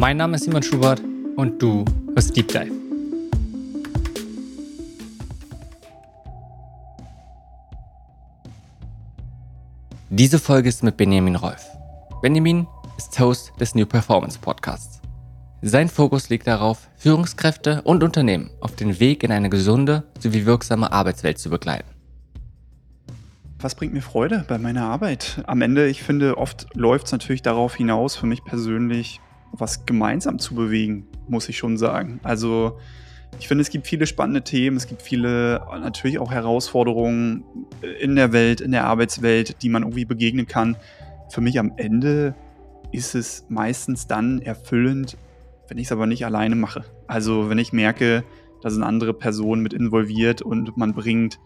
Mein Name ist Simon Schubert und du hörst Deep Dive. Diese Folge ist mit Benjamin Rolf. Benjamin ist Host des New Performance Podcasts. Sein Fokus liegt darauf, Führungskräfte und Unternehmen auf den Weg in eine gesunde sowie wirksame Arbeitswelt zu begleiten. Was bringt mir Freude bei meiner Arbeit? Am Ende, ich finde, oft läuft es natürlich darauf hinaus, für mich persönlich was gemeinsam zu bewegen, muss ich schon sagen. Also ich finde, es gibt viele spannende Themen, es gibt viele natürlich auch Herausforderungen in der Welt, in der Arbeitswelt, die man irgendwie begegnen kann. Für mich am Ende ist es meistens dann erfüllend, wenn ich es aber nicht alleine mache. Also wenn ich merke, da sind andere Personen mit involviert und man bringt,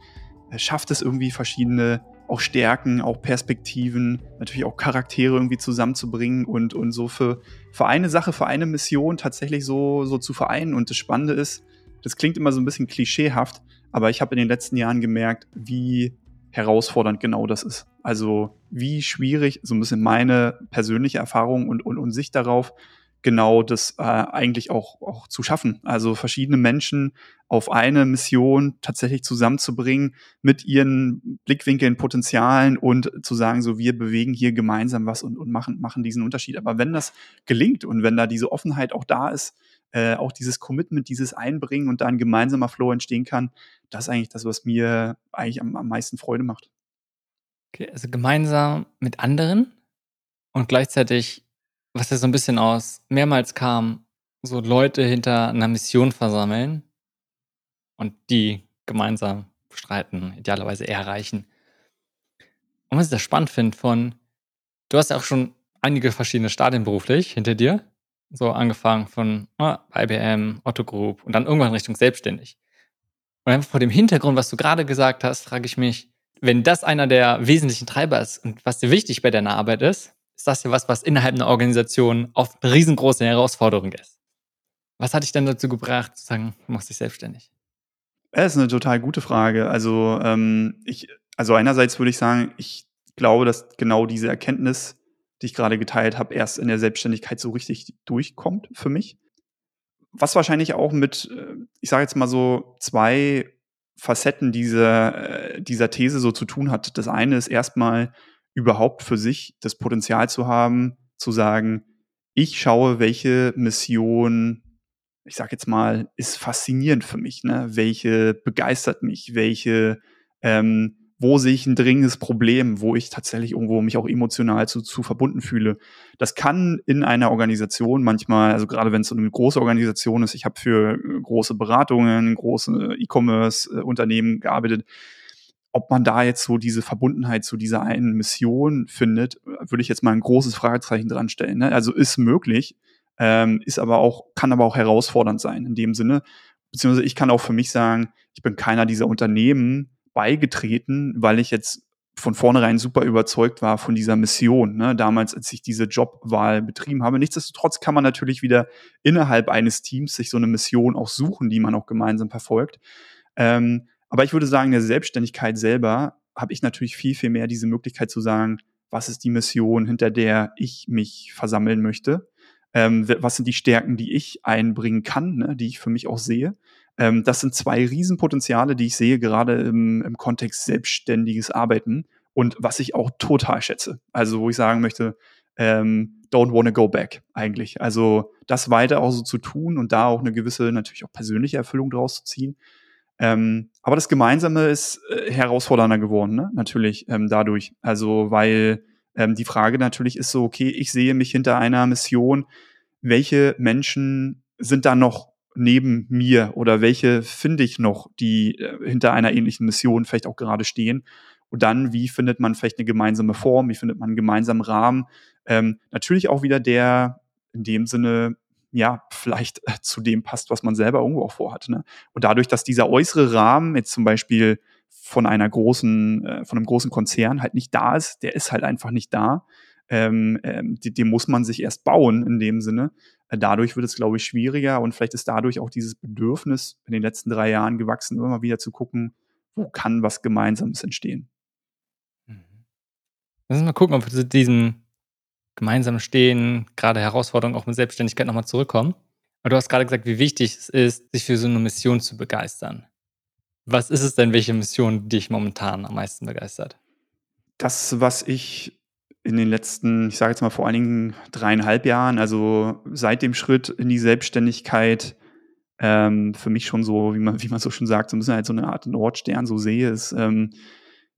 äh, schafft es irgendwie verschiedene auch Stärken, auch Perspektiven, natürlich auch Charaktere irgendwie zusammenzubringen und, und so für, für eine Sache, für eine Mission tatsächlich so, so zu vereinen. Und das Spannende ist, das klingt immer so ein bisschen klischeehaft, aber ich habe in den letzten Jahren gemerkt, wie herausfordernd genau das ist. Also wie schwierig, so ein bisschen meine persönliche Erfahrung und, und, und Sicht darauf, genau das äh, eigentlich auch, auch zu schaffen. Also verschiedene Menschen auf eine Mission tatsächlich zusammenzubringen mit ihren Blickwinkeln, Potenzialen und zu sagen, so wir bewegen hier gemeinsam was und, und machen, machen diesen Unterschied. Aber wenn das gelingt und wenn da diese Offenheit auch da ist, äh, auch dieses Commitment, dieses Einbringen und da ein gemeinsamer Flow entstehen kann, das ist eigentlich das, was mir eigentlich am, am meisten Freude macht. Okay, also gemeinsam mit anderen und gleichzeitig was ja so ein bisschen aus mehrmals kam, so Leute hinter einer Mission versammeln und die gemeinsam bestreiten, idealerweise erreichen. Und was ich da spannend finde von, du hast ja auch schon einige verschiedene Stadien beruflich hinter dir, so angefangen von oh, IBM, Otto Group und dann irgendwann Richtung selbstständig. Und einfach vor dem Hintergrund, was du gerade gesagt hast, frage ich mich, wenn das einer der wesentlichen Treiber ist und was dir wichtig bei deiner Arbeit ist, ist das ja was, was innerhalb einer Organisation oft eine riesengroße Herausforderung ist. Was hat dich denn dazu gebracht, zu sagen, du machst dich selbstständig? Das ist eine total gute Frage. Also, ähm, ich, also einerseits würde ich sagen, ich glaube, dass genau diese Erkenntnis, die ich gerade geteilt habe, erst in der Selbstständigkeit so richtig durchkommt für mich. Was wahrscheinlich auch mit, äh, ich sage jetzt mal so, zwei Facetten dieser, äh, dieser These so zu tun hat. Das eine ist erstmal, überhaupt für sich das Potenzial zu haben, zu sagen, ich schaue, welche Mission, ich sag jetzt mal, ist faszinierend für mich, ne? welche begeistert mich, welche, ähm, wo sehe ich ein dringendes Problem, wo ich tatsächlich irgendwo mich auch emotional zu, zu verbunden fühle. Das kann in einer Organisation manchmal, also gerade wenn es so eine große Organisation ist, ich habe für große Beratungen, große E-Commerce-Unternehmen gearbeitet, ob man da jetzt so diese Verbundenheit zu dieser einen Mission findet, würde ich jetzt mal ein großes Fragezeichen dran stellen. Ne? Also ist möglich, ähm, ist aber auch, kann aber auch herausfordernd sein in dem Sinne. Beziehungsweise ich kann auch für mich sagen, ich bin keiner dieser Unternehmen beigetreten, weil ich jetzt von vornherein super überzeugt war von dieser Mission, ne? damals, als ich diese Jobwahl betrieben habe. Nichtsdestotrotz kann man natürlich wieder innerhalb eines Teams sich so eine Mission auch suchen, die man auch gemeinsam verfolgt. Ähm, aber ich würde sagen, in der Selbstständigkeit selber habe ich natürlich viel, viel mehr diese Möglichkeit zu sagen, was ist die Mission, hinter der ich mich versammeln möchte? Ähm, was sind die Stärken, die ich einbringen kann, ne, die ich für mich auch sehe? Ähm, das sind zwei Riesenpotenziale, die ich sehe, gerade im, im Kontext selbstständiges Arbeiten und was ich auch total schätze. Also, wo ich sagen möchte, ähm, don't wanna go back eigentlich. Also, das weiter auch so zu tun und da auch eine gewisse, natürlich auch persönliche Erfüllung draus zu ziehen. Ähm, aber das Gemeinsame ist äh, herausfordernder geworden, ne? natürlich ähm, dadurch. Also, weil ähm, die Frage natürlich ist so, okay, ich sehe mich hinter einer Mission. Welche Menschen sind da noch neben mir oder welche finde ich noch, die äh, hinter einer ähnlichen Mission vielleicht auch gerade stehen? Und dann, wie findet man vielleicht eine gemeinsame Form? Wie findet man einen gemeinsamen Rahmen? Ähm, natürlich auch wieder der in dem Sinne ja, vielleicht äh, zu dem passt, was man selber irgendwo auch vorhat. Ne? Und dadurch, dass dieser äußere Rahmen jetzt zum Beispiel von einer großen, äh, von einem großen Konzern halt nicht da ist, der ist halt einfach nicht da. Ähm, ähm, den muss man sich erst bauen in dem Sinne. Äh, dadurch wird es, glaube ich, schwieriger und vielleicht ist dadurch auch dieses Bedürfnis in den letzten drei Jahren gewachsen, immer wieder zu gucken, wo kann was Gemeinsames entstehen. Mhm. Lass uns mal gucken, ob wir diesen gemeinsam stehen, gerade Herausforderungen auch mit Selbstständigkeit nochmal zurückkommen. Aber du hast gerade gesagt, wie wichtig es ist, sich für so eine Mission zu begeistern. Was ist es denn, welche Mission dich momentan am meisten begeistert? Das, was ich in den letzten, ich sage jetzt mal vor allen Dingen dreieinhalb Jahren, also seit dem Schritt in die Selbstständigkeit, ähm, für mich schon so, wie man, wie man so schon sagt, so ein bisschen halt so eine Art Nordstern so sehe, ist, ähm,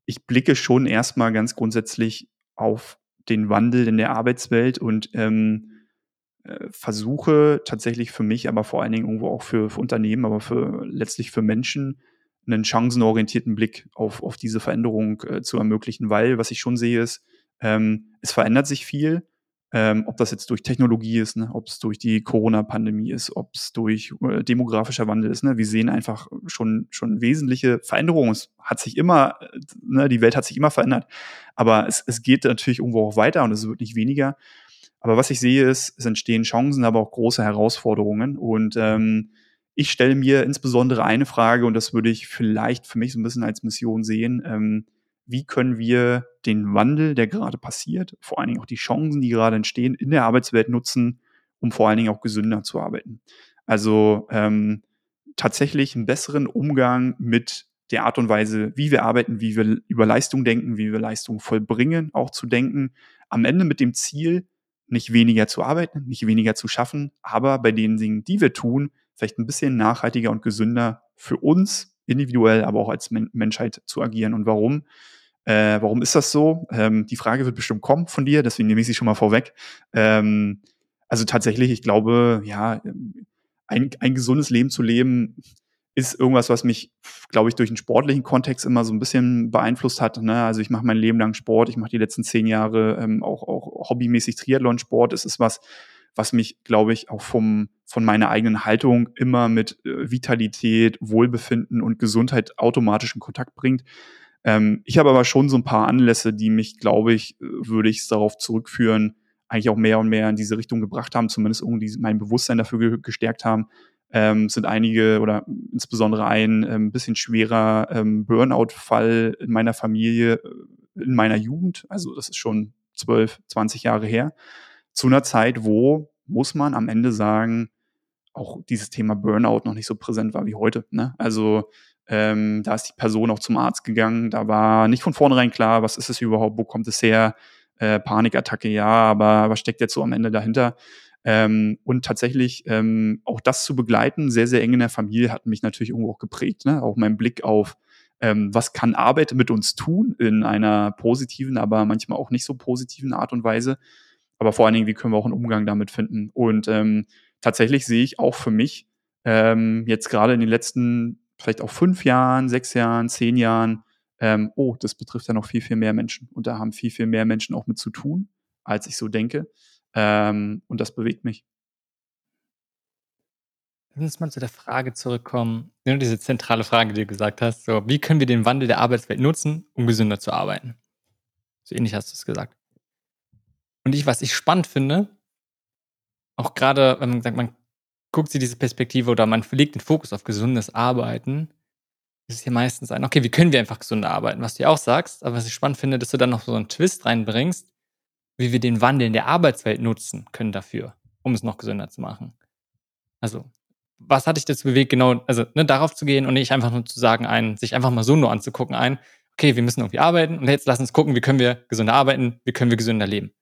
ich blicke schon erstmal ganz grundsätzlich auf den Wandel in der Arbeitswelt und ähm, äh, versuche tatsächlich für mich, aber vor allen Dingen irgendwo auch für, für Unternehmen, aber für letztlich für Menschen, einen chancenorientierten Blick auf, auf diese Veränderung äh, zu ermöglichen, weil was ich schon sehe ist, ähm, es verändert sich viel, ähm, ob das jetzt durch Technologie ist, ne, ob es durch die Corona-Pandemie ist, ob es durch äh, demografischer Wandel ist. Ne. Wir sehen einfach schon, schon wesentliche Veränderungen. Es hat sich immer, äh, ne, die Welt hat sich immer verändert, aber es, es geht natürlich irgendwo auch weiter und es wird nicht weniger. Aber was ich sehe ist, es entstehen Chancen, aber auch große Herausforderungen und ähm, ich stelle mir insbesondere eine Frage, und das würde ich vielleicht für mich so ein bisschen als Mission sehen. Ähm, wie können wir den Wandel, der gerade passiert, vor allen Dingen auch die Chancen, die gerade entstehen, in der Arbeitswelt nutzen, um vor allen Dingen auch gesünder zu arbeiten? Also ähm, tatsächlich einen besseren Umgang mit der Art und Weise, wie wir arbeiten, wie wir über Leistung denken, wie wir Leistung vollbringen, auch zu denken. Am Ende mit dem Ziel, nicht weniger zu arbeiten, nicht weniger zu schaffen, aber bei den Dingen, die wir tun, vielleicht ein bisschen nachhaltiger und gesünder für uns individuell, aber auch als Men Menschheit zu agieren. Und warum? Äh, warum ist das so? Ähm, die Frage wird bestimmt kommen von dir, deswegen nehme ich sie schon mal vorweg. Ähm, also tatsächlich, ich glaube, ja, ein, ein gesundes Leben zu leben, ist irgendwas, was mich, glaube ich, durch den sportlichen Kontext immer so ein bisschen beeinflusst hat. Ne? Also ich mache mein Leben lang Sport, ich mache die letzten zehn Jahre ähm, auch, auch hobbymäßig Triathlon-Sport. Es ist was, was mich, glaube ich, auch vom, von meiner eigenen Haltung immer mit äh, Vitalität, Wohlbefinden und Gesundheit automatisch in Kontakt bringt. Ähm, ich habe aber schon so ein paar Anlässe, die mich, glaube ich, äh, würde ich es darauf zurückführen, eigentlich auch mehr und mehr in diese Richtung gebracht haben, zumindest irgendwie mein Bewusstsein dafür ge gestärkt haben. Ähm, sind einige oder insbesondere ein ähm, bisschen schwerer ähm, Burnout-Fall in meiner Familie, äh, in meiner Jugend. Also das ist schon 12, 20 Jahre her zu einer Zeit, wo, muss man am Ende sagen, auch dieses Thema Burnout noch nicht so präsent war wie heute. Ne? Also ähm, da ist die Person auch zum Arzt gegangen, da war nicht von vornherein klar, was ist es überhaupt, wo kommt es her, äh, Panikattacke, ja, aber was steckt jetzt so am Ende dahinter? Ähm, und tatsächlich ähm, auch das zu begleiten, sehr, sehr eng in der Familie, hat mich natürlich irgendwo auch geprägt. Ne? Auch mein Blick auf, ähm, was kann Arbeit mit uns tun in einer positiven, aber manchmal auch nicht so positiven Art und Weise aber vor allen Dingen, wie können wir auch einen Umgang damit finden. Und ähm, tatsächlich sehe ich auch für mich ähm, jetzt gerade in den letzten vielleicht auch fünf Jahren, sechs Jahren, zehn Jahren, ähm, oh, das betrifft ja noch viel, viel mehr Menschen. Und da haben viel, viel mehr Menschen auch mit zu tun, als ich so denke. Ähm, und das bewegt mich. Lass uns mal zu der Frage zurückkommen, diese zentrale Frage, die du gesagt hast, so, wie können wir den Wandel der Arbeitswelt nutzen, um gesünder zu arbeiten? So ähnlich hast du es gesagt. Und ich, was ich spannend finde, auch gerade, wenn man sagt, man guckt sich diese Perspektive oder man legt den Fokus auf gesundes Arbeiten, ist es hier meistens ein, okay, wie können wir einfach gesunder arbeiten, was du ja auch sagst, aber was ich spannend finde, dass du dann noch so einen Twist reinbringst, wie wir den Wandel in der Arbeitswelt nutzen können dafür, um es noch gesünder zu machen. Also, was hat dich dazu bewegt, genau, also ne, darauf zu gehen und nicht einfach nur zu sagen, ein, sich einfach mal so nur anzugucken, ein, okay, wir müssen irgendwie arbeiten und jetzt lass uns gucken, wie können wir gesünder arbeiten, wie können wir gesünder leben.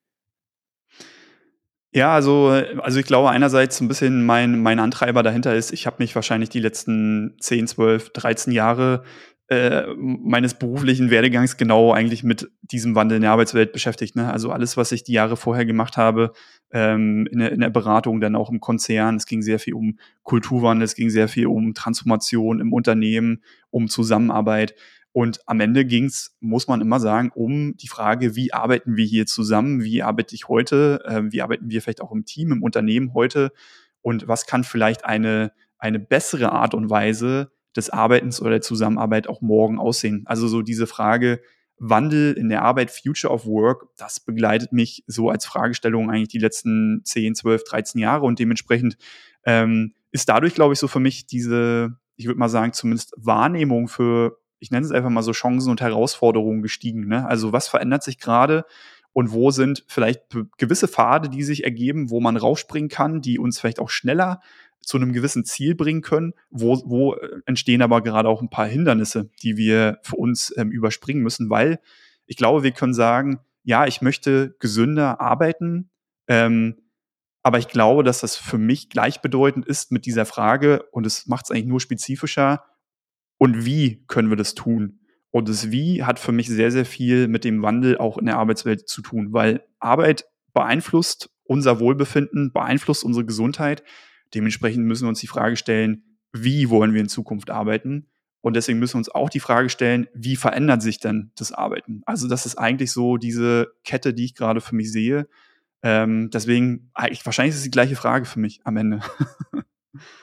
Ja, also, also ich glaube einerseits ein bisschen mein, mein Antreiber dahinter ist, ich habe mich wahrscheinlich die letzten 10, 12, 13 Jahre äh, meines beruflichen Werdegangs genau eigentlich mit diesem Wandel in der Arbeitswelt beschäftigt. Ne? Also alles, was ich die Jahre vorher gemacht habe, ähm, in, der, in der Beratung, dann auch im Konzern, es ging sehr viel um Kulturwandel, es ging sehr viel um Transformation im Unternehmen, um Zusammenarbeit. Und am Ende ging es, muss man immer sagen, um die Frage, wie arbeiten wir hier zusammen, wie arbeite ich heute, äh, wie arbeiten wir vielleicht auch im Team, im Unternehmen heute? Und was kann vielleicht eine, eine bessere Art und Weise des Arbeitens oder der Zusammenarbeit auch morgen aussehen. Also so diese Frage, Wandel in der Arbeit, Future of Work, das begleitet mich so als Fragestellung eigentlich die letzten 10, 12, 13 Jahre. Und dementsprechend ähm, ist dadurch, glaube ich, so für mich diese, ich würde mal sagen, zumindest Wahrnehmung für ich nenne es einfach mal so Chancen und Herausforderungen gestiegen. Ne? Also was verändert sich gerade und wo sind vielleicht gewisse Pfade, die sich ergeben, wo man rausspringen kann, die uns vielleicht auch schneller zu einem gewissen Ziel bringen können, wo, wo äh, entstehen aber gerade auch ein paar Hindernisse, die wir für uns ähm, überspringen müssen, weil ich glaube, wir können sagen, ja, ich möchte gesünder arbeiten, ähm, aber ich glaube, dass das für mich gleichbedeutend ist mit dieser Frage und es macht es eigentlich nur spezifischer. Und wie können wir das tun? Und das Wie hat für mich sehr, sehr viel mit dem Wandel auch in der Arbeitswelt zu tun, weil Arbeit beeinflusst unser Wohlbefinden, beeinflusst unsere Gesundheit. Dementsprechend müssen wir uns die Frage stellen, wie wollen wir in Zukunft arbeiten? Und deswegen müssen wir uns auch die Frage stellen, wie verändert sich denn das Arbeiten? Also das ist eigentlich so diese Kette, die ich gerade für mich sehe. Ähm, deswegen, wahrscheinlich ist es die gleiche Frage für mich am Ende.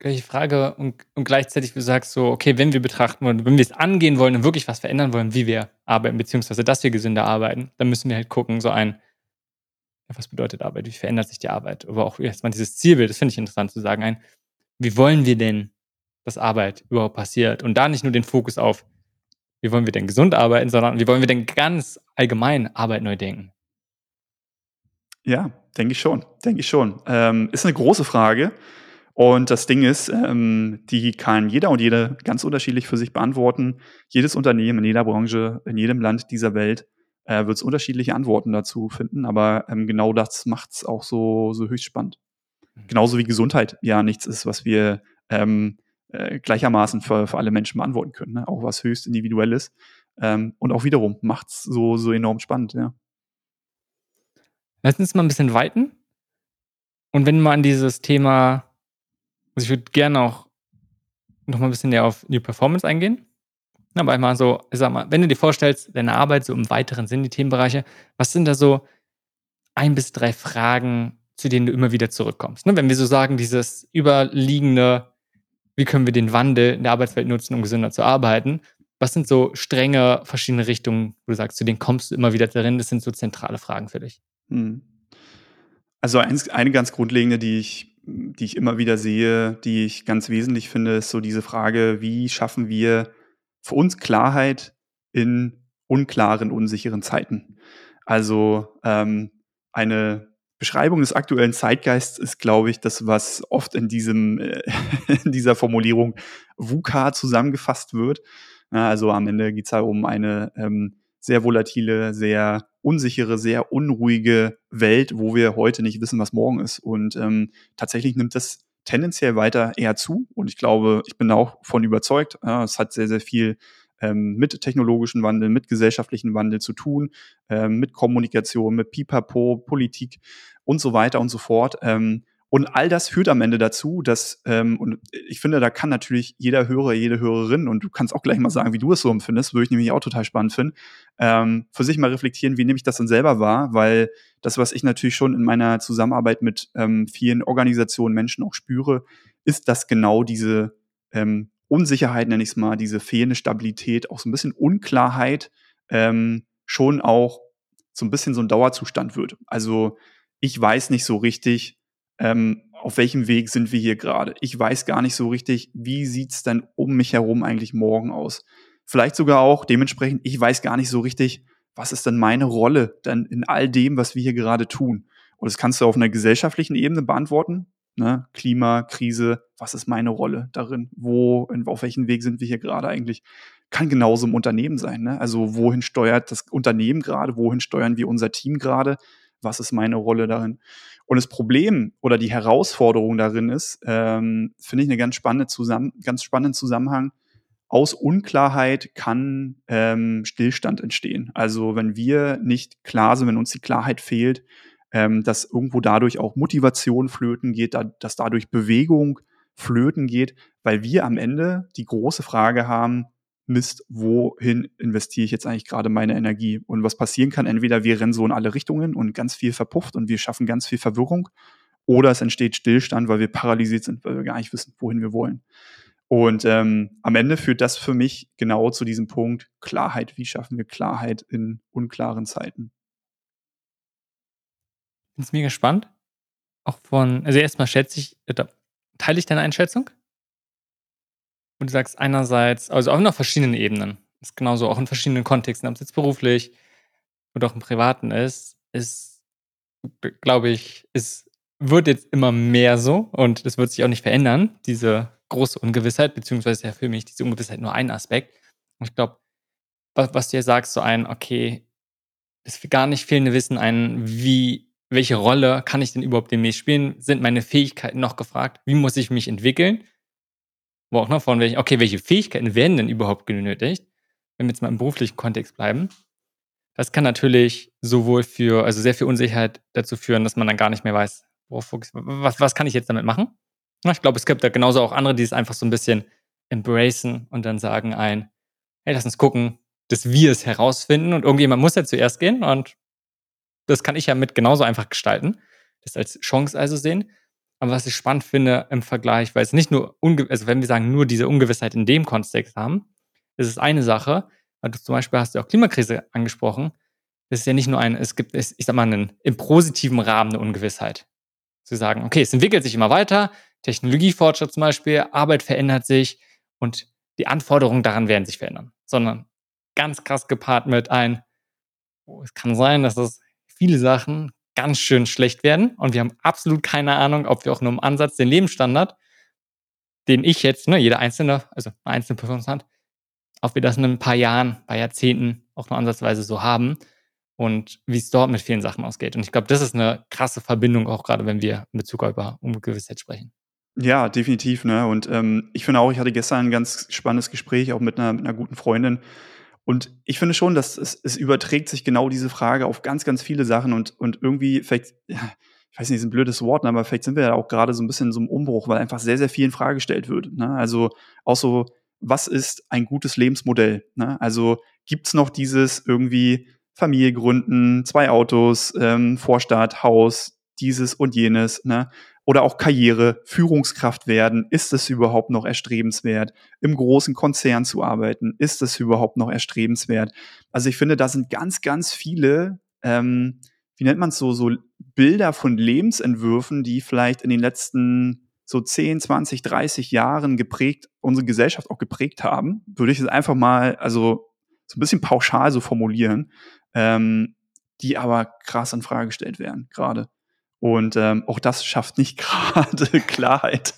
gleiche Frage und, und gleichzeitig du sagst so, okay, wenn wir betrachten wollen, wenn wir es angehen wollen und wirklich was verändern wollen, wie wir arbeiten, beziehungsweise dass wir gesünder arbeiten, dann müssen wir halt gucken, so ein, was bedeutet Arbeit, wie verändert sich die Arbeit, aber auch erstmal dieses Zielbild, das finde ich interessant zu sagen, ein, wie wollen wir denn, dass Arbeit überhaupt passiert und da nicht nur den Fokus auf, wie wollen wir denn gesund arbeiten, sondern wie wollen wir denn ganz allgemein Arbeit neu denken? Ja, denke ich schon, denke ich schon. Ähm, ist eine große Frage. Und das Ding ist, ähm, die kann jeder und jede ganz unterschiedlich für sich beantworten. Jedes Unternehmen in jeder Branche, in jedem Land dieser Welt äh, wird es unterschiedliche Antworten dazu finden. Aber ähm, genau das macht es auch so, so höchst spannend. Mhm. Genauso wie Gesundheit ja nichts ist, was wir ähm, äh, gleichermaßen für, für alle Menschen beantworten können. Ne? Auch was höchst individuelles. Ähm, und auch wiederum macht es so, so enorm spannend, ja. Lass uns mal ein bisschen weiten. Und wenn man an dieses Thema also ich würde gerne auch noch mal ein bisschen näher auf New Performance eingehen. Aber einmal so, ich sag mal, wenn du dir vorstellst, deine Arbeit so im weiteren Sinn, die Themenbereiche, was sind da so ein bis drei Fragen, zu denen du immer wieder zurückkommst? Ne? Wenn wir so sagen, dieses überliegende, wie können wir den Wandel in der Arbeitswelt nutzen, um gesünder zu arbeiten? Was sind so strenge verschiedene Richtungen, wo du sagst, zu denen kommst du immer wieder drin? Das sind so zentrale Fragen für dich. Hm. Also eine ganz grundlegende, die ich die ich immer wieder sehe, die ich ganz wesentlich finde, ist so diese Frage, wie schaffen wir für uns Klarheit in unklaren, unsicheren Zeiten. Also ähm, eine Beschreibung des aktuellen Zeitgeists ist, glaube ich, das, was oft in diesem äh, in dieser Formulierung VUCA zusammengefasst wird. Also am Ende geht es ja um eine ähm, sehr volatile, sehr unsichere, sehr unruhige Welt, wo wir heute nicht wissen, was morgen ist. Und ähm, tatsächlich nimmt das tendenziell weiter eher zu. Und ich glaube, ich bin auch von überzeugt. Ja, es hat sehr, sehr viel ähm, mit technologischen Wandel, mit gesellschaftlichen Wandel zu tun, ähm, mit Kommunikation, mit Pipapo, Politik und so weiter und so fort. Ähm, und all das führt am Ende dazu, dass, ähm, und ich finde, da kann natürlich jeder Hörer, jede Hörerin, und du kannst auch gleich mal sagen, wie du es so empfindest, würde ich nämlich auch total spannend finden, ähm, für sich mal reflektieren, wie nehme ich das denn selber wahr, weil das, was ich natürlich schon in meiner Zusammenarbeit mit ähm, vielen Organisationen, Menschen auch spüre, ist, dass genau diese ähm, Unsicherheit, nenne ich es mal, diese fehlende Stabilität, auch so ein bisschen Unklarheit ähm, schon auch so ein bisschen so ein Dauerzustand wird. Also ich weiß nicht so richtig, ähm, auf welchem Weg sind wir hier gerade? Ich weiß gar nicht so richtig, wie sieht's denn um mich herum eigentlich morgen aus? Vielleicht sogar auch dementsprechend, ich weiß gar nicht so richtig, was ist denn meine Rolle denn in all dem, was wir hier gerade tun? Und das kannst du auf einer gesellschaftlichen Ebene beantworten. Ne? Klima, Krise, was ist meine Rolle darin? Wo, auf welchem Weg sind wir hier gerade eigentlich? Kann genauso im Unternehmen sein. Ne? Also wohin steuert das Unternehmen gerade? Wohin steuern wir unser Team gerade? Was ist meine Rolle darin? Und das Problem oder die Herausforderung darin ist, ähm, finde ich eine ganz spannende Zusammen ganz spannenden Zusammenhang. Aus Unklarheit kann ähm, Stillstand entstehen. Also wenn wir nicht klar sind, wenn uns die Klarheit fehlt, ähm, dass irgendwo dadurch auch Motivation flöten geht, da, dass dadurch Bewegung flöten geht, weil wir am Ende die große Frage haben, Mist, wohin investiere ich jetzt eigentlich gerade meine Energie? Und was passieren kann, entweder wir rennen so in alle Richtungen und ganz viel verpufft und wir schaffen ganz viel Verwirrung, oder es entsteht Stillstand, weil wir paralysiert sind, weil wir gar nicht wissen, wohin wir wollen. Und ähm, am Ende führt das für mich genau zu diesem Punkt Klarheit. Wie schaffen wir Klarheit in unklaren Zeiten? Finde es mega spannend. Auch von, also erstmal schätze ich, teile ich deine Einschätzung? Und du sagst einerseits, also auf noch verschiedenen Ebenen. ist genauso auch in verschiedenen Kontexten, ob es jetzt beruflich oder auch im Privaten ist, ist, glaube ich, es wird jetzt immer mehr so und es wird sich auch nicht verändern, diese große Ungewissheit, beziehungsweise ja für mich diese Ungewissheit nur ein Aspekt. Und ich glaube, was, was du ja sagst, so ein, okay, das gar nicht fehlende Wissen, ein, wie, welche Rolle kann ich denn überhaupt demnächst spielen? Sind meine Fähigkeiten noch gefragt? Wie muss ich mich entwickeln? Wo auch noch von welchen, okay, welche Fähigkeiten werden denn überhaupt genötigt? Wenn wir jetzt mal im beruflichen Kontext bleiben. Das kann natürlich sowohl für, also sehr viel Unsicherheit dazu führen, dass man dann gar nicht mehr weiß, was, was kann ich jetzt damit machen? Ich glaube, es gibt da genauso auch andere, die es einfach so ein bisschen embracen und dann sagen ein, hey, lass uns gucken, dass wir es herausfinden und irgendjemand muss ja zuerst gehen und das kann ich ja mit genauso einfach gestalten, das als Chance also sehen. Aber was ich spannend finde im Vergleich, weil es nicht nur, also wenn wir sagen, nur diese Ungewissheit in dem Kontext haben, ist eine Sache. weil Du zum Beispiel hast du auch Klimakrise angesprochen. Das ist ja nicht nur ein, es gibt, ich sag mal, einen, im positiven Rahmen eine Ungewissheit. Zu sagen, okay, es entwickelt sich immer weiter, Technologiefortschritt zum Beispiel, Arbeit verändert sich und die Anforderungen daran werden sich verändern. Sondern ganz krass gepaart mit ein, oh, es kann sein, dass es viele Sachen ganz schön schlecht werden und wir haben absolut keine Ahnung, ob wir auch nur im Ansatz den Lebensstandard, den ich jetzt, ne, jeder einzelne, also eine einzelne Person hat, ob wir das in ein paar Jahren, paar Jahrzehnten auch nur ansatzweise so haben und wie es dort mit vielen Sachen ausgeht. Und ich glaube, das ist eine krasse Verbindung, auch gerade wenn wir in Bezug über Ungewissheit sprechen. Ja, definitiv. Ne? Und ähm, ich finde auch, ich hatte gestern ein ganz spannendes Gespräch auch mit einer, mit einer guten Freundin, und ich finde schon, dass es, es überträgt sich genau diese Frage auf ganz, ganz viele Sachen und, und irgendwie, vielleicht, ich weiß nicht, ist ein blödes Wort, aber vielleicht sind wir ja auch gerade so ein bisschen in so einem Umbruch, weil einfach sehr, sehr viel in Frage gestellt wird. Ne? Also auch so, was ist ein gutes Lebensmodell? Ne? Also gibt's noch dieses irgendwie Familie gründen, zwei Autos, ähm, Vorstadt, Haus, dieses und jenes, ne? Oder auch Karriere, Führungskraft werden, ist es überhaupt noch erstrebenswert? Im großen Konzern zu arbeiten, ist es überhaupt noch erstrebenswert? Also ich finde, da sind ganz, ganz viele, ähm, wie nennt man es so, so Bilder von Lebensentwürfen, die vielleicht in den letzten so 10, 20, 30 Jahren geprägt, unsere Gesellschaft auch geprägt haben, würde ich es einfach mal, also so ein bisschen pauschal so formulieren, ähm, die aber krass in Frage gestellt werden, gerade. Und ähm, auch das schafft nicht gerade Klarheit.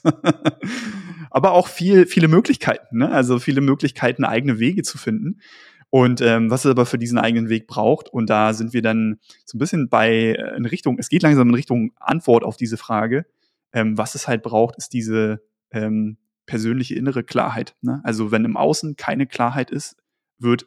Aber auch viel, viele Möglichkeiten, ne? also viele Möglichkeiten, eigene Wege zu finden. Und ähm, was es aber für diesen eigenen Weg braucht. Und da sind wir dann so ein bisschen bei äh, in Richtung, es geht langsam in Richtung Antwort auf diese Frage. Ähm, was es halt braucht, ist diese ähm, persönliche innere Klarheit. Ne? Also wenn im Außen keine Klarheit ist, wird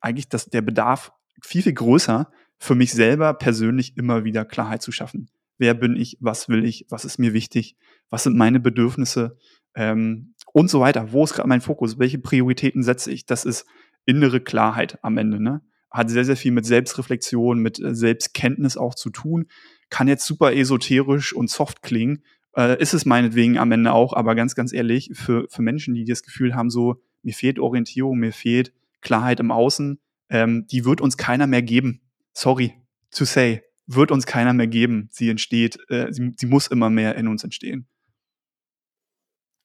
eigentlich das, der Bedarf viel, viel größer, für mich selber persönlich immer wieder Klarheit zu schaffen. Wer bin ich? Was will ich? Was ist mir wichtig? Was sind meine Bedürfnisse? Ähm, und so weiter. Wo ist gerade mein Fokus? Welche Prioritäten setze ich? Das ist innere Klarheit am Ende. Ne? Hat sehr, sehr viel mit Selbstreflexion, mit äh, Selbstkenntnis auch zu tun. Kann jetzt super esoterisch und soft klingen. Äh, ist es meinetwegen am Ende auch, aber ganz, ganz ehrlich, für, für Menschen, die das Gefühl haben, so, mir fehlt Orientierung, mir fehlt Klarheit im Außen, ähm, die wird uns keiner mehr geben sorry to say, wird uns keiner mehr geben. Sie entsteht, äh, sie, sie muss immer mehr in uns entstehen.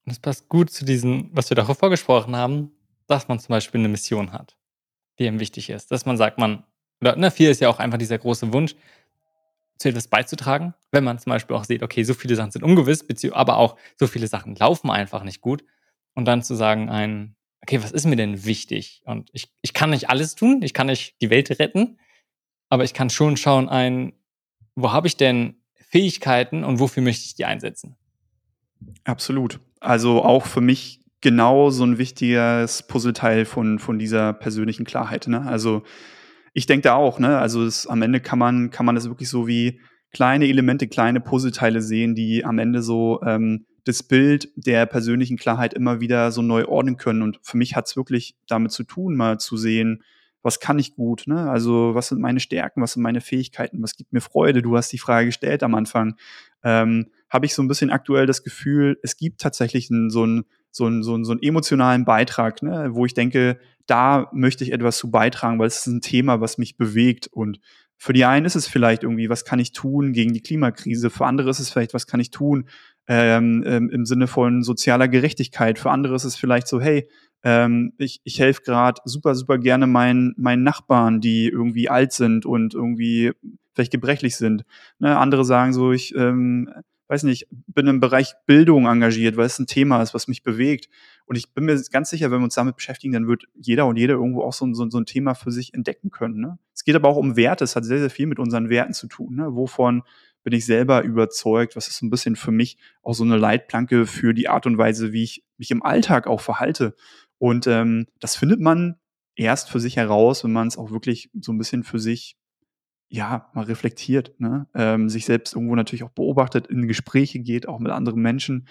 Das passt gut zu diesem, was wir davor vorgesprochen haben, dass man zum Beispiel eine Mission hat, die ihm wichtig ist. Dass man sagt, man, oder ne, viel ist ja auch einfach dieser große Wunsch, zu etwas beizutragen, wenn man zum Beispiel auch sieht, okay, so viele Sachen sind ungewiss, aber auch so viele Sachen laufen einfach nicht gut. Und dann zu sagen, ein, okay, was ist mir denn wichtig? Und ich, ich kann nicht alles tun, ich kann nicht die Welt retten, aber ich kann schon schauen, ein, wo habe ich denn Fähigkeiten und wofür möchte ich die einsetzen? Absolut. Also auch für mich genau so ein wichtiges Puzzleteil von, von dieser persönlichen Klarheit. Ne? Also ich denke da auch, ne? Also es, am Ende kann man, kann man das wirklich so wie kleine Elemente, kleine Puzzleteile sehen, die am Ende so ähm, das Bild der persönlichen Klarheit immer wieder so neu ordnen können. Und für mich hat es wirklich damit zu tun, mal zu sehen, was kann ich gut, ne? Also was sind meine Stärken, was sind meine Fähigkeiten, was gibt mir Freude? Du hast die Frage gestellt am Anfang. Ähm, Habe ich so ein bisschen aktuell das Gefühl, es gibt tatsächlich einen, so, einen, so, einen, so, einen, so einen emotionalen Beitrag, ne? wo ich denke, da möchte ich etwas zu beitragen, weil es ist ein Thema, was mich bewegt. Und für die einen ist es vielleicht irgendwie, was kann ich tun gegen die Klimakrise? Für andere ist es vielleicht, was kann ich tun ähm, im Sinne von sozialer Gerechtigkeit? Für andere ist es vielleicht so, hey, Ähm, ich ich helfe gerade super, super gerne meinen, meinen Nachbarn, die irgendwie alt sind und irgendwie vielleicht gebrechlich sind. Ne? Andere sagen so, ich ähm, weiß nicht, bin im Bereich Bildung engagiert, weil es ein Thema ist, was mich bewegt. Und ich bin mir ganz sicher, wenn wir uns damit beschäftigen, dann wird jeder und jeder irgendwo auch so, so, so ein Thema für sich entdecken können. Ne? Es geht aber auch um Werte. Es hat sehr, sehr viel mit unseren Werten zu tun. Ne? Wovon bin ich selber überzeugt? Was ist so ein bisschen für mich auch so eine Leitplanke für die Art und Weise, wie ich mich im Alltag auch verhalte? Und ähm, das findet man erst für sich heraus, wenn man es auch wirklich so ein bisschen für sich ja, mal reflektiert, ne? ähm, sich selbst irgendwo natürlich auch beobachtet, in Gespräche geht, auch mit anderen Menschen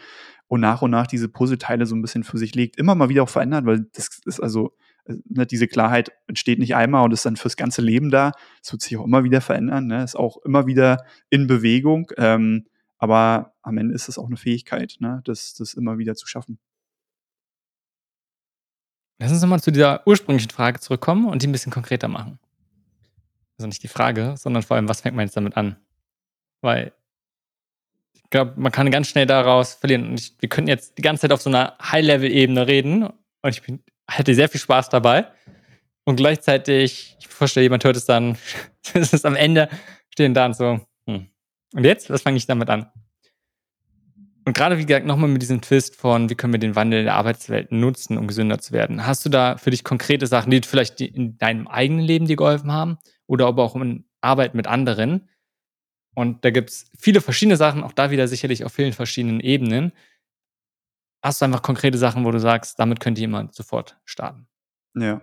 und nach und nach diese Puzzleteile so ein bisschen für sich legt, immer mal wieder auch verändert, weil das ist also, äh, ne, diese Klarheit entsteht nicht einmal und ist dann fürs ganze Leben da. Es wird sich auch immer wieder verändern, ne? ist auch immer wieder in Bewegung, ähm, aber am Ende ist es auch eine Fähigkeit, ne? das, das immer wieder zu schaffen. Lass uns nochmal zu dieser ursprünglichen Frage zurückkommen und die ein bisschen konkreter machen. Also nicht die Frage, sondern vor allem, was fängt man jetzt damit an? Weil ich glaube, man kann ganz schnell daraus verlieren. Und ich, wir könnten jetzt die ganze Zeit auf so einer High-Level-Ebene reden und ich bin, hatte sehr viel Spaß dabei. Und gleichzeitig, ich vorstelle, jemand hört es dann, es ist am Ende, stehen da und so, hm. Und jetzt, was fange ich damit an? Und gerade, wie gesagt, nochmal mit diesem Twist von, wie können wir den Wandel in der Arbeitswelt nutzen, um gesünder zu werden. Hast du da für dich konkrete Sachen, die vielleicht in deinem eigenen Leben dir geholfen haben? oder aber auch in Arbeit mit anderen. Und da gibt es viele verschiedene Sachen, auch da wieder sicherlich auf vielen verschiedenen Ebenen. Hast du einfach konkrete Sachen, wo du sagst, damit könnte jemand sofort starten? Ja.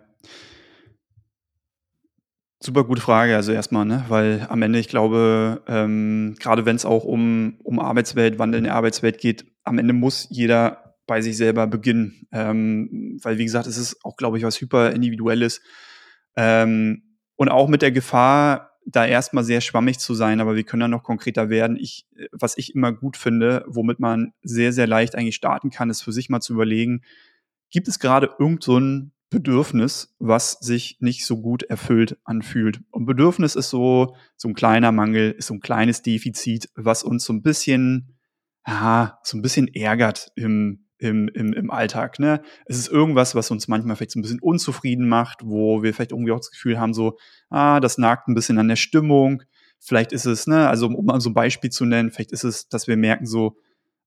Super gute Frage, also erstmal, ne? weil am Ende, ich glaube, ähm, gerade wenn es auch um, um Arbeitswelt, Wandel in der Arbeitswelt geht, am Ende muss jeder bei sich selber beginnen. Ähm, weil, wie gesagt, es ist auch, glaube ich, was hyper individuelles. Ähm, und auch mit der Gefahr, da erstmal sehr schwammig zu sein, aber wir können dann noch konkreter werden. Ich, was ich immer gut finde, womit man sehr, sehr leicht eigentlich starten kann, ist für sich mal zu überlegen, gibt es gerade irgend so Bedürfnis, was sich nicht so gut erfüllt anfühlt. Und Bedürfnis ist so, so ein kleiner Mangel, ist so ein kleines Defizit, was uns so ein bisschen, ja, so ein bisschen ärgert im, im, im, im Alltag. Ne? Es ist irgendwas, was uns manchmal vielleicht so ein bisschen unzufrieden macht, wo wir vielleicht irgendwie auch das Gefühl haben, so, ah, das nagt ein bisschen an der Stimmung. Vielleicht ist es, ne, also um mal so ein Beispiel zu nennen, vielleicht ist es, dass wir merken so,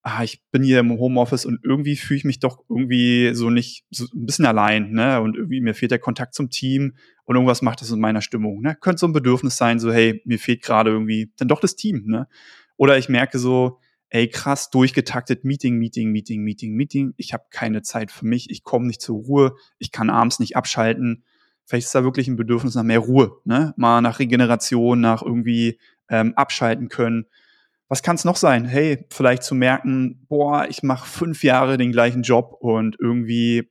ah, ich bin hier im Homeoffice und irgendwie fühle ich mich doch irgendwie so nicht, so ein bisschen allein, ne, und irgendwie mir fehlt der Kontakt zum Team und irgendwas macht das in meiner Stimmung, ne. Könnte so ein Bedürfnis sein, so, hey, mir fehlt gerade irgendwie dann doch das Team, ne. Oder ich merke so, ey, krass durchgetaktet, Meeting, Meeting, Meeting, Meeting, Meeting. Ich habe keine Zeit für mich, ich komme nicht zur Ruhe, ich kann abends nicht abschalten. Vielleicht ist da wirklich ein Bedürfnis nach mehr Ruhe, ne? Mal nach Regeneration, nach irgendwie ähm, abschalten können. Was kann es noch sein? Hey, vielleicht zu merken, boah, ich mache fünf Jahre den gleichen Job und irgendwie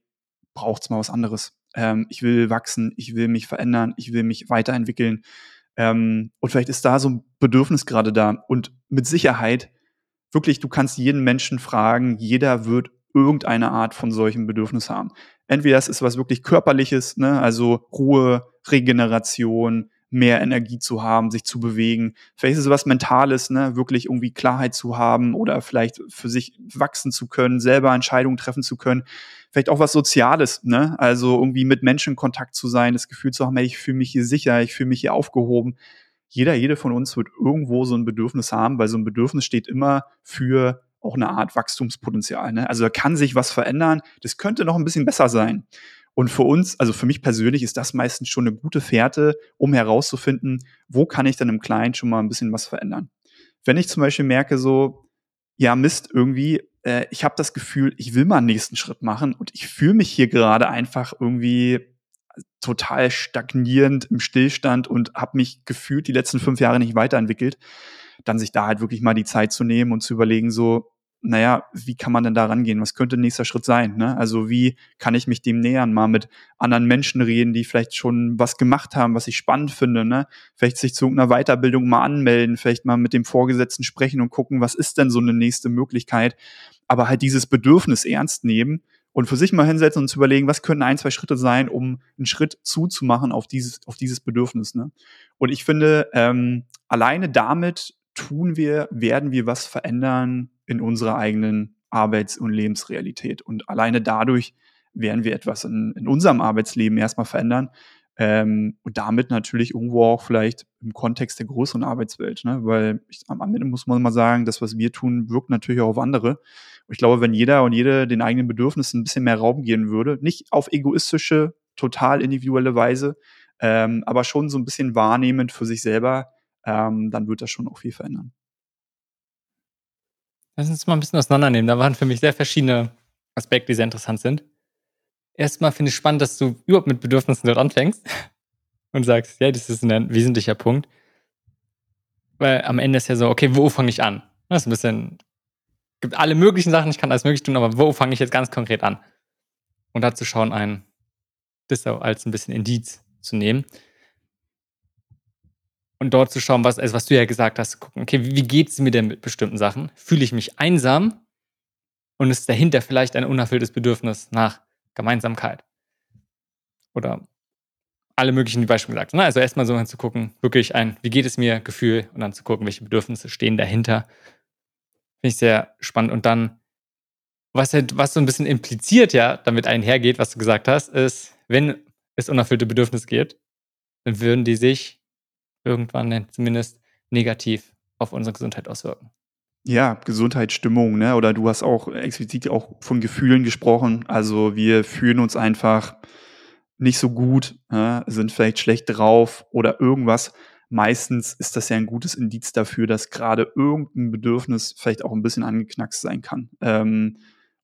braucht's mal was anderes. Ähm, ich will wachsen, ich will mich verändern, ich will mich weiterentwickeln. Ähm, und vielleicht ist da so ein Bedürfnis gerade da. Und mit Sicherheit wirklich, du kannst jeden Menschen fragen, jeder wird irgendeine Art von solchen Bedürfnis haben. Entweder es ist was wirklich körperliches, ne, also Ruhe, Regeneration, mehr Energie zu haben, sich zu bewegen. Vielleicht ist es was Mentales, ne, wirklich irgendwie Klarheit zu haben oder vielleicht für sich wachsen zu können, selber Entscheidungen treffen zu können. Vielleicht auch was Soziales, ne, also irgendwie mit Menschen in Kontakt zu sein, das Gefühl zu haben, hey, ich fühle mich hier sicher, ich fühle mich hier aufgehoben jeder, jede von uns wird irgendwo so ein Bedürfnis haben, weil so ein Bedürfnis steht immer für auch eine Art Wachstumspotenzial. Ne? Also da kann sich was verändern. Das könnte noch ein bisschen besser sein. Und für uns, also für mich persönlich, ist das meistens schon eine gute Fährte, um herauszufinden, wo kann ich dann im Kleinen schon mal ein bisschen was verändern. Wenn ich zum Beispiel merke, so, ja, Mist, irgendwie, äh, ich habe das Gefühl, ich will mal einen nächsten Schritt machen und ich fühle mich hier gerade einfach irgendwie total stagnierend im Stillstand und habe mich gefühlt die letzten fünf Jahre nicht weiterentwickelt, dann sich da halt wirklich mal die Zeit zu nehmen und zu überlegen, so, naja, wie kann man denn da rangehen? Was könnte nächster Schritt sein? Ne? Also wie kann ich mich dem nähern? Mal mit anderen Menschen reden, die vielleicht schon was gemacht haben, was ich spannend finde. Ne? Vielleicht sich zu irgendeiner Weiterbildung mal anmelden, vielleicht mal mit dem Vorgesetzten sprechen und gucken, was ist denn so eine nächste Möglichkeit? Aber halt dieses Bedürfnis ernst nehmen und für sich mal hinsetzen und zu überlegen, was können ein, zwei Schritte sein, um einen Schritt zuzumachen auf dieses, auf dieses Bedürfnis. Ne? Und ich finde, ähm, alleine damit tun wir, werden wir was verändern in unserer eigenen Arbeits- und Lebensrealität. Und alleine dadurch werden wir etwas in, in unserem Arbeitsleben erstmal verändern. Ähm, und damit natürlich irgendwo auch vielleicht im Kontext der größeren Arbeitswelt, ne? weil ich, am Ende muss man mal sagen, das, was wir tun, wirkt natürlich auch auf andere. Und ich glaube, wenn jeder und jede den eigenen Bedürfnissen ein bisschen mehr Raum geben würde, nicht auf egoistische, total individuelle Weise, ähm, aber schon so ein bisschen wahrnehmend für sich selber, ähm, dann wird das schon auch viel verändern. Lass uns mal ein bisschen auseinandernehmen. Da waren für mich sehr verschiedene Aspekte, die sehr interessant sind. Erstmal finde ich spannend, dass du überhaupt mit Bedürfnissen dort anfängst und sagst, ja, das ist ein wesentlicher Punkt. Weil am Ende ist ja so, okay, wo fange ich an? Das ist ein bisschen, gibt alle möglichen Sachen, ich kann alles möglich tun, aber wo fange ich jetzt ganz konkret an? Und dazu schauen, ein, das als ein bisschen Indiz zu nehmen. Und dort zu schauen, was, also was du ja gesagt hast, zu gucken, okay, wie geht es mir denn mit bestimmten Sachen? Fühle ich mich einsam und ist dahinter vielleicht ein unerfülltes Bedürfnis nach Gemeinsamkeit? Oder alle möglichen, Beispiele gesagt. Ne? Also erstmal so zu gucken, wirklich ein, wie geht es mir, Gefühl und dann zu gucken, welche Bedürfnisse stehen dahinter. Finde ich sehr spannend. Und dann, was, was so ein bisschen impliziert ja damit einhergeht, was du gesagt hast, ist, wenn es unerfüllte Bedürfnisse gibt, dann würden die sich irgendwann zumindest negativ auf unsere Gesundheit auswirken. Ja, Gesundheit, Stimmung, ne? Oder du hast auch explizit auch von Gefühlen gesprochen. Also wir fühlen uns einfach nicht so gut, äh, sind vielleicht schlecht drauf oder irgendwas. Meistens ist das ja ein gutes Indiz dafür, dass gerade irgendein Bedürfnis vielleicht auch ein bisschen angeknackst sein kann. Ähm,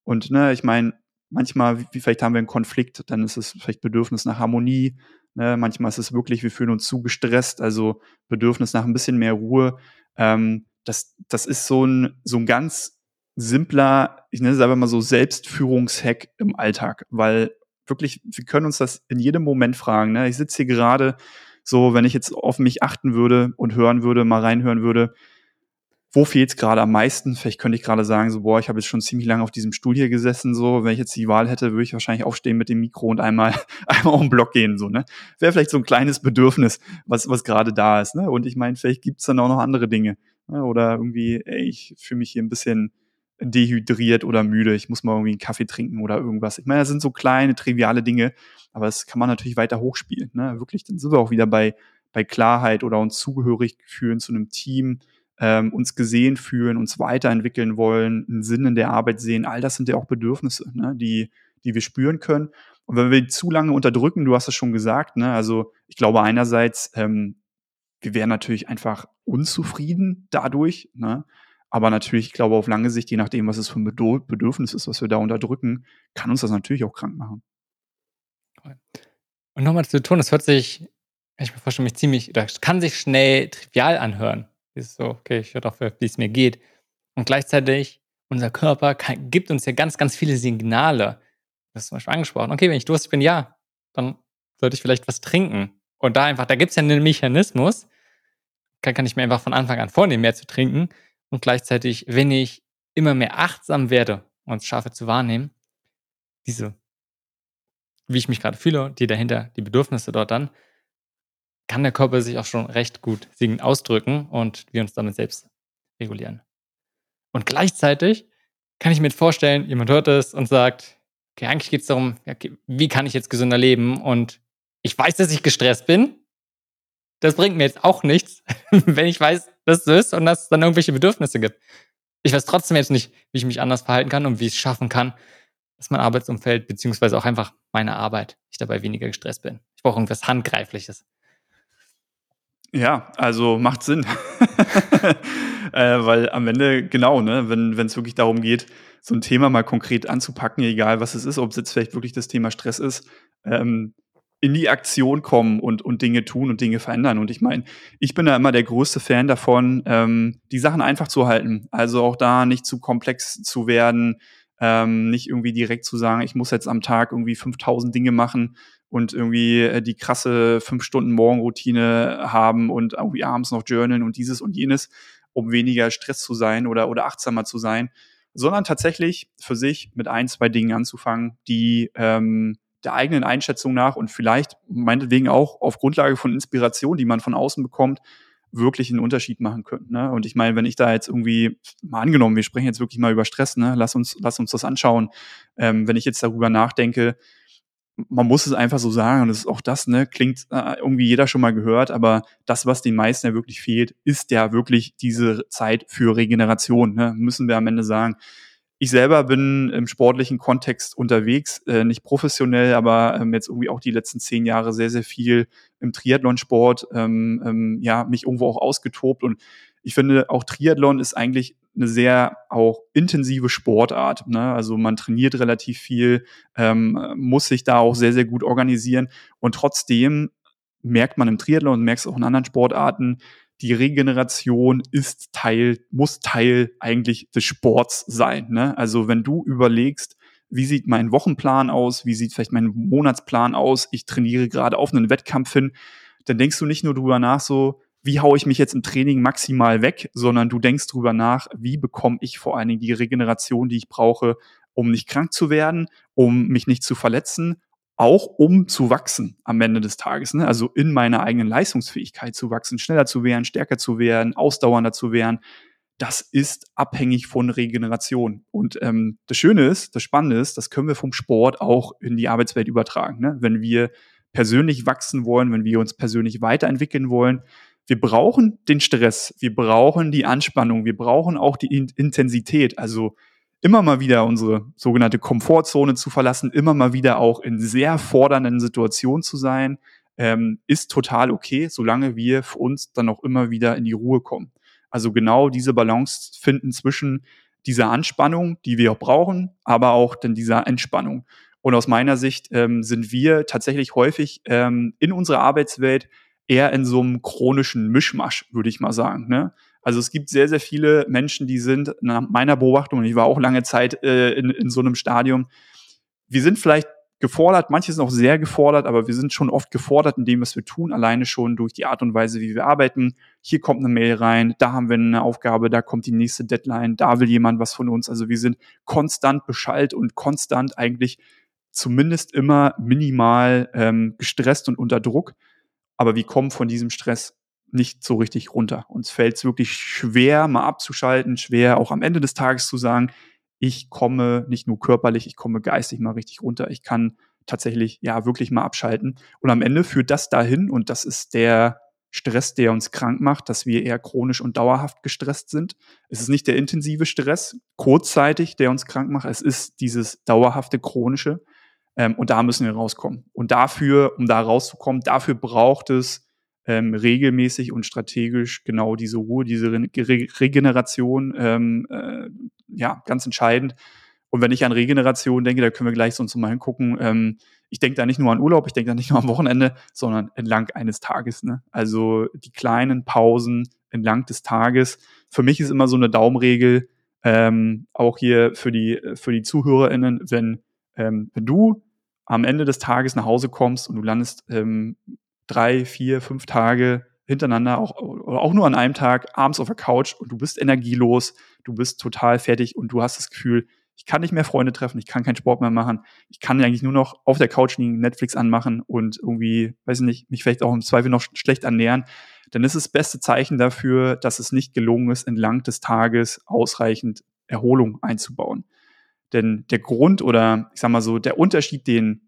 und ne, ich meine, manchmal, wie, vielleicht haben wir einen Konflikt, dann ist es vielleicht Bedürfnis nach Harmonie. Ne? Manchmal ist es wirklich, wir fühlen uns zu gestresst, also Bedürfnis nach ein bisschen mehr Ruhe. Ähm, das, das ist so ein, so ein ganz simpler, ich nenne es einfach mal so Selbstführungshack im Alltag, weil wirklich, wir können uns das in jedem Moment fragen. Ne? Ich sitze hier gerade so, wenn ich jetzt auf mich achten würde und hören würde, mal reinhören würde, wo fehlt es gerade am meisten? Vielleicht könnte ich gerade sagen, so, boah, ich habe jetzt schon ziemlich lange auf diesem Stuhl hier gesessen, so, wenn ich jetzt die Wahl hätte, würde ich wahrscheinlich aufstehen mit dem Mikro und einmal, einmal um den Block gehen, so, ne? Wäre vielleicht so ein kleines Bedürfnis, was, was gerade da ist, ne? Und ich meine, vielleicht gibt's dann auch noch andere Dinge, ne? Oder irgendwie, ey, ich fühle mich hier ein bisschen dehydriert oder müde, ich muss mal irgendwie einen Kaffee trinken oder irgendwas. Ich meine, das sind so kleine, triviale Dinge, aber das kann man natürlich weiter hochspielen, ne? Wirklich, dann sind wir auch wieder bei, bei Klarheit oder uns zugehörig fühlen zu einem Team, ähm, uns gesehen fühlen, uns weiterentwickeln wollen, einen Sinn in der Arbeit sehen, all das sind ja auch Bedürfnisse, ne, die, die wir spüren können. Und wenn wir zu lange unterdrücken, du hast es schon gesagt, ne, also ich glaube einerseits, ähm, wir wären natürlich einfach unzufrieden dadurch, ne, aber natürlich, ich glaube, auf lange Sicht, je nachdem, was es für ein Bedürfnis ist, was wir da unterdrücken, kann uns das natürlich auch krank machen. Und nochmal zu tun, das hört sich, ich mir vorstellen, mich ziemlich, oder kann sich schnell trivial anhören. Ist so, okay, ich höre doch, wie es mir geht. Und gleichzeitig, unser Körper kann, gibt uns ja ganz, ganz viele Signale. Das ist zum Beispiel angesprochen. Okay, wenn ich durstig bin, ja, dann sollte ich vielleicht was trinken. Und da einfach, da gibt es ja einen Mechanismus, kann, kann ich mir einfach von Anfang an vornehmen, mehr zu trinken. Und gleichzeitig, wenn ich immer mehr achtsam werde und schaffe zu wahrnehmen, diese, wie ich mich gerade fühle, die dahinter, die Bedürfnisse dort dann, kann der Körper sich auch schon recht gut ausdrücken und wir uns damit selbst regulieren. Und gleichzeitig kann ich mir vorstellen, jemand hört es und sagt, okay, eigentlich geht es darum, okay, wie kann ich jetzt gesünder leben? Und ich weiß, dass ich gestresst bin. Das bringt mir jetzt auch nichts, wenn ich weiß, dass es so ist und dass es dann irgendwelche Bedürfnisse gibt. Ich weiß trotzdem jetzt nicht, wie ich mich anders verhalten kann und wie ich es schaffen kann, dass mein Arbeitsumfeld, beziehungsweise auch einfach meine Arbeit, ich dabei weniger gestresst bin. Ich brauche irgendwas Handgreifliches. Ja, also macht Sinn. äh, weil am Ende, genau, ne, wenn es wirklich darum geht, so ein Thema mal konkret anzupacken, egal was es ist, ob es jetzt vielleicht wirklich das Thema Stress ist, ähm, in die Aktion kommen und, und Dinge tun und Dinge verändern. Und ich meine, ich bin da immer der größte Fan davon, ähm, die Sachen einfach zu halten. Also auch da nicht zu komplex zu werden, ähm, nicht irgendwie direkt zu sagen, ich muss jetzt am Tag irgendwie 5000 Dinge machen, und irgendwie äh, die krasse fünf Stunden Morgenroutine haben und irgendwie abends noch journalen und dieses und jenes, um weniger Stress zu sein oder, oder achtsamer zu sein, sondern tatsächlich für sich mit ein, zwei Dingen anzufangen, die ähm, der eigenen Einschätzung nach und vielleicht meinetwegen auch auf Grundlage von Inspiration, die man von außen bekommt, wirklich einen Unterschied machen können. Ne? Und ich meine, wenn ich da jetzt irgendwie, mal angenommen, wir sprechen jetzt wirklich mal über Stress, ne? lass, uns, lass uns das anschauen. Ähm, wenn ich jetzt darüber nachdenke, man muss es einfach so sagen, und das ist auch das, ne, klingt äh, irgendwie jeder schon mal gehört, aber das, was den meisten ja wirklich fehlt, ist ja wirklich diese Zeit für Regeneration, ne, müssen wir am Ende sagen. Ich selber bin im sportlichen Kontext unterwegs, äh, nicht professionell, aber ähm, jetzt irgendwie auch die letzten zehn Jahre sehr, sehr viel im Triathlonsport, ähm, ähm, ja, mich irgendwo auch ausgetobt und ich finde, auch Triathlon ist eigentlich eine sehr auch intensive Sportart. Ne? Also man trainiert relativ viel, ähm, muss sich da auch sehr, sehr gut organisieren. Und trotzdem merkt man im Triathlon und merkst auch in anderen Sportarten, die Regeneration ist Teil, muss Teil eigentlich des Sports sein. Ne? Also wenn du überlegst, wie sieht mein Wochenplan aus, wie sieht vielleicht mein Monatsplan aus, ich trainiere gerade auf einen Wettkampf hin, dann denkst du nicht nur drüber nach, so, wie haue ich mich jetzt im Training maximal weg, sondern du denkst drüber nach, wie bekomme ich vor allen Dingen die Regeneration, die ich brauche, um nicht krank zu werden, um mich nicht zu verletzen, auch um zu wachsen am Ende des Tages. Ne? Also in meiner eigenen Leistungsfähigkeit zu wachsen, schneller zu werden, stärker zu werden, ausdauernder zu werden. Das ist abhängig von Regeneration. Und ähm, das Schöne ist, das Spannende ist, das können wir vom Sport auch in die Arbeitswelt übertragen. Ne? Wenn wir persönlich wachsen wollen, wenn wir uns persönlich weiterentwickeln wollen, wir brauchen den Stress, wir brauchen die Anspannung, wir brauchen auch die Intensität. Also immer mal wieder unsere sogenannte Komfortzone zu verlassen, immer mal wieder auch in sehr fordernden Situationen zu sein, ähm, ist total okay, solange wir für uns dann auch immer wieder in die Ruhe kommen. Also genau diese Balance finden zwischen dieser Anspannung, die wir auch brauchen, aber auch dann dieser Entspannung. Und aus meiner Sicht ähm, sind wir tatsächlich häufig ähm, in unserer Arbeitswelt eher in so einem chronischen Mischmasch, würde ich mal sagen. Ne? Also es gibt sehr, sehr viele Menschen, die sind nach meiner Beobachtung, und ich war auch lange Zeit äh, in, in so einem Stadium, wir sind vielleicht gefordert, manche sind auch sehr gefordert, aber wir sind schon oft gefordert in dem, was wir tun, alleine schon durch die Art und Weise, wie wir arbeiten. Hier kommt eine Mail rein, da haben wir eine Aufgabe, da kommt die nächste Deadline, da will jemand was von uns. Also wir sind konstant beschallt und konstant eigentlich zumindest immer minimal ähm, gestresst und unter Druck aber wir kommen von diesem Stress nicht so richtig runter. Uns fällt es wirklich schwer, mal abzuschalten, schwer auch am Ende des Tages zu sagen, ich komme nicht nur körperlich, ich komme geistig mal richtig runter. Ich kann tatsächlich ja wirklich mal abschalten. Und am Ende führt das dahin, und das ist der Stress, der uns krank macht, dass wir eher chronisch und dauerhaft gestresst sind. Es ist nicht der intensive Stress, kurzzeitig, der uns krank macht. Es ist dieses dauerhafte chronische. Ähm, und da müssen wir rauskommen. Und dafür, um da rauszukommen, dafür braucht es ähm, regelmäßig und strategisch genau diese Ruhe, diese Re Regeneration, ähm, äh, ja, ganz entscheidend. Und wenn ich an Regeneration denke, da können wir gleich sonst mal hingucken. Ähm, ich denke da nicht nur an Urlaub, ich denke da nicht nur am Wochenende, sondern entlang eines Tages. Ne? Also die kleinen Pausen entlang des Tages. Für mich ist immer so eine Daumenregel, ähm, auch hier für die, für die ZuhörerInnen, wenn, ähm, wenn du am Ende des Tages nach Hause kommst und du landest ähm, drei, vier, fünf Tage hintereinander, auch, oder auch nur an einem Tag, abends auf der Couch und du bist energielos, du bist total fertig und du hast das Gefühl, ich kann nicht mehr Freunde treffen, ich kann keinen Sport mehr machen, ich kann eigentlich nur noch auf der Couch liegen, Netflix anmachen und irgendwie, weiß ich nicht, mich vielleicht auch im Zweifel noch schlecht ernähren, dann ist das beste Zeichen dafür, dass es nicht gelungen ist, entlang des Tages ausreichend Erholung einzubauen. Denn der Grund oder ich sag mal so, der Unterschied, den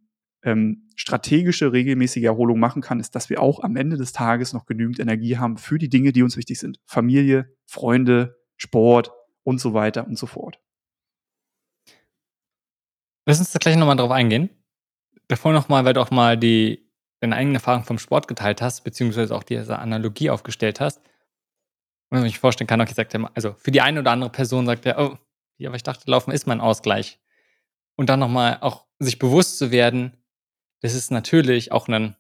ähm, strategische, regelmäßige Erholung machen kann, ist, dass wir auch am Ende des Tages noch genügend Energie haben für die Dinge, die uns wichtig sind. Familie, Freunde, Sport und so weiter und so fort. Lass uns da gleich nochmal drauf eingehen. Davor nochmal, weil du auch mal die, deine eigenen Erfahrungen vom Sport geteilt hast, beziehungsweise auch diese Analogie aufgestellt hast. Und ich mir vorstellen kann, auch gesagt, also für die eine oder andere Person sagt er, oh, aber ich dachte, Laufen ist mein Ausgleich. Und dann nochmal auch sich bewusst zu werden, das ist natürlich auch ein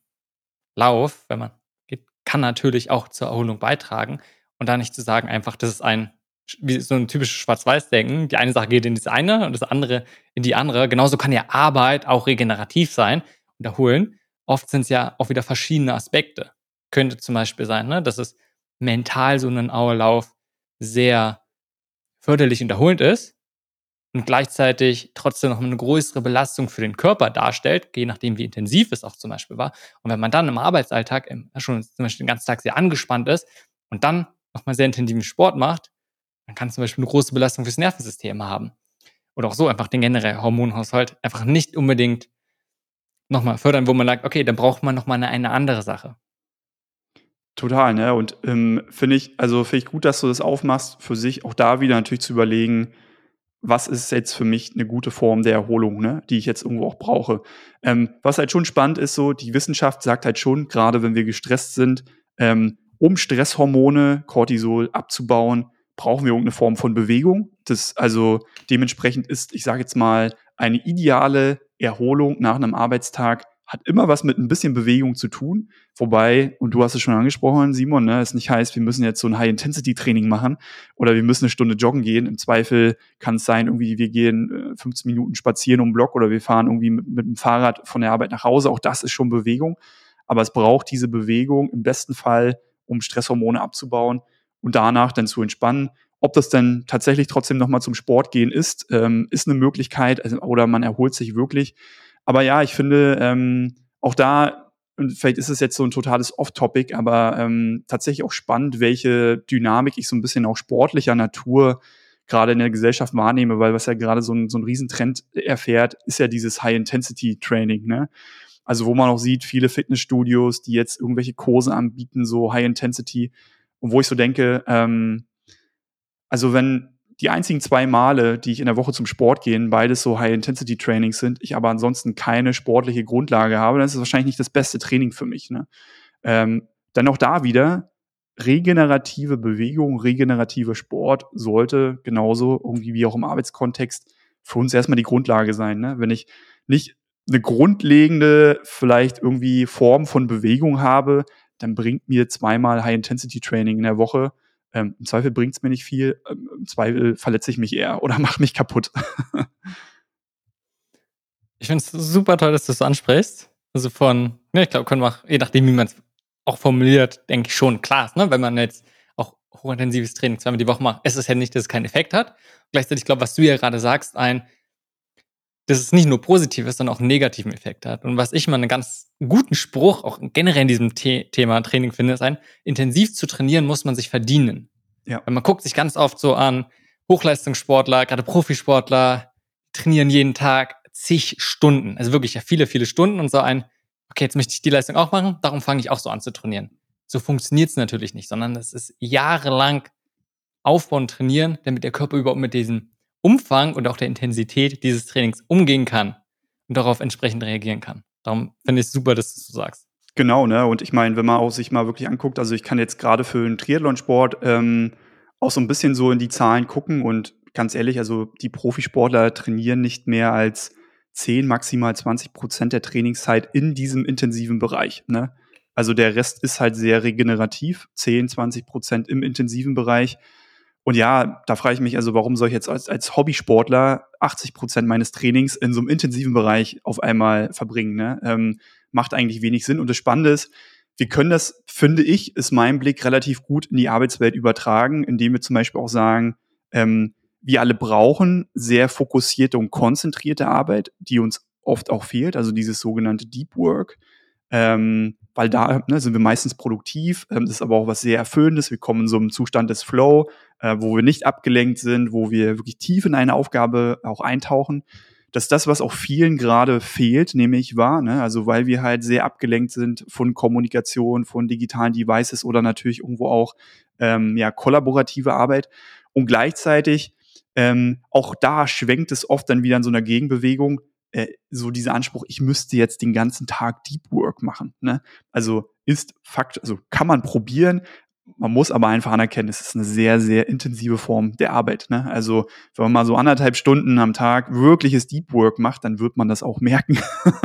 Lauf, wenn man geht, kann natürlich auch zur Erholung beitragen. Und da nicht zu sagen, einfach, das ist ein, wie so ein typisches Schwarz-Weiß-Denken. Die eine Sache geht in das eine und das andere in die andere. Genauso kann ja Arbeit auch regenerativ sein und erholen. Oft sind es ja auch wieder verschiedene Aspekte. Könnte zum Beispiel sein, ne, dass es mental so ein Auerlauf sehr förderlich und erholend ist und gleichzeitig trotzdem noch eine größere Belastung für den Körper darstellt, je nachdem, wie intensiv es auch zum Beispiel war. Und wenn man dann im Arbeitsalltag schon zum Beispiel den ganzen Tag sehr angespannt ist, und dann nochmal sehr intensiven Sport macht, dann kann zum Beispiel eine große Belastung fürs Nervensystem haben. Oder auch so einfach den generellen Hormonhaushalt einfach nicht unbedingt nochmal fördern, wo man sagt, okay, dann braucht man nochmal eine, eine andere Sache. Total, ne? Und ähm, finde ich, also finde ich gut, dass du das aufmachst, für sich auch da wieder natürlich zu überlegen, was ist jetzt für mich eine gute Form der Erholung, ne, die ich jetzt irgendwo auch brauche. Ähm, was halt schon spannend ist, so die Wissenschaft sagt halt schon, gerade wenn wir gestresst sind, ähm, um Stresshormone, Cortisol abzubauen, brauchen wir irgendeine Form von Bewegung. Das also dementsprechend ist, ich sage jetzt mal, eine ideale Erholung nach einem Arbeitstag hat immer was mit ein bisschen Bewegung zu tun. Wobei, und du hast es schon angesprochen, Simon, ne, es nicht heißt, wir müssen jetzt so ein High-Intensity-Training machen oder wir müssen eine Stunde joggen gehen. Im Zweifel kann es sein, irgendwie, wir gehen 15 äh, Minuten spazieren um den Block oder wir fahren irgendwie mit, mit dem Fahrrad von der Arbeit nach Hause. Auch das ist schon Bewegung. Aber es braucht diese Bewegung im besten Fall, um Stresshormone abzubauen und danach dann zu entspannen. Ob das dann tatsächlich trotzdem nochmal zum Sport gehen ist, ähm, ist eine Möglichkeit also, oder man erholt sich wirklich. Aber ja, ich finde ähm, auch da, und vielleicht ist es jetzt so ein totales Off-Topic, aber ähm, tatsächlich auch spannend, welche Dynamik ich so ein bisschen auch sportlicher Natur gerade in der Gesellschaft wahrnehme, weil was ja gerade so ein, so ein Riesentrend erfährt, ist ja dieses High-Intensity-Training. Ne? Also wo man auch sieht, viele Fitnessstudios, die jetzt irgendwelche Kurse anbieten, so High-Intensity, und wo ich so denke, ähm, also wenn die einzigen zwei Male, die ich in der Woche zum Sport gehe, beides so High-Intensity-Trainings sind, ich aber ansonsten keine sportliche Grundlage habe, dann ist es wahrscheinlich nicht das beste Training für mich. Ne? Ähm, dann auch da wieder, regenerative Bewegung, regenerative Sport sollte genauso irgendwie wie auch im Arbeitskontext für uns erstmal die Grundlage sein. Ne? Wenn ich nicht eine grundlegende, vielleicht irgendwie Form von Bewegung habe, dann bringt mir zweimal High-Intensity-Training in der Woche ähm, Im Zweifel bringt es mir nicht viel, ähm, im Zweifel verletze ich mich eher oder mache mich kaputt. ich finde es super toll, dass du es ansprichst. Also von, ne, ich glaube, können wir je nachdem, wie man es auch formuliert, denke ich schon klar, ne? wenn man jetzt auch hochintensives Training zweimal die Woche macht, ist es ja nicht, dass es keinen Effekt hat. Gleichzeitig, ich glaube, was du ja gerade sagst, ein, dass es nicht nur positiv ist, sondern auch einen negativen Effekt hat. Und was ich mal einen ganz guten Spruch auch generell in diesem The Thema Training finde, ist ein, intensiv zu trainieren muss man sich verdienen. Ja. Weil man guckt sich ganz oft so an, Hochleistungssportler, gerade Profisportler, trainieren jeden Tag zig Stunden. Also wirklich ja viele, viele Stunden und so ein, okay, jetzt möchte ich die Leistung auch machen, darum fange ich auch so an zu trainieren. So funktioniert es natürlich nicht, sondern es ist jahrelang aufbauen, trainieren, damit der Körper überhaupt mit diesem Umfang und auch der Intensität dieses Trainings umgehen kann und darauf entsprechend reagieren kann. Darum finde ich es super, dass du so sagst. Genau, ne? Und ich meine, wenn man auch sich mal wirklich anguckt, also ich kann jetzt gerade für einen Triathlonsport ähm, auch so ein bisschen so in die Zahlen gucken und ganz ehrlich, also die Profisportler trainieren nicht mehr als 10, maximal 20 Prozent der Trainingszeit in diesem intensiven Bereich. Ne? Also der Rest ist halt sehr regenerativ, 10, 20 Prozent im intensiven Bereich. Und ja, da frage ich mich also, warum soll ich jetzt als, als Hobbysportler 80 Prozent meines Trainings in so einem intensiven Bereich auf einmal verbringen? Ne? Ähm, macht eigentlich wenig Sinn. Und das Spannende ist, wir können das, finde ich, ist mein Blick relativ gut in die Arbeitswelt übertragen, indem wir zum Beispiel auch sagen, ähm, wir alle brauchen sehr fokussierte und konzentrierte Arbeit, die uns oft auch fehlt, also dieses sogenannte Deep Work. Ähm, weil da ne, sind wir meistens produktiv. Ähm, das ist aber auch was sehr Erfüllendes. Wir kommen in so einem Zustand des Flow, äh, wo wir nicht abgelenkt sind, wo wir wirklich tief in eine Aufgabe auch eintauchen. Das ist das, was auch vielen gerade fehlt, nehme ich wahr. Ne? Also weil wir halt sehr abgelenkt sind von Kommunikation, von digitalen Devices oder natürlich irgendwo auch ähm, ja, kollaborative Arbeit. Und gleichzeitig ähm, auch da schwenkt es oft dann wieder in so einer Gegenbewegung äh, so dieser Anspruch, ich müsste jetzt den ganzen Tag Deep Work machen. Ne? Also ist Fakt, also kann man probieren, man muss aber einfach anerkennen, es ist eine sehr, sehr intensive Form der Arbeit. Ne? Also wenn man mal so anderthalb Stunden am Tag wirkliches Deep Work macht, dann wird man das auch merken.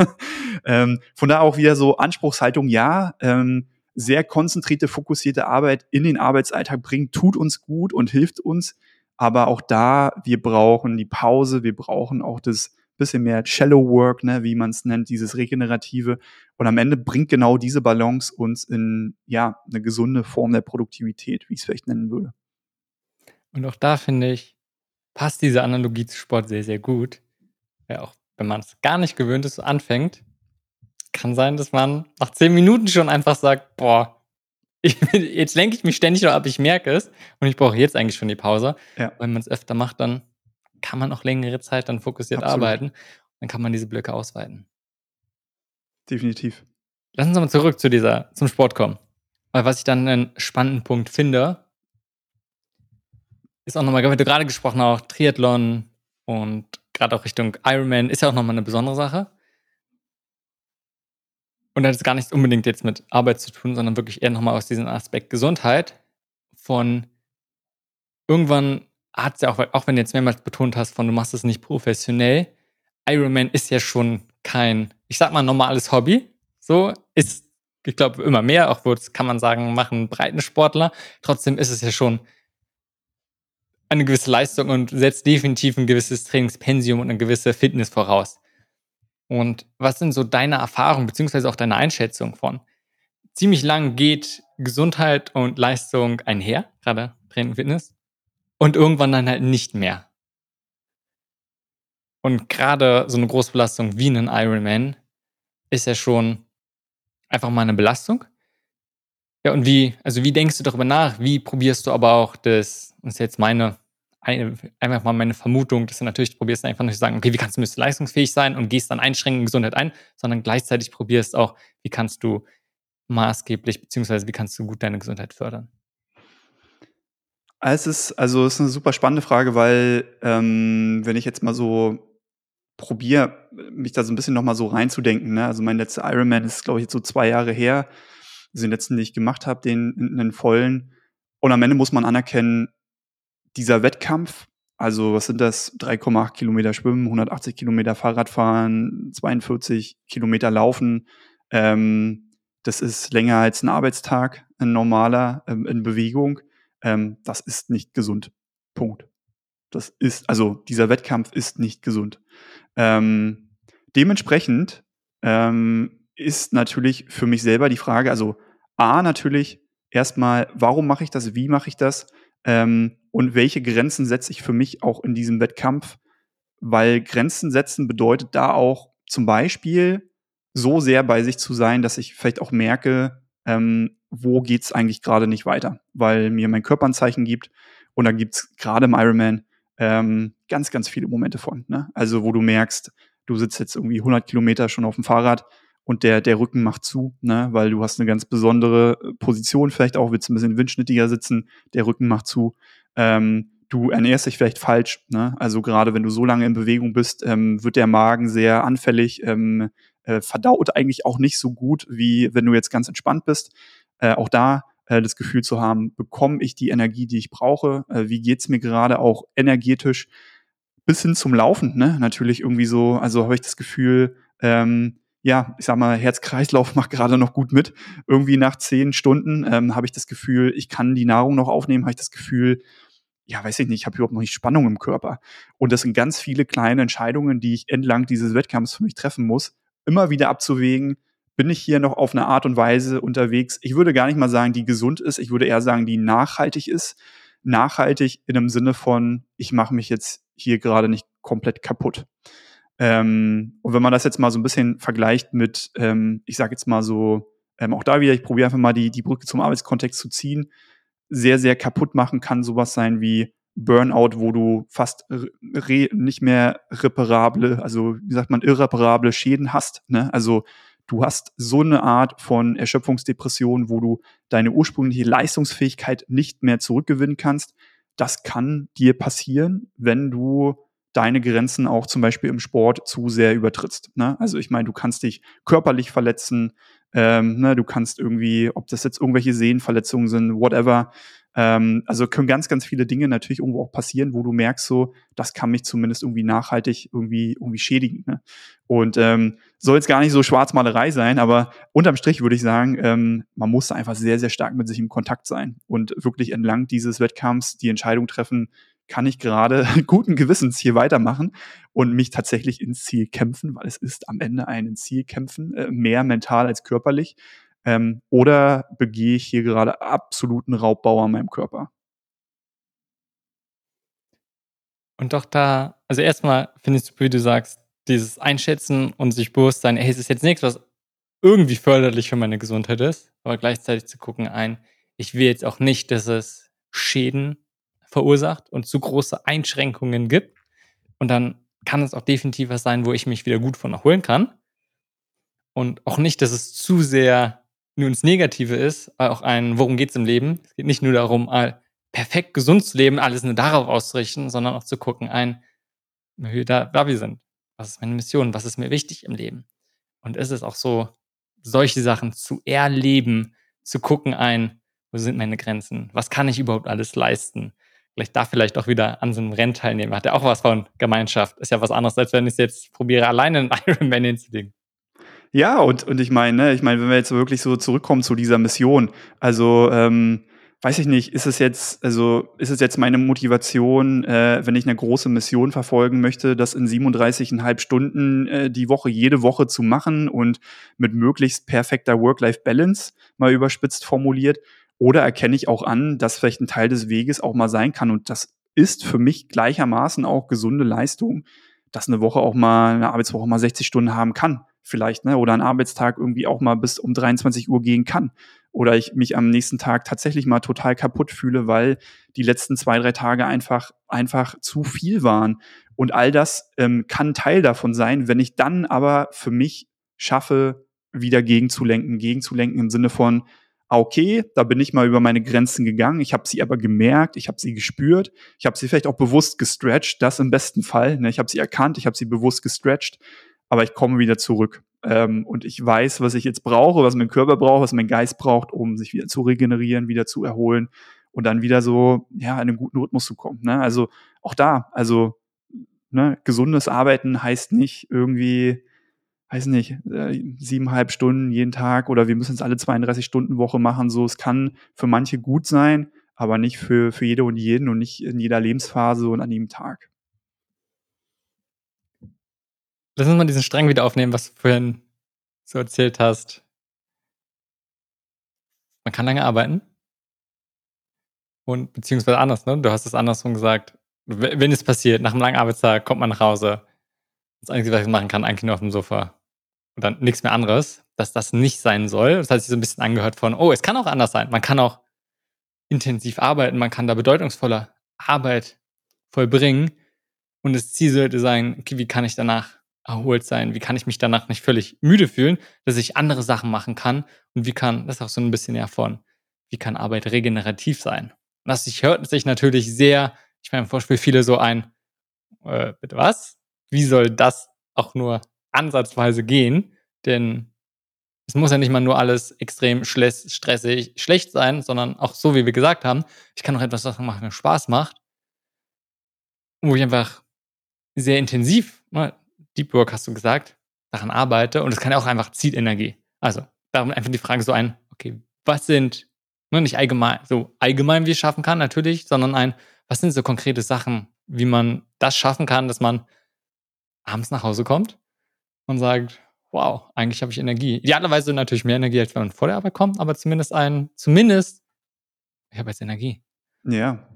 ähm, von da auch wieder so Anspruchshaltung, ja, ähm, sehr konzentrierte, fokussierte Arbeit in den Arbeitsalltag bringen, tut uns gut und hilft uns. Aber auch da, wir brauchen die Pause, wir brauchen auch das bisschen mehr Shallow Work, ne, wie man es nennt, dieses Regenerative. Und am Ende bringt genau diese Balance uns in ja eine gesunde Form der Produktivität, wie ich es vielleicht nennen würde. Und auch da finde ich, passt diese Analogie zu Sport sehr, sehr gut. Ja, auch wenn man es gar nicht gewöhnt ist, so anfängt, kann sein, dass man nach zehn Minuten schon einfach sagt, boah, ich, jetzt lenke ich mich ständig nur ab, ich merke es und ich brauche jetzt eigentlich schon die Pause. Ja. Wenn man es öfter macht, dann kann man auch längere Zeit dann fokussiert Absolut. arbeiten. Dann kann man diese Blöcke ausweiten. Definitiv. Lass uns mal zurück zu dieser, zum Sport kommen. Weil was ich dann einen spannenden Punkt finde, ist auch nochmal, wenn du gerade gesprochen auch Triathlon und gerade auch Richtung Ironman ist ja auch nochmal eine besondere Sache. Und das hat gar nichts unbedingt jetzt mit Arbeit zu tun, sondern wirklich eher nochmal aus diesem Aspekt Gesundheit. Von irgendwann hat ja auch, auch wenn du jetzt mehrmals betont hast, von du machst es nicht professionell. Ironman ist ja schon kein, ich sag mal, normales Hobby. So ist, ich glaube, immer mehr, auch wo kann man sagen, machen Breitensportler. Trotzdem ist es ja schon eine gewisse Leistung und setzt definitiv ein gewisses Trainingspensium und eine gewisse Fitness voraus. Und was sind so deine Erfahrungen beziehungsweise auch deine Einschätzung von? Ziemlich lang geht Gesundheit und Leistung einher, gerade Training und Fitness, und irgendwann dann halt nicht mehr. Und gerade so eine Großbelastung wie ein Ironman ist ja schon einfach mal eine Belastung. Ja, und wie, also wie denkst du darüber nach? Wie probierst du aber auch das, das ist jetzt meine eine, einfach mal meine Vermutung, dass du natürlich probierst einfach nicht zu sagen, okay, wie kannst du leistungsfähig sein und gehst dann einschränkend in Gesundheit ein, sondern gleichzeitig probierst auch, wie kannst du maßgeblich, beziehungsweise wie kannst du gut deine Gesundheit fördern? Es ist, also es ist eine super spannende Frage, weil ähm, wenn ich jetzt mal so probiere, mich da so ein bisschen nochmal so reinzudenken, ne? also mein letzter Ironman ist, glaube ich, jetzt so zwei Jahre her, also den letzten, den ich gemacht habe, den, den vollen. Und am Ende muss man anerkennen, dieser Wettkampf, also was sind das? 3,8 Kilometer Schwimmen, 180 Kilometer Fahrradfahren, 42 Kilometer Laufen. Ähm, das ist länger als ein Arbeitstag, ein normaler ähm, in Bewegung. Ähm, das ist nicht gesund. Punkt. Das ist, also dieser Wettkampf ist nicht gesund. Ähm, dementsprechend ähm, ist natürlich für mich selber die Frage, also A, natürlich erstmal, warum mache ich das, wie mache ich das? Ähm, und welche Grenzen setze ich für mich auch in diesem Wettkampf, weil Grenzen setzen bedeutet da auch zum Beispiel so sehr bei sich zu sein, dass ich vielleicht auch merke, ähm, wo geht's eigentlich gerade nicht weiter, weil mir mein Körper ein Zeichen gibt und da gibt's gerade im Ironman ähm, ganz, ganz viele Momente von. Ne? Also wo du merkst, du sitzt jetzt irgendwie 100 Kilometer schon auf dem Fahrrad und der, der Rücken macht zu, ne? weil du hast eine ganz besondere äh, Position, vielleicht auch willst ein bisschen windschnittiger sitzen, der Rücken macht zu. Ähm, du ernährst dich vielleicht falsch, ne? also gerade wenn du so lange in Bewegung bist, ähm, wird der Magen sehr anfällig, ähm, äh, verdaut eigentlich auch nicht so gut, wie wenn du jetzt ganz entspannt bist. Äh, auch da äh, das Gefühl zu haben, bekomme ich die Energie, die ich brauche, äh, wie geht's mir gerade auch energetisch, bis hin zum Laufen, ne? natürlich irgendwie so, also habe ich das Gefühl, ähm, ja, ich sag mal, Herz-Kreislauf macht gerade noch gut mit. Irgendwie nach zehn Stunden ähm, habe ich das Gefühl, ich kann die Nahrung noch aufnehmen, habe ich das Gefühl, ja, weiß ich nicht, ich habe überhaupt noch nicht Spannung im Körper. Und das sind ganz viele kleine Entscheidungen, die ich entlang dieses Wettkampfs für mich treffen muss, immer wieder abzuwägen, bin ich hier noch auf eine Art und Weise unterwegs. Ich würde gar nicht mal sagen, die gesund ist, ich würde eher sagen, die nachhaltig ist. Nachhaltig in dem Sinne von, ich mache mich jetzt hier gerade nicht komplett kaputt. Ähm, und wenn man das jetzt mal so ein bisschen vergleicht mit, ähm, ich sage jetzt mal so, ähm, auch da wieder, ich probiere einfach mal die, die Brücke zum Arbeitskontext zu ziehen, sehr, sehr kaputt machen kann sowas sein wie Burnout, wo du fast nicht mehr reparable, also wie sagt man, irreparable Schäden hast. Ne? Also du hast so eine Art von Erschöpfungsdepression, wo du deine ursprüngliche Leistungsfähigkeit nicht mehr zurückgewinnen kannst. Das kann dir passieren, wenn du deine Grenzen auch zum Beispiel im Sport zu sehr übertrittst. Ne? Also ich meine, du kannst dich körperlich verletzen, ähm, ne? du kannst irgendwie, ob das jetzt irgendwelche Sehnenverletzungen sind, whatever. Ähm, also können ganz, ganz viele Dinge natürlich irgendwo auch passieren, wo du merkst, so, das kann mich zumindest irgendwie nachhaltig irgendwie, irgendwie schädigen. Ne? Und ähm, soll jetzt gar nicht so Schwarzmalerei sein, aber unterm Strich würde ich sagen, ähm, man muss einfach sehr, sehr stark mit sich im Kontakt sein und wirklich entlang dieses Wettkampfs die Entscheidung treffen, kann ich gerade guten Gewissens hier weitermachen und mich tatsächlich ins Ziel kämpfen, weil es ist am Ende ein Zielkämpfen, äh, mehr mental als körperlich. Ähm, oder begehe ich hier gerade absoluten Raubbau an meinem Körper? Und doch da, also erstmal findest du, wie du sagst, dieses Einschätzen und sich bewusst sein, hey, es ist jetzt nichts, was irgendwie förderlich für meine Gesundheit ist, aber gleichzeitig zu gucken, ein, ich will jetzt auch nicht, dass es Schäden verursacht und zu große Einschränkungen gibt. Und dann kann es auch definitiv was sein, wo ich mich wieder gut von erholen kann. Und auch nicht, dass es zu sehr nur ins Negative ist, auch ein, worum geht es im Leben? Es geht nicht nur darum, perfekt gesund zu leben, alles nur darauf auszurichten, sondern auch zu gucken, ein, da, da wir sind. Was ist meine Mission? Was ist mir wichtig im Leben? Und ist es auch so, solche Sachen zu erleben, zu gucken ein, wo sind meine Grenzen? Was kann ich überhaupt alles leisten? Vielleicht da vielleicht auch wieder an so einem Rennen teilnehmen. Hat ja auch was von Gemeinschaft. Ist ja was anderes, als wenn ich jetzt probiere, alleine einen Ironman hinzulegen. Ja, und, und ich meine, ne, ich meine, wenn wir jetzt wirklich so zurückkommen zu dieser Mission, also ähm, weiß ich nicht, ist es jetzt, also ist es jetzt meine Motivation, äh, wenn ich eine große Mission verfolgen möchte, das in 37,5 Stunden äh, die Woche, jede Woche zu machen und mit möglichst perfekter Work-Life-Balance, mal überspitzt formuliert? Oder erkenne ich auch an, dass vielleicht ein Teil des Weges auch mal sein kann und das ist für mich gleichermaßen auch gesunde Leistung, dass eine Woche auch mal, eine Arbeitswoche mal 60 Stunden haben kann, vielleicht, ne? Oder ein Arbeitstag irgendwie auch mal bis um 23 Uhr gehen kann oder ich mich am nächsten Tag tatsächlich mal total kaputt fühle, weil die letzten zwei, drei Tage einfach, einfach zu viel waren. Und all das ähm, kann Teil davon sein, wenn ich dann aber für mich schaffe, wieder gegenzulenken, gegenzulenken im Sinne von, ah, okay, da bin ich mal über meine Grenzen gegangen, ich habe sie aber gemerkt, ich habe sie gespürt, ich habe sie vielleicht auch bewusst gestretched, das im besten Fall, ne? ich habe sie erkannt, ich habe sie bewusst gestretched, aber ich komme wieder zurück. Ähm, und ich weiß, was ich jetzt brauche, was mein Körper braucht, was mein Geist braucht, um sich wieder zu regenerieren, wieder zu erholen und dann wieder so, ja, in einen guten Rhythmus zu kommen. Ne? Also auch da, also ne, gesundes Arbeiten heißt nicht irgendwie, weiß nicht, äh, siebeneinhalb Stunden jeden Tag oder wir müssen es alle 32 Stunden Woche machen. So, es kann für manche gut sein, aber nicht für, für jede und jeden und nicht in jeder Lebensphase und an jedem Tag. Lass uns mal diesen Strang wieder aufnehmen, was du vorhin so erzählt hast. Man kann lange arbeiten. Und beziehungsweise anders, ne? Du hast es andersrum gesagt. Wenn es passiert, nach einem langen Arbeitstag kommt man nach Hause. Das Einzige, was ich machen kann, eigentlich nur auf dem Sofa. Und dann nichts mehr anderes, dass das nicht sein soll. Das hat sich so ein bisschen angehört von, oh, es kann auch anders sein. Man kann auch intensiv arbeiten, man kann da bedeutungsvolle Arbeit vollbringen. Und das Ziel sollte sein, okay, wie kann ich danach erholt sein? Wie kann ich mich danach nicht völlig müde fühlen, dass ich andere Sachen machen kann? Und wie kann, das ist auch so ein bisschen ja von, wie kann Arbeit regenerativ sein? Und das sich hört sich natürlich sehr, ich meine, im Vorspiel viele so ein, äh, bitte was? Wie soll das auch nur ansatzweise gehen? Denn es muss ja nicht mal nur alles extrem stressig, schlecht sein, sondern auch so, wie wir gesagt haben, ich kann auch etwas machen, was mir Spaß macht. Wo ich einfach sehr intensiv, ne, Deep Work hast du gesagt, daran arbeite. Und es kann auch einfach Zielenergie. Also, darum einfach die Frage so ein, okay, was sind, nur nicht allgemein, so allgemein, wie es schaffen kann, natürlich, sondern ein, was sind so konkrete Sachen, wie man das schaffen kann, dass man abends nach Hause kommt und sagt, wow, eigentlich habe ich Energie. Idealerweise natürlich mehr Energie, als wenn man vor der Arbeit kommt, aber zumindest ein, zumindest, ich habe jetzt Energie. Ja,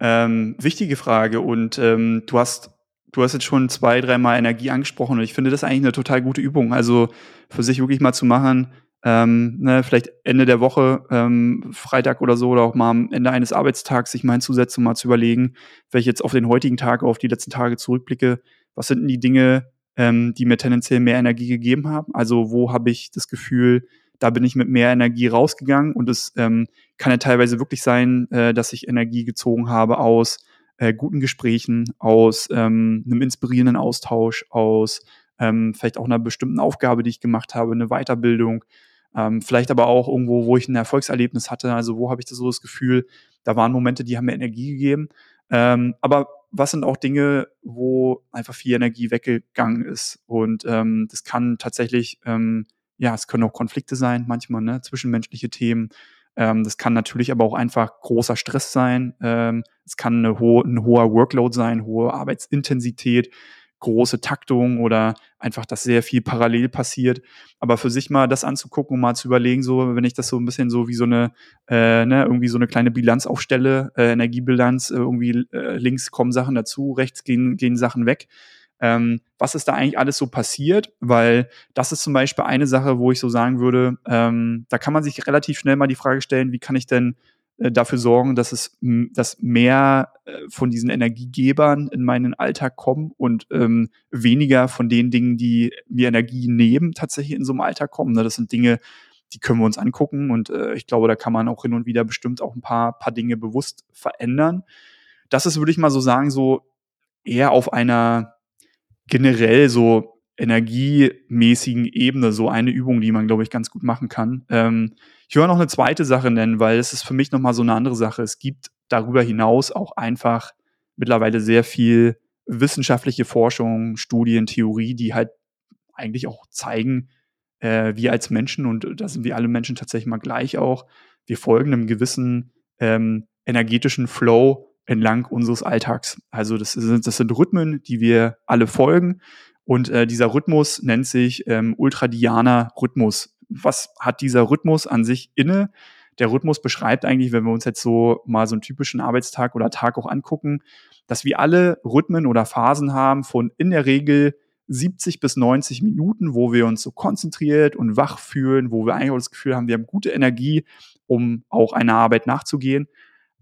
ähm, wichtige Frage. Und ähm, du hast du hast jetzt schon zwei, dreimal Energie angesprochen und ich finde das eigentlich eine total gute Übung. Also für sich wirklich mal zu machen, ähm, ne, vielleicht Ende der Woche, ähm, Freitag oder so, oder auch mal am Ende eines Arbeitstags sich mal hinzusetzen, mal zu überlegen, wenn jetzt auf den heutigen Tag, auf die letzten Tage zurückblicke, was sind denn die Dinge, ähm, die mir tendenziell mehr Energie gegeben haben? Also wo habe ich das Gefühl, da bin ich mit mehr Energie rausgegangen und es ähm, kann ja teilweise wirklich sein, äh, dass ich Energie gezogen habe aus äh, guten Gesprächen, aus ähm, einem inspirierenden Austausch, aus ähm, vielleicht auch einer bestimmten Aufgabe, die ich gemacht habe, eine Weiterbildung, ähm, vielleicht aber auch irgendwo, wo ich ein Erfolgserlebnis hatte. Also wo habe ich das so das Gefühl, da waren Momente, die haben mir Energie gegeben. Ähm, aber was sind auch Dinge, wo einfach viel Energie weggegangen ist? Und ähm, das kann tatsächlich, ähm, ja, es können auch Konflikte sein, manchmal, ne, zwischenmenschliche Themen. Ähm, das kann natürlich aber auch einfach großer Stress sein. Ähm, es kann ho ein hoher Workload sein, hohe Arbeitsintensität, große Taktung oder einfach, dass sehr viel parallel passiert. Aber für sich mal das anzugucken und mal zu überlegen, so, wenn ich das so ein bisschen so wie so eine, äh, ne, irgendwie so eine kleine Bilanz aufstelle, äh, Energiebilanz, äh, irgendwie äh, links kommen Sachen dazu, rechts gehen, gehen Sachen weg. Ähm, was ist da eigentlich alles so passiert? Weil das ist zum Beispiel eine Sache, wo ich so sagen würde, ähm, da kann man sich relativ schnell mal die Frage stellen, wie kann ich denn äh, dafür sorgen, dass es dass mehr äh, von diesen Energiegebern in meinen Alltag kommen und ähm, weniger von den Dingen, die mir Energie nehmen, tatsächlich in so einem Alltag kommen. Ne? Das sind Dinge, die können wir uns angucken und äh, ich glaube, da kann man auch hin und wieder bestimmt auch ein paar, paar Dinge bewusst verändern. Das ist, würde ich mal so sagen, so eher auf einer generell so energiemäßigen Ebene so eine Übung, die man, glaube ich, ganz gut machen kann. Ähm, ich will noch eine zweite Sache nennen, weil es ist für mich nochmal so eine andere Sache. Es gibt darüber hinaus auch einfach mittlerweile sehr viel wissenschaftliche Forschung, Studien, Theorie, die halt eigentlich auch zeigen, äh, wir als Menschen, und da sind wir alle Menschen tatsächlich mal gleich auch, wir folgen einem gewissen ähm, energetischen Flow entlang unseres Alltags. Also das sind, das sind Rhythmen, die wir alle folgen. Und äh, dieser Rhythmus nennt sich ähm, Ultradianer Rhythmus. Was hat dieser Rhythmus an sich inne? Der Rhythmus beschreibt eigentlich, wenn wir uns jetzt so mal so einen typischen Arbeitstag oder Tag auch angucken, dass wir alle Rhythmen oder Phasen haben von in der Regel 70 bis 90 Minuten, wo wir uns so konzentriert und wach fühlen, wo wir eigentlich auch das Gefühl haben, wir haben gute Energie, um auch einer Arbeit nachzugehen.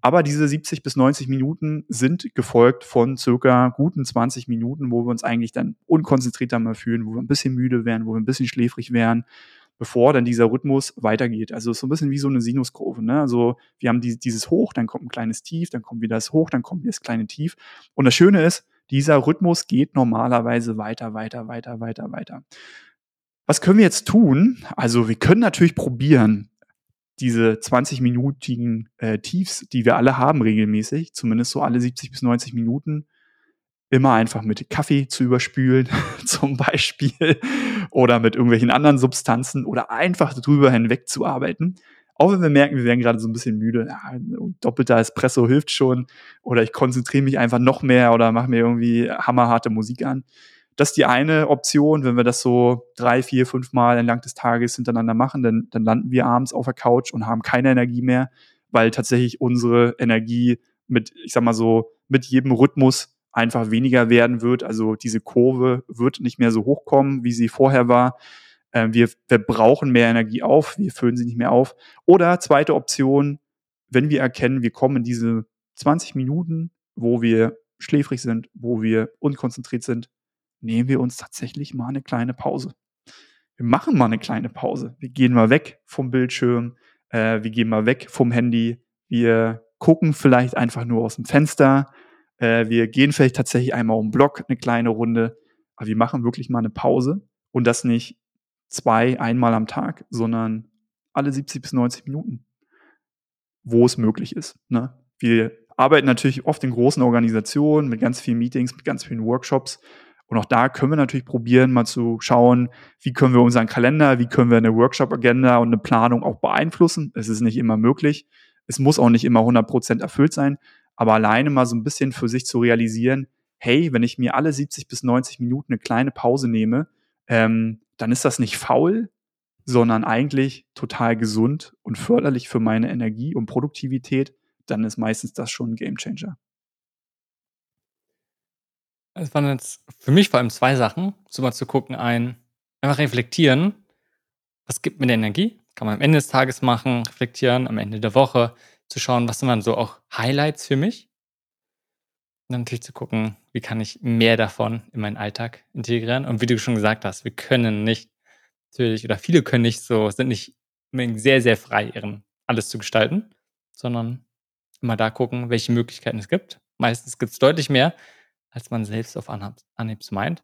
Aber diese 70 bis 90 Minuten sind gefolgt von circa guten 20 Minuten, wo wir uns eigentlich dann unkonzentrierter mal fühlen, wo wir ein bisschen müde werden, wo wir ein bisschen schläfrig werden, bevor dann dieser Rhythmus weitergeht. Also so ein bisschen wie so eine Sinuskurve. Ne? Also wir haben die, dieses Hoch, dann kommt ein kleines Tief, dann kommt wieder das Hoch, dann kommt wieder das kleine Tief. Und das Schöne ist, dieser Rhythmus geht normalerweise weiter, weiter, weiter, weiter, weiter. Was können wir jetzt tun? Also wir können natürlich probieren, diese 20-minütigen äh, Tiefs, die wir alle haben regelmäßig, zumindest so alle 70 bis 90 Minuten, immer einfach mit Kaffee zu überspülen, zum Beispiel, oder mit irgendwelchen anderen Substanzen oder einfach drüber hinweg zu arbeiten. Auch wenn wir merken, wir werden gerade so ein bisschen müde, ja, doppelter Espresso hilft schon, oder ich konzentriere mich einfach noch mehr oder mache mir irgendwie hammerharte Musik an. Das ist die eine Option. Wenn wir das so drei, vier, fünf Mal entlang des Tages hintereinander machen, dann, dann landen wir abends auf der Couch und haben keine Energie mehr, weil tatsächlich unsere Energie mit, ich sag mal so, mit jedem Rhythmus einfach weniger werden wird. Also diese Kurve wird nicht mehr so hochkommen, wie sie vorher war. Äh, wir, wir brauchen mehr Energie auf, wir füllen sie nicht mehr auf. Oder zweite Option, wenn wir erkennen, wir kommen in diese 20 Minuten, wo wir schläfrig sind, wo wir unkonzentriert sind, nehmen wir uns tatsächlich mal eine kleine Pause. Wir machen mal eine kleine Pause. Wir gehen mal weg vom Bildschirm, äh, wir gehen mal weg vom Handy, wir gucken vielleicht einfach nur aus dem Fenster, äh, wir gehen vielleicht tatsächlich einmal um den Block eine kleine Runde, aber wir machen wirklich mal eine Pause und das nicht zwei, einmal am Tag, sondern alle 70 bis 90 Minuten, wo es möglich ist. Ne? Wir arbeiten natürlich oft in großen Organisationen mit ganz vielen Meetings, mit ganz vielen Workshops und auch da können wir natürlich probieren, mal zu schauen, wie können wir unseren Kalender, wie können wir eine Workshop-Agenda und eine Planung auch beeinflussen. Es ist nicht immer möglich. Es muss auch nicht immer 100% erfüllt sein. Aber alleine mal so ein bisschen für sich zu realisieren, hey, wenn ich mir alle 70 bis 90 Minuten eine kleine Pause nehme, ähm, dann ist das nicht faul, sondern eigentlich total gesund und förderlich für meine Energie und Produktivität, dann ist meistens das schon ein Gamechanger. Es waren jetzt für mich vor allem zwei Sachen, so mal zu gucken, ein, einfach reflektieren, was gibt mir die Energie? Kann man am Ende des Tages machen, reflektieren, am Ende der Woche, zu schauen, was sind dann so auch Highlights für mich? Und dann natürlich zu gucken, wie kann ich mehr davon in meinen Alltag integrieren? Und wie du schon gesagt hast, wir können nicht, natürlich, oder viele können nicht so, sind nicht sehr, sehr frei, ihren alles zu gestalten, sondern immer da gucken, welche Möglichkeiten es gibt. Meistens gibt es deutlich mehr, als man selbst auf Anhieb meint.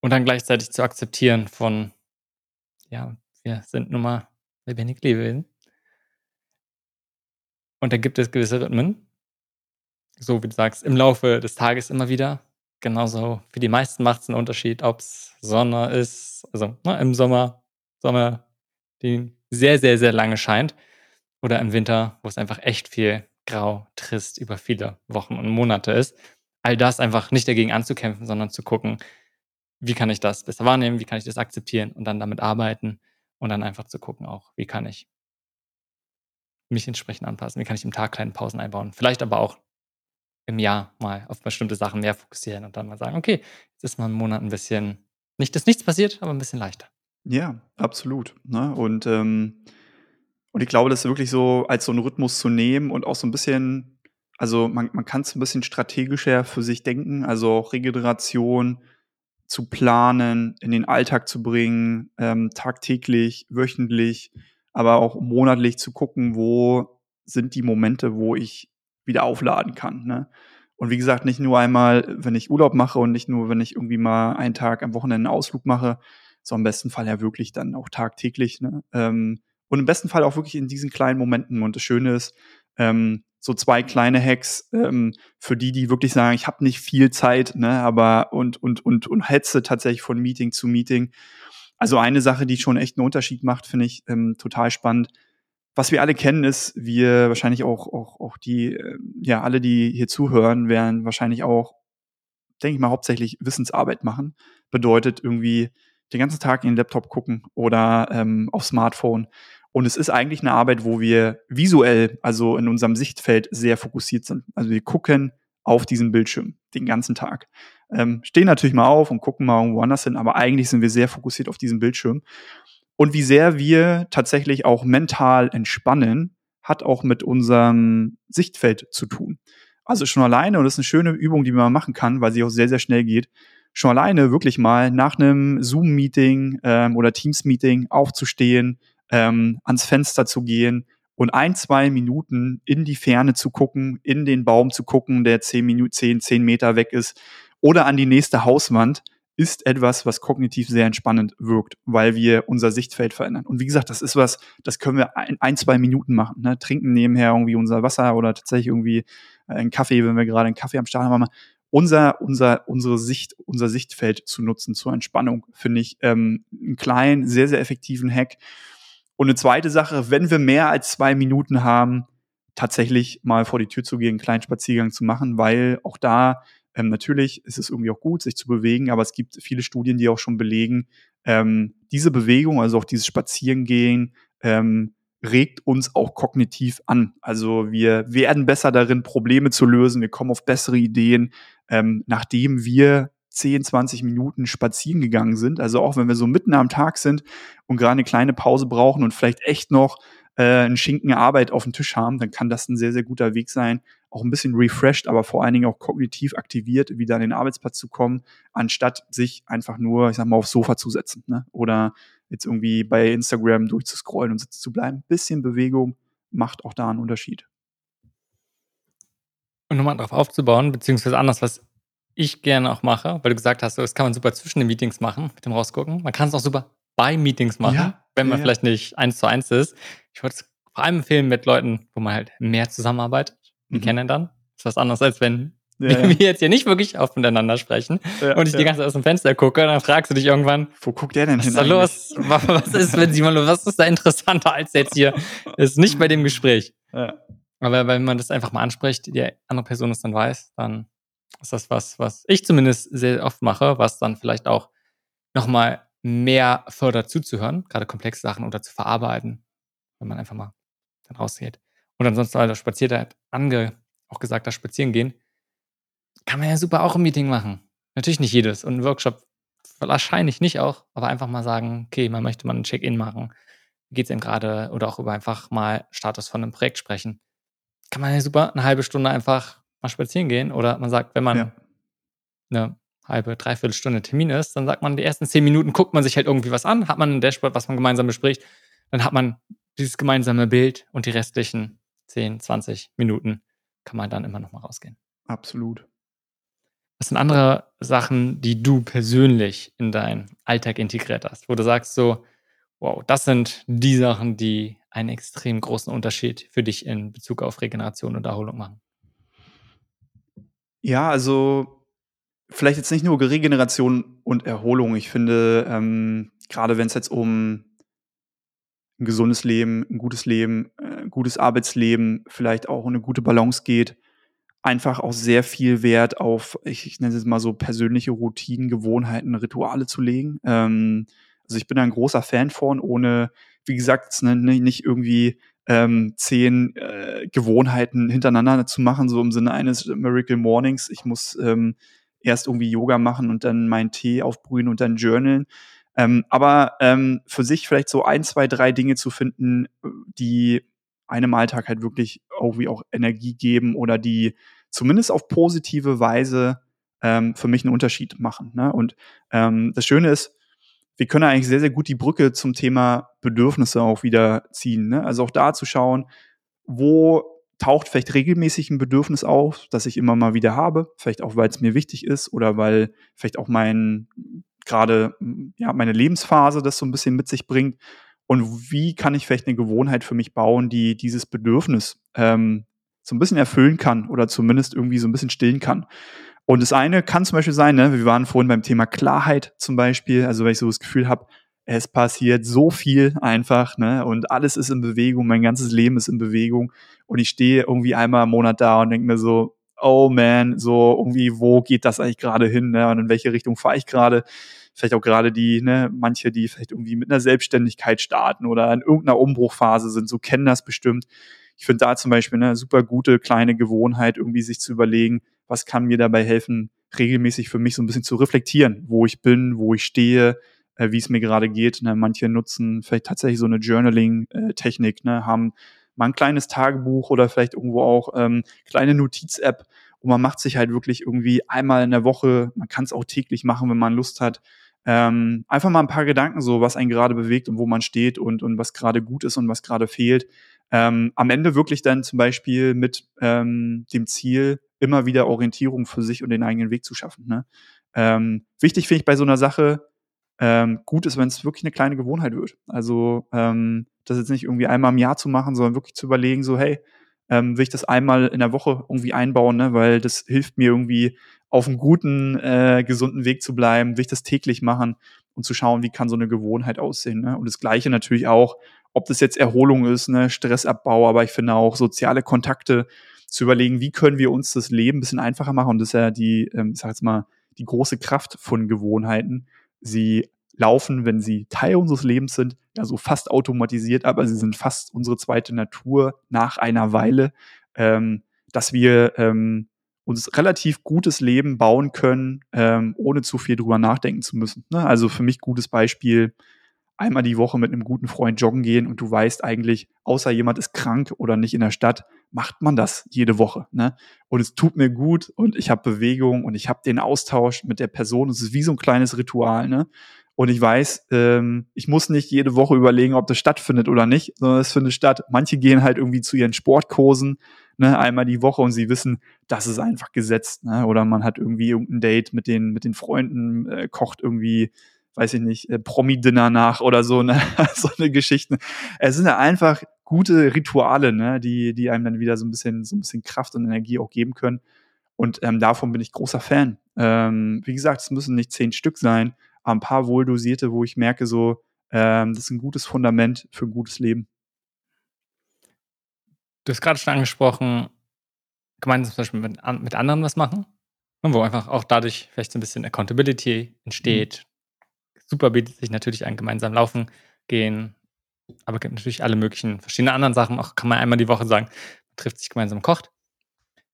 Und dann gleichzeitig zu akzeptieren von, ja, wir sind nun mal lebendig Lebewesen. Und da gibt es gewisse Rhythmen, so wie du sagst, im Laufe des Tages immer wieder. Genauso für die meisten macht es einen Unterschied, ob es Sonne ist, also ne, im Sommer, Sonne, die sehr, sehr, sehr lange scheint, oder im Winter, wo es einfach echt viel grau, trist über viele Wochen und Monate ist all das einfach nicht dagegen anzukämpfen, sondern zu gucken, wie kann ich das besser wahrnehmen, wie kann ich das akzeptieren und dann damit arbeiten und dann einfach zu gucken auch, wie kann ich mich entsprechend anpassen, wie kann ich im Tag kleine Pausen einbauen. Vielleicht aber auch im Jahr mal auf bestimmte Sachen mehr fokussieren und dann mal sagen, okay, jetzt ist mal ein Monat ein bisschen, nicht, dass nichts passiert, aber ein bisschen leichter. Ja, absolut. Ne? Und, ähm, und ich glaube, das ist wirklich so als so einen Rhythmus zu nehmen und auch so ein bisschen, also man, man kann es ein bisschen strategischer für sich denken, also auch Regeneration zu planen, in den Alltag zu bringen, ähm, tagtäglich, wöchentlich, aber auch monatlich zu gucken, wo sind die Momente, wo ich wieder aufladen kann. Ne? Und wie gesagt, nicht nur einmal, wenn ich Urlaub mache und nicht nur, wenn ich irgendwie mal einen Tag am Wochenende einen Ausflug mache, so im besten Fall ja wirklich dann auch tagtäglich. Ne? Ähm, und im besten Fall auch wirklich in diesen kleinen Momenten. Und das Schöne ist, ähm, so zwei kleine Hacks ähm, für die, die wirklich sagen, ich habe nicht viel Zeit, ne, aber und und und und hetze tatsächlich von Meeting zu Meeting. Also eine Sache, die schon echt einen Unterschied macht, finde ich ähm, total spannend was wir alle kennen, ist, wir wahrscheinlich auch, auch, auch die, äh, ja, alle, die hier zuhören, werden wahrscheinlich auch, denke ich mal, hauptsächlich Wissensarbeit machen. Bedeutet irgendwie den ganzen Tag in den Laptop gucken oder ähm, auf Smartphone. Und es ist eigentlich eine Arbeit, wo wir visuell, also in unserem Sichtfeld, sehr fokussiert sind. Also wir gucken auf diesen Bildschirm den ganzen Tag. Ähm, stehen natürlich mal auf und gucken mal irgendwo anders hin, aber eigentlich sind wir sehr fokussiert auf diesen Bildschirm. Und wie sehr wir tatsächlich auch mental entspannen, hat auch mit unserem Sichtfeld zu tun. Also schon alleine, und das ist eine schöne Übung, die man machen kann, weil sie auch sehr, sehr schnell geht, schon alleine wirklich mal nach einem Zoom-Meeting ähm, oder Teams-Meeting aufzustehen, ähm, ans Fenster zu gehen und ein, zwei Minuten in die Ferne zu gucken, in den Baum zu gucken, der zehn Minuten, zehn, zehn Meter weg ist, oder an die nächste Hauswand ist etwas, was kognitiv sehr entspannend wirkt, weil wir unser Sichtfeld verändern. Und wie gesagt, das ist was, das können wir in ein, zwei Minuten machen. Ne? Trinken nebenher irgendwie unser Wasser oder tatsächlich irgendwie äh, einen Kaffee, wenn wir gerade einen Kaffee am Start haben. Unser, unser, unsere Sicht, unser Sichtfeld zu nutzen zur Entspannung, finde ich ähm, einen kleinen, sehr, sehr effektiven Hack. Und eine zweite Sache, wenn wir mehr als zwei Minuten haben, tatsächlich mal vor die Tür zu gehen, einen kleinen Spaziergang zu machen, weil auch da ähm, natürlich ist es irgendwie auch gut, sich zu bewegen, aber es gibt viele Studien, die auch schon belegen, ähm, diese Bewegung, also auch dieses Spazierengehen, ähm, regt uns auch kognitiv an. Also wir werden besser darin, Probleme zu lösen, wir kommen auf bessere Ideen, ähm, nachdem wir 10, 20 Minuten spazieren gegangen sind. Also auch wenn wir so mitten am Tag sind und gerade eine kleine Pause brauchen und vielleicht echt noch äh, einen Schinken Arbeit auf dem Tisch haben, dann kann das ein sehr, sehr guter Weg sein, auch ein bisschen refreshed, aber vor allen Dingen auch kognitiv aktiviert, wieder an den Arbeitsplatz zu kommen, anstatt sich einfach nur, ich sag mal, aufs Sofa zu setzen ne? oder jetzt irgendwie bei Instagram durchzuscrollen und sitzen zu bleiben. Ein bisschen Bewegung macht auch da einen Unterschied. Und nochmal darauf aufzubauen, beziehungsweise anders, was ich gerne auch mache, weil du gesagt hast, das kann man super zwischen den Meetings machen, mit dem Rausgucken. Man kann es auch super bei Meetings machen, ja, wenn man ja, vielleicht nicht eins zu eins ist. Ich würde es vor allem empfehlen mit Leuten, wo man halt mehr zusammenarbeitet die mhm. kennen dann. Das ist was anderes, als wenn ja, wir jetzt hier nicht wirklich oft miteinander sprechen und ich die ganze Zeit aus dem Fenster gucke, dann fragst du dich irgendwann, wo guckt der denn was hin? Was ist da los? Was ist, wenn Simon, was ist da interessanter als jetzt hier? ist nicht bei dem Gespräch. Aber wenn man das einfach mal anspricht, die andere Person es dann weiß, dann ist das was, was ich zumindest sehr oft mache, was dann vielleicht auch nochmal mehr fördert zuzuhören, gerade komplexe Sachen oder zu verarbeiten, wenn man einfach mal dann rausgeht. Und ansonsten, weil der Spazierter hat ange, auch gesagt, das Spazieren gehen, kann man ja super auch im Meeting machen. Natürlich nicht jedes. Und ein Workshop wahrscheinlich nicht auch, aber einfach mal sagen, okay, man möchte mal ein Check-in machen. Wie geht's denn gerade? Oder auch über einfach mal Status von einem Projekt sprechen. Kann man ja super eine halbe Stunde einfach mal spazieren gehen. Oder man sagt, wenn man ja. eine halbe, dreiviertel Stunde Termin ist, dann sagt man, die ersten zehn Minuten guckt man sich halt irgendwie was an, hat man ein Dashboard, was man gemeinsam bespricht, dann hat man dieses gemeinsame Bild und die restlichen 10, 20 Minuten kann man dann immer noch mal rausgehen. Absolut. Was sind andere Sachen, die du persönlich in deinen Alltag integriert hast, wo du sagst so, wow, das sind die Sachen, die einen extrem großen Unterschied für dich in Bezug auf Regeneration und Erholung machen? Ja, also vielleicht jetzt nicht nur Regeneration und Erholung. Ich finde, ähm, gerade wenn es jetzt um ein gesundes Leben, ein gutes Leben, äh, ein gutes Arbeitsleben, vielleicht auch eine gute Balance geht, einfach auch sehr viel Wert auf, ich, ich nenne es mal so persönliche Routinen, Gewohnheiten, Rituale zu legen. Ähm, Also ich bin ein großer Fan von, ohne, wie gesagt, ne, nicht irgendwie ähm, zehn äh, Gewohnheiten hintereinander zu machen, so im Sinne eines Miracle Mornings. Ich muss ähm, erst irgendwie Yoga machen und dann meinen Tee aufbrühen und dann journalen. Ähm, aber ähm, für sich vielleicht so ein, zwei, drei Dinge zu finden, die einem Alltag halt wirklich irgendwie auch Energie geben oder die zumindest auf positive Weise ähm, für mich einen Unterschied machen. Ne? Und ähm, das Schöne ist, wir können eigentlich sehr, sehr gut die Brücke zum Thema Bedürfnisse auch wieder ziehen. Ne? Also auch da zu schauen, wo taucht vielleicht regelmäßig ein Bedürfnis auf, das ich immer mal wieder habe, vielleicht auch, weil es mir wichtig ist oder weil vielleicht auch mein gerade ja meine Lebensphase das so ein bisschen mit sich bringt und wie kann ich vielleicht eine Gewohnheit für mich bauen, die dieses Bedürfnis ähm, so ein bisschen erfüllen kann oder zumindest irgendwie so ein bisschen stillen kann. Und das eine kann zum Beispiel sein, ne, wir waren vorhin beim Thema Klarheit zum Beispiel, also wenn ich so das Gefühl habe, es passiert so viel einfach, ne, und alles ist in Bewegung, mein ganzes Leben ist in Bewegung und ich stehe irgendwie einmal im Monat da und denke mir so, oh man, so irgendwie, wo geht das eigentlich gerade hin, ne, und in welche Richtung fahre ich gerade? Vielleicht auch gerade die, ne, manche, die vielleicht irgendwie mit einer Selbstständigkeit starten oder in irgendeiner Umbruchphase sind, so kennen das bestimmt. Ich finde da zum Beispiel eine super gute kleine Gewohnheit, irgendwie sich zu überlegen, was kann mir dabei helfen, regelmäßig für mich so ein bisschen zu reflektieren, wo ich bin, wo ich stehe, äh, wie es mir gerade geht. Ne? Manche nutzen vielleicht tatsächlich so eine Journaling-Technik, ne? haben mal ein kleines Tagebuch oder vielleicht irgendwo auch ähm, kleine Notiz-App und man macht sich halt wirklich irgendwie einmal in der Woche, man kann es auch täglich machen, wenn man Lust hat, ähm, einfach mal ein paar Gedanken so, was einen gerade bewegt und wo man steht und, und was gerade gut ist und was gerade fehlt. Ähm, am Ende wirklich dann zum Beispiel mit ähm, dem Ziel, immer wieder Orientierung für sich und den eigenen Weg zu schaffen. Ne? Ähm, wichtig finde ich bei so einer Sache, ähm, gut ist, wenn es wirklich eine kleine Gewohnheit wird. Also ähm, das jetzt nicht irgendwie einmal im Jahr zu machen, sondern wirklich zu überlegen, so hey, ähm, will ich das einmal in der Woche irgendwie einbauen, ne? weil das hilft mir irgendwie auf einem guten, äh, gesunden Weg zu bleiben, will ich das täglich machen und zu schauen, wie kann so eine Gewohnheit aussehen. Ne? Und das Gleiche natürlich auch, ob das jetzt Erholung ist, ne? Stressabbau, aber ich finde auch soziale Kontakte zu überlegen, wie können wir uns das Leben ein bisschen einfacher machen. Und das ist ja die, ähm, ich sag jetzt mal, die große Kraft von Gewohnheiten. Sie laufen, wenn sie Teil unseres Lebens sind, ja so fast automatisiert, aber sie sind fast unsere zweite Natur nach einer Weile, ähm, dass wir ähm, uns relativ gutes Leben bauen können, ähm, ohne zu viel drüber nachdenken zu müssen. Ne? Also für mich gutes Beispiel, einmal die Woche mit einem guten Freund joggen gehen und du weißt eigentlich, außer jemand ist krank oder nicht in der Stadt, macht man das jede Woche. Ne? Und es tut mir gut und ich habe Bewegung und ich habe den Austausch mit der Person. Es ist wie so ein kleines Ritual. Ne? Und ich weiß, ähm, ich muss nicht jede Woche überlegen, ob das stattfindet oder nicht, sondern es findet statt. Manche gehen halt irgendwie zu ihren Sportkursen, ne, einmal die Woche und sie wissen, das ist einfach gesetzt. Ne? Oder man hat irgendwie irgendein Date mit den, mit den Freunden, äh, kocht irgendwie weiß ich nicht, äh, Promi-Dinner nach oder so, ne? so eine Geschichte. Es sind ja einfach gute Rituale, ne? die, die einem dann wieder so ein bisschen, so ein bisschen Kraft und Energie auch geben können. Und ähm, davon bin ich großer Fan. Ähm, wie gesagt, es müssen nicht zehn Stück sein, aber ein paar wohldosierte, wo ich merke, so, ähm, das ist ein gutes Fundament für ein gutes Leben. Du hast gerade schon angesprochen, gemeinsam zum Beispiel mit, mit anderen was machen, ne, wo einfach auch dadurch vielleicht so ein bisschen Accountability entsteht, super bietet sich natürlich an, gemeinsam laufen gehen. Aber gibt natürlich alle möglichen verschiedene anderen Sachen. Auch kann man einmal die Woche sagen, man trifft sich gemeinsam, kocht.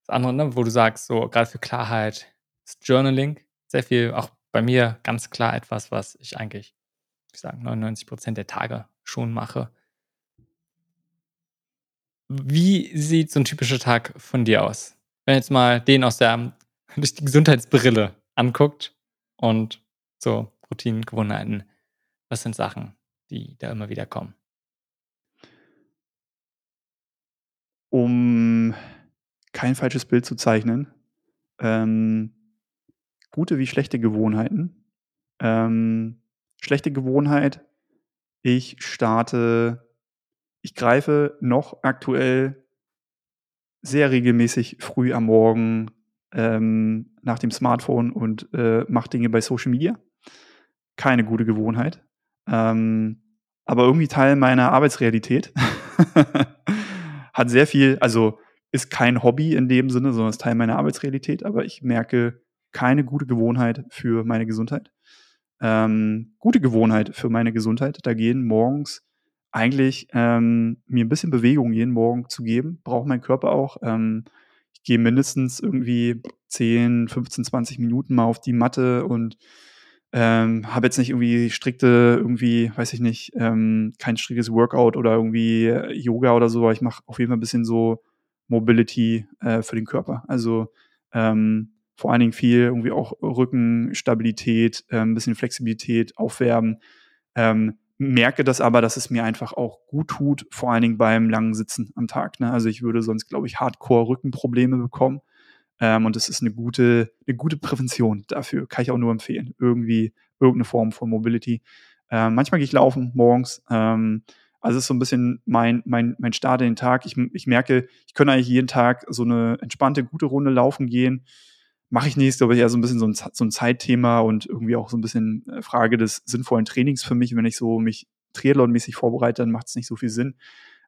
Das andere, ne, wo du sagst, so gerade für Klarheit, ist Journaling sehr viel, auch bei mir ganz klar etwas, was ich eigentlich, ich sage, 99 Prozent der Tage schon mache. Wie sieht so ein typischer Tag von dir aus? Wenn jetzt mal den aus der durch die Gesundheitsbrille anguckt und so Routinen, Gewohnheiten? Was sind Sachen, die da immer wieder kommen? Um kein falsches Bild zu zeichnen, ähm, gute wie schlechte Gewohnheiten. Ähm, schlechte Gewohnheit, ich starte, ich greife noch aktuell sehr regelmäßig früh am Morgen ähm, nach dem Smartphone und äh, mache Dinge bei Social Media keine gute Gewohnheit. Ähm, aber irgendwie Teil meiner Arbeitsrealität. Hat sehr viel, also ist kein Hobby in dem Sinne, sondern ist Teil meiner Arbeitsrealität, aber ich merke keine gute Gewohnheit für meine Gesundheit. ähm, gute Gewohnheit für meine Gesundheit, da gehen morgens eigentlich ähm, mir ein bisschen Bewegung jeden Morgen zu geben, braucht mein Körper auch. Ähm, ich gehe mindestens irgendwie 10, 15, 20 Minuten mal auf die Matte und ähm, habe jetzt nicht irgendwie strikte, irgendwie, weiß ich nicht, ähm, kein striktes Workout oder irgendwie Yoga oder so, aber ich mache auf jeden Fall ein bisschen so Mobility äh, für den Körper. Also ähm, vor allen Dingen viel irgendwie auch Rückenstabilität, äh, ein bisschen Flexibilität, Aufwärmen. Ähm, merke das aber, dass es mir einfach auch gut tut, vor allen Dingen beim langen Sitzen am Tag. Ne? Also ich würde sonst, glaube ich, Hardcore-Rückenprobleme bekommen. Ähm, und das ist eine gute, eine gute Prävention dafür. Kann ich auch nur empfehlen. Irgendwie irgendeine Form von Mobility. Ähm, manchmal gehe ich laufen morgens. Ähm, also es ist so ein bisschen mein, mein, mein Start in den Tag. Ich, ich merke, ich könnte eigentlich jeden Tag so eine entspannte, gute Runde laufen gehen mache ich nicht, glaube ich, eher so ein bisschen so ein, so ein Zeitthema und irgendwie auch so ein bisschen äh, Frage des sinnvollen Trainings für mich. Wenn ich so mich Triathlon-mäßig vorbereite, dann macht es nicht so viel Sinn.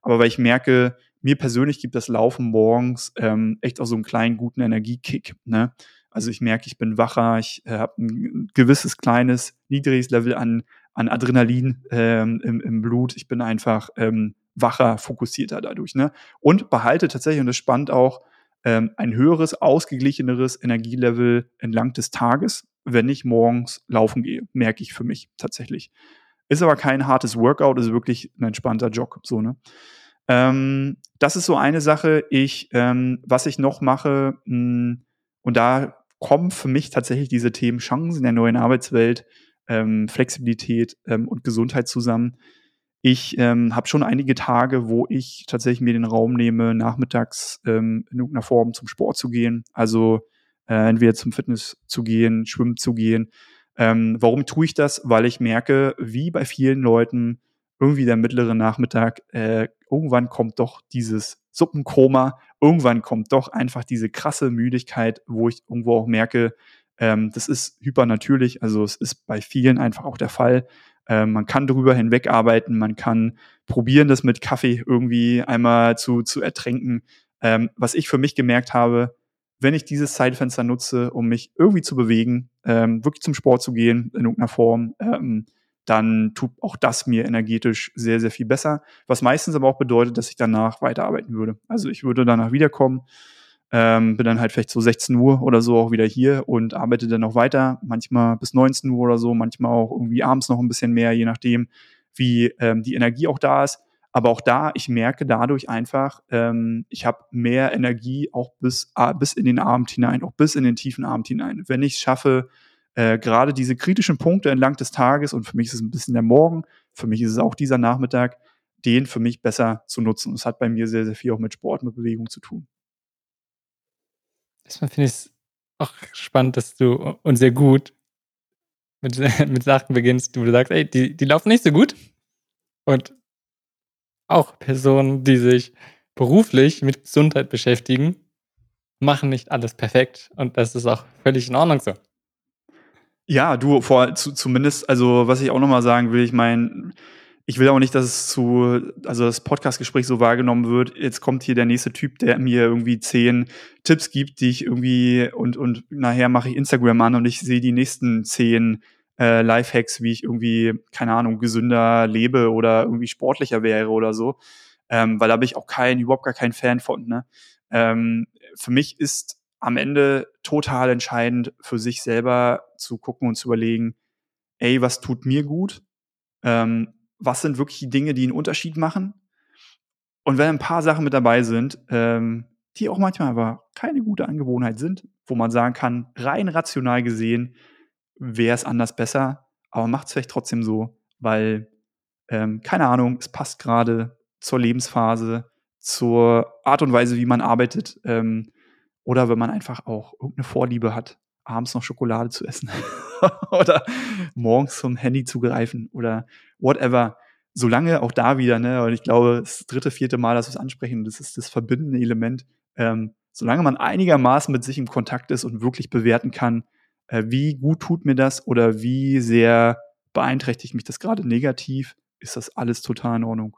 Aber weil ich merke, mir persönlich gibt das Laufen morgens ähm, echt auch so einen kleinen guten Energiekick. Ne? Also ich merke, ich bin wacher, ich äh, habe ein gewisses kleines, niedriges Level an, an Adrenalin ähm, im, im Blut. Ich bin einfach ähm, wacher, fokussierter dadurch. Ne? Und behalte tatsächlich, und das spannend auch, ähm, ein höheres, ausgeglicheneres Energielevel entlang des Tages, wenn ich morgens laufen gehe, merke ich für mich tatsächlich. Ist aber kein hartes Workout, ist wirklich ein entspannter Jog. So, ne? Ähm, das ist so eine Sache. Ich, ähm, was ich noch mache, mh, hm, und da kommen für mich tatsächlich diese Themen Chancen in der neuen Arbeitswelt, ähm, Flexibilität ähm, und Gesundheit zusammen. Ich ähm, habe schon einige Tage, wo ich tatsächlich mir den Raum nehme, nachmittags ähm, in irgendeiner Form zum Sport zu gehen. Also äh, entweder zum Fitness zu gehen, schwimmen zu gehen. Ähm, warum tue ich das? Weil ich merke, wie bei vielen Leuten, irgendwie der mittlere Nachmittag, äh, irgendwann kommt doch dieses Suppenkoma, irgendwann kommt doch einfach diese krasse Müdigkeit, wo ich irgendwo auch merke, ähm, das ist hypernatürlich, also es ist bei vielen einfach auch der Fall. Ähm, man kann drüber hinwegarbeiten, man kann probieren, das mit Kaffee irgendwie einmal zu, zu ertränken. Ähm, was ich für mich gemerkt habe, wenn ich dieses Zeitfenster nutze, um mich irgendwie zu bewegen, ähm, wirklich zum Sport zu gehen in irgendeiner Form, ähm, dann tut auch das mir energetisch sehr, sehr viel besser. Was meistens aber auch bedeutet, dass ich danach weiterarbeiten würde. Also ich würde danach wiederkommen, ähm, bin dann halt vielleicht so 16 Uhr oder so auch wieder hier und arbeite dann noch weiter, manchmal bis 19 Uhr oder so, manchmal auch irgendwie abends noch ein bisschen mehr, je nachdem, wie ähm, die Energie auch da ist. Aber auch da, ich merke dadurch einfach, ähm, ich habe mehr Energie auch bis, äh, bis in den Abend hinein, auch bis in den tiefen Abend hinein. Wenn ich es schaffe, äh, gerade diese kritischen Punkte entlang des Tages, und für mich ist es ein bisschen der Morgen, für mich ist es auch dieser Nachmittag, den für mich besser zu nutzen. Das hat bei mir sehr, sehr viel auch mit Sport, mit Bewegung zu tun. Erstmal finde ich es auch spannend, dass du und sehr gut mit, mit Sachen beginnst, wo du sagst, ey, die, die laufen nicht so gut. Und auch Personen, die sich beruflich mit Gesundheit beschäftigen, machen nicht alles perfekt. Und das ist auch völlig in Ordnung so. Ja, du, vor, zu, zumindest, also was ich auch nochmal sagen will, ich meine, ich will auch nicht, dass es zu, also das Podcastgespräch so wahrgenommen wird. Jetzt kommt hier der nächste Typ, der mir irgendwie zehn Tipps gibt, die ich irgendwie und und nachher mache ich Instagram an und ich sehe die nächsten zehn äh, Lifehacks, wie ich irgendwie keine Ahnung gesünder lebe oder irgendwie sportlicher wäre oder so, ähm, weil da bin ich auch kein überhaupt gar kein Fan von. Ne? Ähm, für mich ist am Ende total entscheidend für sich selber zu gucken und zu überlegen, ey, was tut mir gut? Ähm, was sind wirklich die Dinge, die einen Unterschied machen. Und wenn ein paar Sachen mit dabei sind, ähm, die auch manchmal aber keine gute Angewohnheit sind, wo man sagen kann, rein rational gesehen, wäre es anders besser, aber macht es vielleicht trotzdem so, weil, ähm, keine Ahnung, es passt gerade zur Lebensphase, zur Art und Weise, wie man arbeitet, ähm, oder wenn man einfach auch irgendeine Vorliebe hat, abends noch Schokolade zu essen oder morgens zum Handy zu greifen oder whatever. Solange auch da wieder, ne, und ich glaube, das dritte, vierte Mal, dass wir es ansprechen, das ist das verbindende Element. Ähm, solange man einigermaßen mit sich im Kontakt ist und wirklich bewerten kann, äh, wie gut tut mir das oder wie sehr beeinträchtigt mich das gerade negativ, ist das alles total in Ordnung.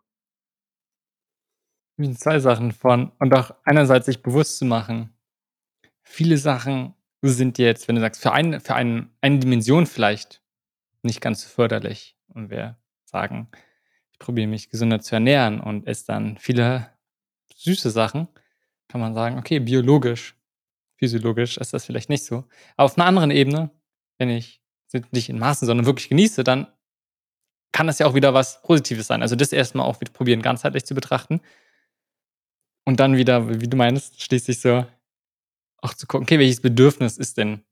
Zwei Sachen von, und auch einerseits sich bewusst zu machen, viele Sachen sind jetzt, wenn du sagst, für, ein, für ein, eine Dimension vielleicht nicht ganz so förderlich. Und wir sagen, ich probiere mich gesünder zu ernähren und esse dann viele süße Sachen, kann man sagen, okay, biologisch, physiologisch ist das vielleicht nicht so. Aber auf einer anderen Ebene, wenn ich nicht in Maßen, sondern wirklich genieße, dann kann das ja auch wieder was Positives sein. Also das erstmal auch wieder probieren, ganzheitlich zu betrachten. Und dann wieder, wie du meinst, schließlich so auch zu gucken, okay, welches Bedürfnis ist denn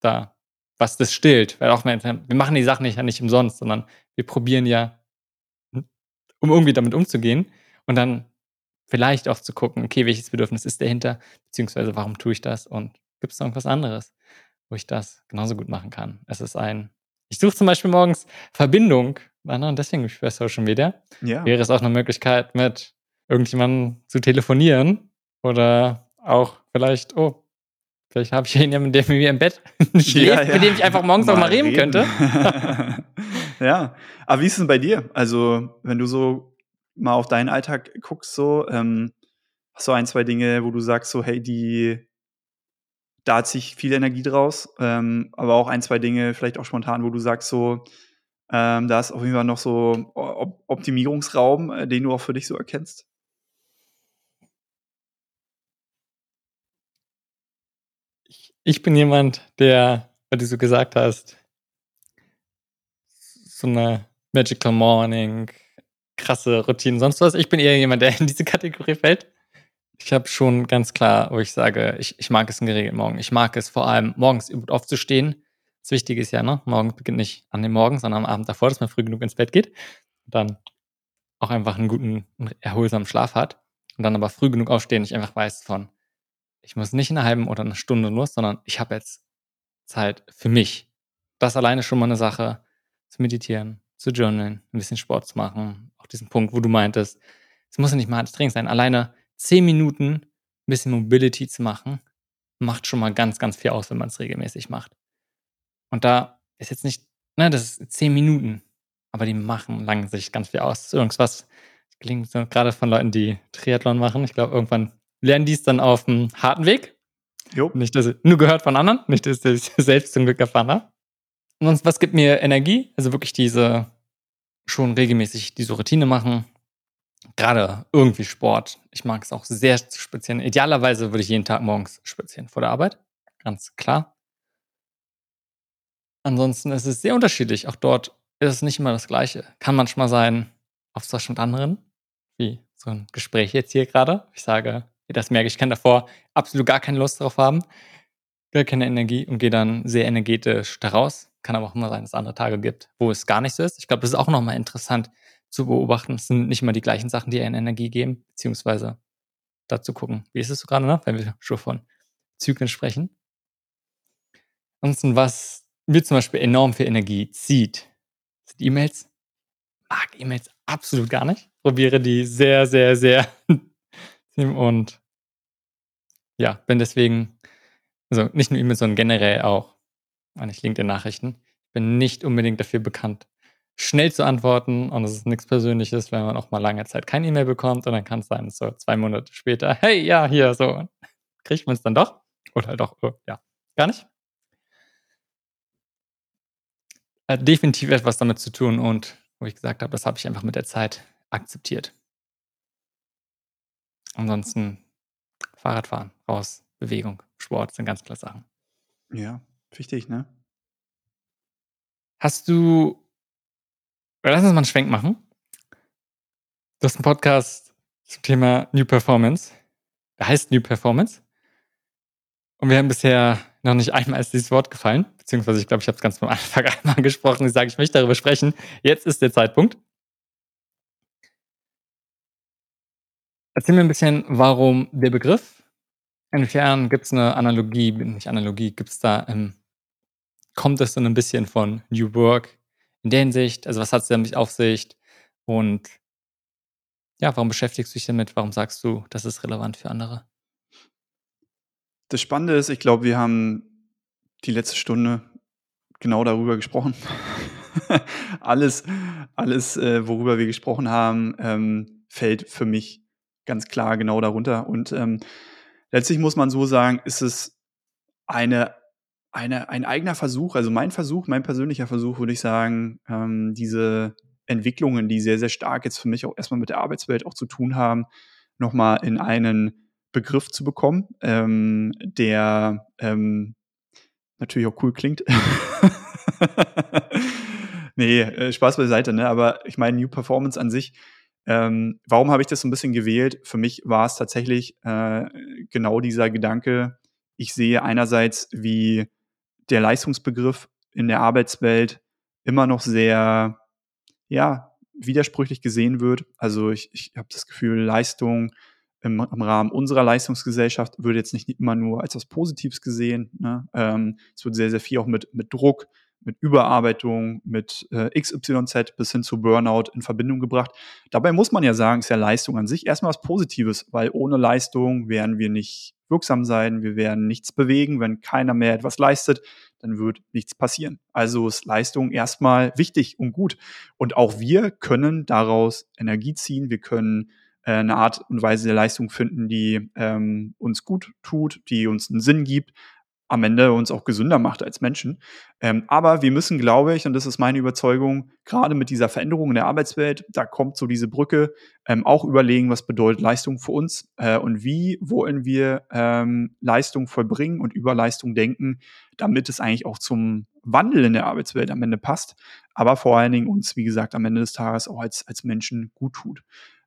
da, was das stillt? Weil auch, wir machen die Sachen nicht, ja nicht umsonst, sondern wir probieren ja, um irgendwie damit umzugehen und dann vielleicht auch zu gucken, okay, welches Bedürfnis ist dahinter, beziehungsweise warum tue ich das und gibt es noch irgendwas anderes, wo ich das genauso gut machen kann. Es ist ein, ich suche zum Beispiel morgens Verbindung, und deswegen für Social Media. Ja. Wäre es auch eine Möglichkeit, mit irgendjemandem zu telefonieren oder auch vielleicht, oh, Vielleicht habe ich ihn ja mit mir im Bett schläft, ja, ja. mit dem ich einfach morgens mal auch mal reden, reden. könnte. ja, aber wie ist es denn bei dir? Also, wenn du so mal auf deinen Alltag guckst, so, ähm, hast du ein, zwei Dinge, wo du sagst, so, hey, die, da hat sich viel Energie draus, ähm, aber auch ein, zwei Dinge, vielleicht auch spontan, wo du sagst, so, ähm, da ist auf jeden Fall noch so Optimierungsraum, äh, den du auch für dich so erkennst. Ich bin jemand, der, weil du so gesagt hast, so eine Magical Morning, krasse Routine, sonst was. Ich bin eher jemand, der in diese Kategorie fällt. Ich habe schon ganz klar, wo ich sage, ich, ich mag es einen geregelten Morgen. Ich mag es vor allem, morgens aufzustehen. Das Wichtige ist ja, ne? Morgen beginnt nicht an dem Morgen, sondern am Abend davor, dass man früh genug ins Bett geht. Und dann auch einfach einen guten, erholsamen Schlaf hat. Und dann aber früh genug aufstehen, ich einfach weiß von, ich muss nicht in einer halben oder einer Stunde los, sondern ich habe jetzt Zeit für mich. Das alleine schon mal eine Sache, zu meditieren, zu journalen, ein bisschen Sport zu machen. Auch diesen Punkt, wo du meintest, es muss ja nicht mal hartes Training sein. Alleine zehn Minuten ein bisschen Mobility zu machen, macht schon mal ganz, ganz viel aus, wenn man es regelmäßig macht. Und da ist jetzt nicht, ne, das ist zehn Minuten, aber die machen lang sich ganz viel aus. Das ist irgendwas, klingt so, gerade von Leuten, die Triathlon machen. Ich glaube, irgendwann lernen die es dann auf dem harten Weg. Jo. Nicht, dass ich nur gehört von anderen, nicht, dass ich selbst zum Glück erfahren habe. Und sonst, was gibt mir Energie? Also wirklich diese, schon regelmäßig diese Routine machen. Gerade irgendwie Sport. Ich mag es auch sehr zu spazieren. Idealerweise würde ich jeden Tag morgens spazieren vor der Arbeit. Ganz klar. Ansonsten ist es sehr unterschiedlich. Auch dort ist es nicht immer das Gleiche. Kann manchmal sein, Austausch mit anderen, wie so ein Gespräch jetzt hier gerade. Ich sage, das merke ich, kann davor absolut gar keine Lust drauf haben, gar keine Energie und gehe dann sehr energetisch daraus. Kann aber auch immer sein, dass es andere Tage gibt, wo es gar nicht so ist. Ich glaube, das ist auch nochmal interessant zu beobachten. Es sind nicht immer die gleichen Sachen, die einen Energie geben, beziehungsweise dazu gucken, wie ist es so gerade, ne? wenn wir schon von Zyklen sprechen. Ansonsten, was mir zum Beispiel enorm viel Energie zieht, sind E-Mails. Mag E-Mails absolut gar nicht. Probiere die sehr, sehr, sehr und ja, bin deswegen, also nicht nur E-Mails, sondern generell auch, eigentlich LinkedIn-Nachrichten. Ich bin nicht unbedingt dafür bekannt, schnell zu antworten und es ist nichts Persönliches, wenn man auch mal lange Zeit kein E-Mail bekommt und dann kann es sein, so zwei Monate später, hey, ja, hier, so, kriegt man es dann doch oder auch, oh, ja, gar nicht. Hat definitiv etwas damit zu tun und wo ich gesagt habe, das habe ich einfach mit der Zeit akzeptiert. Ansonsten Fahrradfahren, raus, Bewegung, Sport sind ganz klar Sachen. Ja, wichtig, ne? Hast du. Lass uns mal einen Schwenk machen. Du hast einen Podcast zum Thema New Performance. Der heißt New Performance. Und wir haben bisher noch nicht einmal ist dieses Wort gefallen. Beziehungsweise, ich glaube, ich habe es ganz am Anfang einmal gesprochen. Ich sage, ich möchte darüber sprechen. Jetzt ist der Zeitpunkt. Erzähl mir ein bisschen, warum der Begriff. Inwiefern gibt es eine Analogie, nicht Analogie, gibt es da, ähm, kommt es dann ein bisschen von New Work in der Hinsicht? Also, was hat es damit auf sich? Und ja, warum beschäftigst du dich damit? Warum sagst du, das ist relevant für andere? Das Spannende ist, ich glaube, wir haben die letzte Stunde genau darüber gesprochen. alles, alles, äh, worüber wir gesprochen haben, ähm, fällt für mich ganz klar genau darunter. Und ähm, letztlich muss man so sagen, ist es eine eine, ein eigener Versuch, also mein Versuch, mein persönlicher Versuch, würde ich sagen, ähm, diese Entwicklungen, die sehr, sehr stark jetzt für mich auch erstmal mit der Arbeitswelt auch zu tun haben, nochmal in einen Begriff zu bekommen, ähm, der ähm, natürlich auch cool klingt. nee, äh, Spaß beiseite, ne? Aber ich meine, New Performance an sich, ähm, warum habe ich das so ein bisschen gewählt? Für mich war es tatsächlich äh, genau dieser Gedanke, ich sehe einerseits, wie der Leistungsbegriff in der Arbeitswelt immer noch sehr, ja, widersprüchlich gesehen wird. Also ich, ich habe das Gefühl, Leistung im, im, Rahmen unserer Leistungsgesellschaft wird jetzt nicht immer nur als was Positives gesehen. Ne? Ähm, es wird sehr, sehr viel auch mit, mit Druck, mit Überarbeitung, mit äh, XYZ bis hin zu Burnout in Verbindung gebracht. Dabei muss man ja sagen, ist ja Leistung an sich erstmal was Positives, weil ohne Leistung wären wir nicht wirksam sein, wir werden nichts bewegen. Wenn keiner mehr etwas leistet, dann wird nichts passieren. Also ist Leistung erstmal wichtig und gut. Und auch wir können daraus Energie ziehen, wir können äh, eine Art und Weise der Leistung finden, die ähm, uns gut tut, die uns einen Sinn gibt, am Ende uns auch gesünder macht als Menschen. Ähm, aber wir müssen, glaube ich, und das ist meine Überzeugung, gerade mit dieser Veränderung in der Arbeitswelt, da kommt so diese Brücke, ähm, auch überlegen, was bedeutet Leistung für uns äh, und wie wollen wir ähm, Leistung vollbringen und über Leistung denken, damit es eigentlich auch zum Wandel in der Arbeitswelt am Ende passt, aber vor allen Dingen uns, wie gesagt, am Ende des Tages auch als, als Menschen gut tut.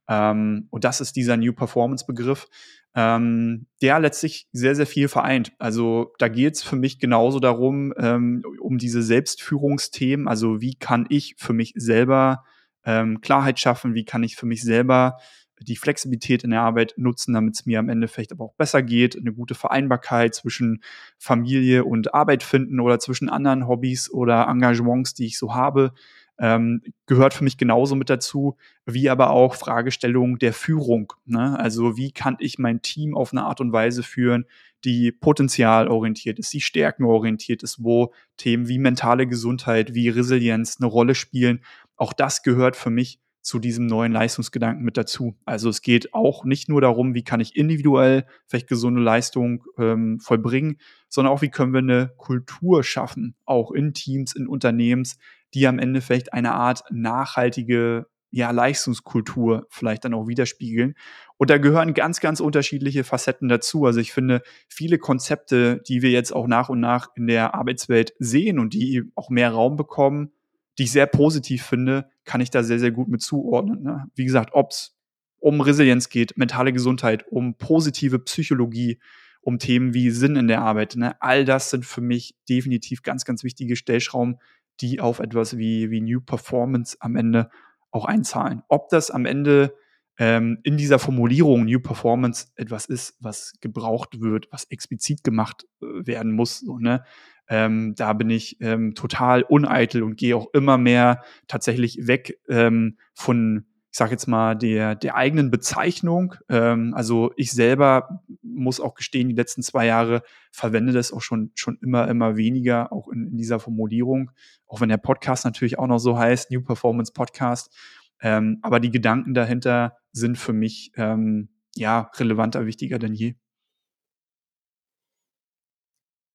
Ähm, und das ist dieser New Performance Begriff, ähm, der letztlich sehr, sehr viel vereint. Also da geht es für mich genauso darum, ähm, um diese Selbstführungsthemen. Also wie kann ich für mich selber ähm, Klarheit schaffen? Wie kann ich für mich selber die Flexibilität in der Arbeit nutzen, damit es mir am Ende vielleicht aber auch besser geht, eine gute Vereinbarkeit zwischen Familie und Arbeit finden oder zwischen anderen Hobbys oder Engagements, die ich so habe ähm, gehört für mich genauso mit dazu, wie aber auch Fragestellungen der Führung. Ne? Also wie kann ich mein Team auf eine Art und Weise führen, die potenzialorientiert ist, die stärkenorientiert ist, wo Themen wie mentale Gesundheit, wie Resilienz eine Rolle spielen. Auch das gehört für mich zu diesem neuen Leistungsgedanken mit dazu. Also es geht auch nicht nur darum, wie kann ich individuell vielleicht gesunde Leistung ähm, vollbringen, sondern auch, wie können wir eine Kultur schaffen, auch in Teams, in Unternehmens, die am Ende vielleicht eine Art nachhaltige ja, Leistungskultur vielleicht dann auch widerspiegeln. Und da gehören ganz, ganz unterschiedliche Facetten dazu. Also ich finde, viele Konzepte, die wir jetzt auch nach und nach in der Arbeitswelt sehen und die auch mehr Raum bekommen, die ich sehr positiv finde, kann ich da sehr, sehr gut mit zuordnen. Ne? Wie gesagt, ob es um Resilienz geht, mentale Gesundheit, um positive Psychologie, um Themen wie Sinn in der Arbeit. Ne? All das sind für mich definitiv ganz, ganz wichtige Stellschrauben, die auf etwas wie, wie New Performance am Ende auch einzahlen. Ob das am Ende ähm, in dieser Formulierung New Performance etwas ist, was gebraucht wird, was explizit gemacht äh, werden muss, so, ne? Ähm, da bin ich ähm, total uneitel und gehe auch immer mehr tatsächlich weg ähm, von ich sage jetzt mal, der, der eigenen Bezeichnung. Ähm, also ich selber muss auch gestehen, die letzten zwei Jahre verwende das auch schon, schon immer, immer weniger, auch in, in dieser Formulierung. Auch wenn der Podcast natürlich auch noch so heißt, New Performance Podcast. Ähm, aber die Gedanken dahinter sind für mich ähm, ja relevanter, wichtiger denn je.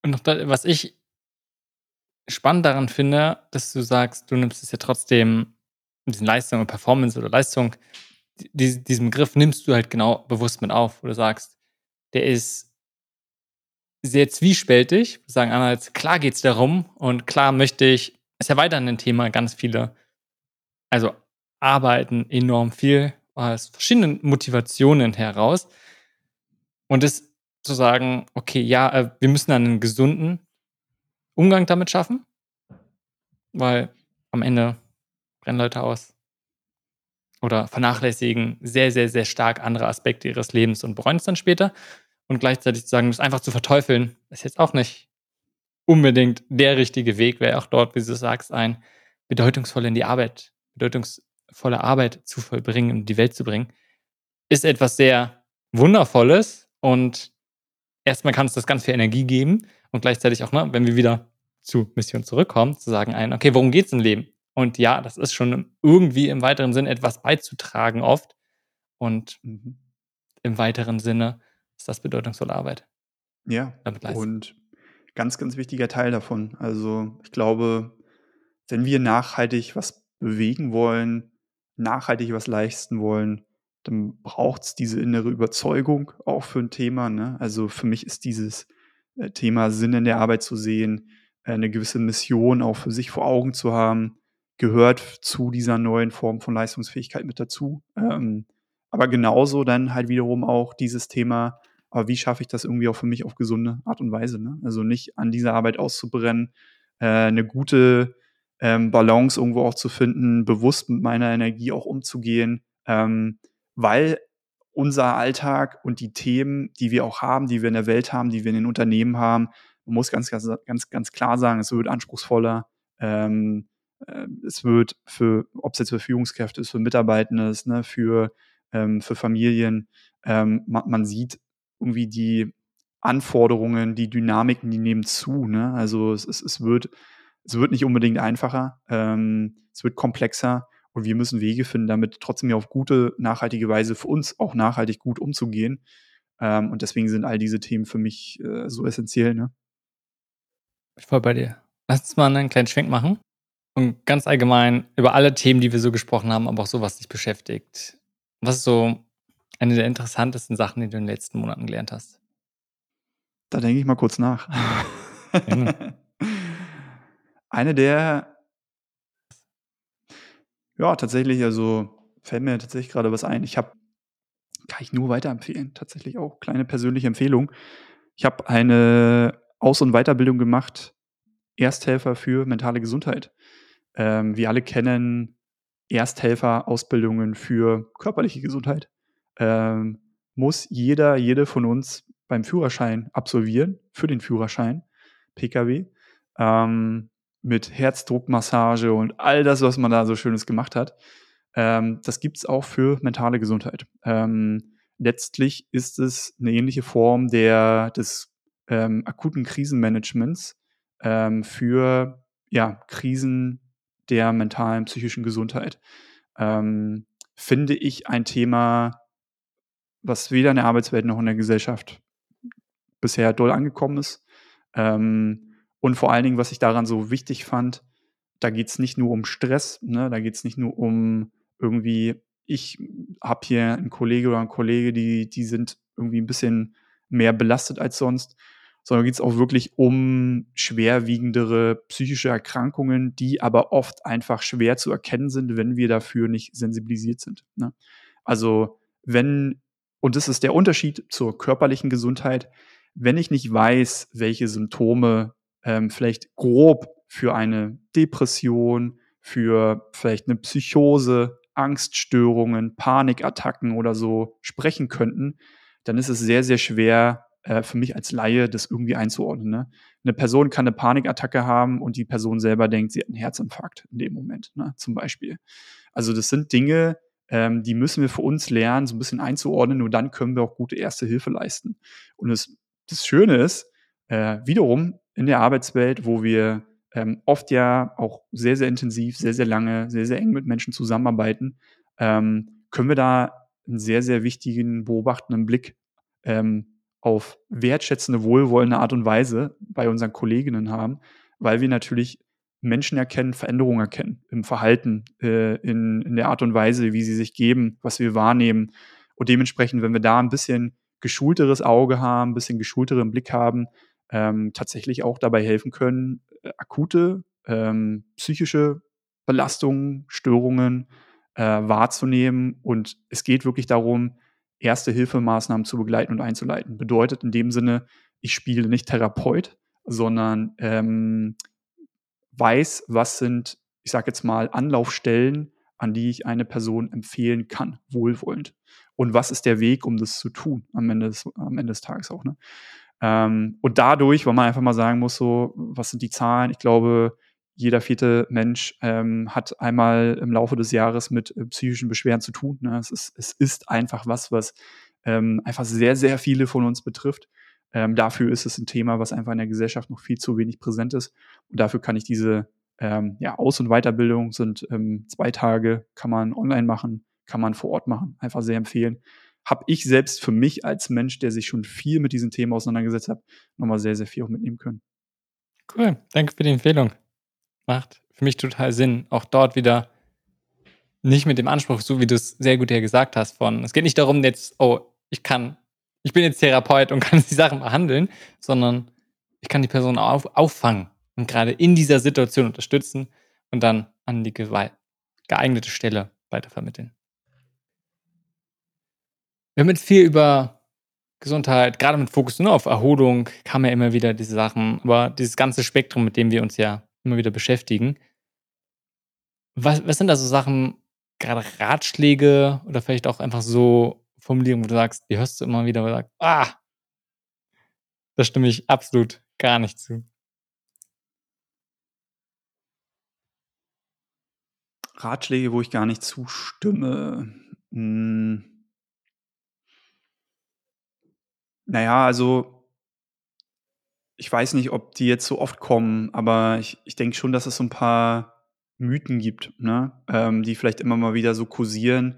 Und was ich spannend daran finde, dass du sagst, du nimmst es ja trotzdem diesen Leistung und Performance oder Leistung, die, diesen Begriff nimmst du halt genau bewusst mit auf, wo du sagst, der ist sehr zwiespältig. Sagen einerseits, klar geht es darum und klar möchte ich, ist ja weiterhin ein Thema, ganz viele, also arbeiten enorm viel aus verschiedenen Motivationen heraus. Und es zu sagen, okay, ja, äh, wir müssen einen gesunden Umgang damit schaffen, weil am Ende brennen Leute aus. Oder vernachlässigen sehr, sehr, sehr stark andere Aspekte ihres Lebens und bereuen es dann später. Und gleichzeitig zu sagen, das einfach zu verteufeln, ist jetzt auch nicht unbedingt der richtige Weg, wäre auch dort, wie du sagst, ein bedeutungsvoll in die Arbeit, bedeutungsvolle Arbeit zu vollbringen und die Welt zu bringen, ist etwas sehr Wundervolles und erstmal kann es das ganz viel Energie geben und gleichzeitig auch, ne, wenn wir wieder zu Mission zurückkommen, zu sagen ein, okay, worum geht es im Leben? Und ja, das ist schon irgendwie im weiteren Sinn etwas beizutragen oft. Und mhm. im weiteren Sinne ist das bedeutungsvolle Arbeit. Ja. Und ganz, ganz wichtiger Teil davon. Also, ich glaube, wenn wir nachhaltig was bewegen wollen, nachhaltig was leisten wollen, dann braucht's diese innere Überzeugung auch für 'n Thema, ne? Also, für mich ist dieses, äh, Thema Sinn in der Arbeit zu sehen, äh, 'ne gewisse Mission auch für sich vor Augen zu haben, gehört zu dieser neuen Form von Leistungsfähigkeit mit dazu. Ähm, aber genauso dann halt wiederum auch dieses Thema, aber wie schaffe ich das irgendwie auch für mich auf gesunde Art und Weise, ne? Also, nicht an dieser Arbeit auszubrennen, äh, 'ne gute, ähm, Balance irgendwo auch zu finden, bewusst mit meiner Energie auch umzugehen, ähm, weil unser Alltag und die Themen, die wir auch haben, die wir in der Welt haben, die wir in den Unternehmen haben man muss ganz, ganz, ganz, ganz klar sagen, es wird anspruchsvoller. Ähm, äh, es wird für, ob es jetzt für Führungskräfte ist, für Mitarbeitende ist, ne, für, ähm, für Familien, ähm, ma man sieht irgendwie die Anforderungen, die Dynamiken, die nehmen zu, ne? Also, es es es wird es wird nicht unbedingt einfacher, ähm, es wird komplexer und wir müssen Wege finden, damit trotzdem ja auf gute, nachhaltige Weise für uns auch nachhaltig gut umzugehen. Ähm, und deswegen sind all diese Themen für mich, äh, so essenziell, ne? Voll bei dir. Lass uns mal 'nen kleinen Schwenk machen und ganz allgemein über alle Themen, die wir so gesprochen haben, aber auch so, was dich beschäftigt. Was ist so eine der interessantesten Sachen, die du in den letzten Monaten gelernt hast? Da denke ich mal kurz nach. Eine der ja, tatsächlich, also, fällt mir tatsächlich grade was ein. Ich habe kann ich nur weiterempfehlen, tatsächlich auch kleine persönliche Empfehlung. Ich habe eine Aus und Weiterbildung gemacht, Ersthelfer für mentale Gesundheit. Ähm, wir alle kennen Ersthelfer-Ausbildungen für körperliche Gesundheit. Ähm, muss jeder, jede von uns beim Führerschein absolvieren, für den Führerschein, PKW, ähm, mit Herzdruckmassage und all das, was man da so Schönes gemacht hat. Ähm, das gibt's auch für mentale Gesundheit. Ähm, letztlich ist es 'ne ähnliche Form der des, ähm, akuten Krisenmanagements, ähm, für, ja, Krisen der mentalen, psychischen Gesundheit. Ähm, finde ich ein Thema, was weder in der Arbeitswelt noch in der Gesellschaft bisher doll angekommen ist. Ähm, und vor allen Dingen, was ich daran so wichtig fand, da geht's nicht nur um Stress, ne? Da geht's nicht nur um irgendwie ich habe hier 'n Kollege oder 'n Kollege, die die sind irgendwie 'n bisschen mehr belastet als sonst, sondern geht's auch wirklich um schwerwiegendere psychische Erkrankungen, die aber oft einfach schwer zu erkennen sind, wenn wir dafür nicht sensibilisiert sind, ne? Also, wenn und das ist der Unterschied zur körperlichen Gesundheit, wenn ich nicht weiß, welche Symptome, ähm, vielleicht grob für eine Depression, für vielleicht 'ne Psychose, Angststörungen, Panikattacken oder so sprechen könnten, dann ist es sehr, sehr schwer, äh, für mich als Laie das irgendwie einzuordnen, ne? 'Ne Person kann 'ne Panikattacke haben und die Person selber denkt, sie hat 'n Herzinfarkt in dem Moment, ne, zum Beispiel. Also, das sind Dinge, ähm, die müssen wir für uns lernen, so 'n bisschen einzuordnen, nur dann können wir auch gute Erste Hilfe leisten. Und das das Schöne ist, äh, wiederum in der Arbeitswelt, wo wir, ähm, oft ja auch sehr, sehr intensiv, sehr, sehr lange, sehr, sehr eng mit Menschen zusammenarbeiten, ähm, können wir da 'n sehr, sehr wichtigen beobachtenden Blick, ähm, auf wertschätzende, wohlwollende Art und Weise bei unseren Kolleginnen haben, weil wir natürlich Menschen erkennen, Veränderungen erkennen im Verhalten, äh, in in der Art und Weise, wie sie sich geben, was wir wahrnehmen. Und dementsprechend, wenn wir da 'n bisschen geschulteres Auge haben, bisschen geschulteren Blick haben, ähm, tatsächlich auch dabei helfen können, äh, akute, ähm, psychische Belastungen, Störungen, äh, wahrzunehmen. Und es geht wirklich darum, Erste-Hilfemaßnahmen zu begleiten und einzuleiten. Bedeutet in dem Sinne, ich spiele nicht Therapeut, sondern, ähm, weiß, was sind, ich sage jetzt mal, Anlaufstellen, an die ich eine Person empfehlen kann, wohlwollend. Und was ist der Weg, um das zu tun am Ende des am Ende des Tages auch, ne? Ähm, und dadurch, weil man einfach mal sagen muss so, was sind die Zahlen? Ich glaube, jeder 4. Mensch, ähm, hat einmal im Laufe des Jahres mit, äh, psychischen Beschwerden zu tun, ne? Es ist es ist einfach was, was, ähm, einfach sehr, sehr viele von uns betrifft. Ähm, dafür ist es 'n Thema, was einfach in der Gesellschaft noch viel zu wenig präsent ist. Und dafür kann ich diese, ähm, ja, Aus und Weiterbildung sind, ähm, 2 Tage, kann man online machen, kann man vor Ort machen, einfach sehr empfehlen. Habe ich selbst für mich als Mensch, der sich schon viel mit diesen Themen auseinandergesetzt hat, noch mal sehr, sehr viel auch mitnehmen können. Cool, danke für die Empfehlung. Macht für mich total Sinn. Auch dort wieder nicht mit dem Anspruch, so wie du es sehr gut ja gesagt hast, von es geht nicht darum, jetzt, oh, ich kann, ich bin jetzt Therapeut und kann die Sachen behandeln, sondern ich kann die Person auf, auffangen und gerade in dieser Situation unterstützen und dann an die geeignete Stelle weitervermitteln. Wir haben jetzt viel über Gesundheit, gerade mit Fokus nur auf Erholung, kam ja immer wieder diese Sachen, aber dieses ganze Spektrum, mit dem wir uns ja immer wieder beschäftigen. Was, was sind da so Sachen, gerade Ratschläge oder vielleicht auch einfach so Formulierungen, wo du sagst, die hörst du immer wieder, wo du sagst, ah, da stimme ich absolut gar nicht zu. Ratschläge, wo ich gar nicht zustimme. Hm. Naja, also ich weiß nicht, ob die jetzt so oft kommen, aber ich, ich denke schon, dass es so ein paar Mythen gibt, ne? ähm, die vielleicht immer mal wieder so kursieren.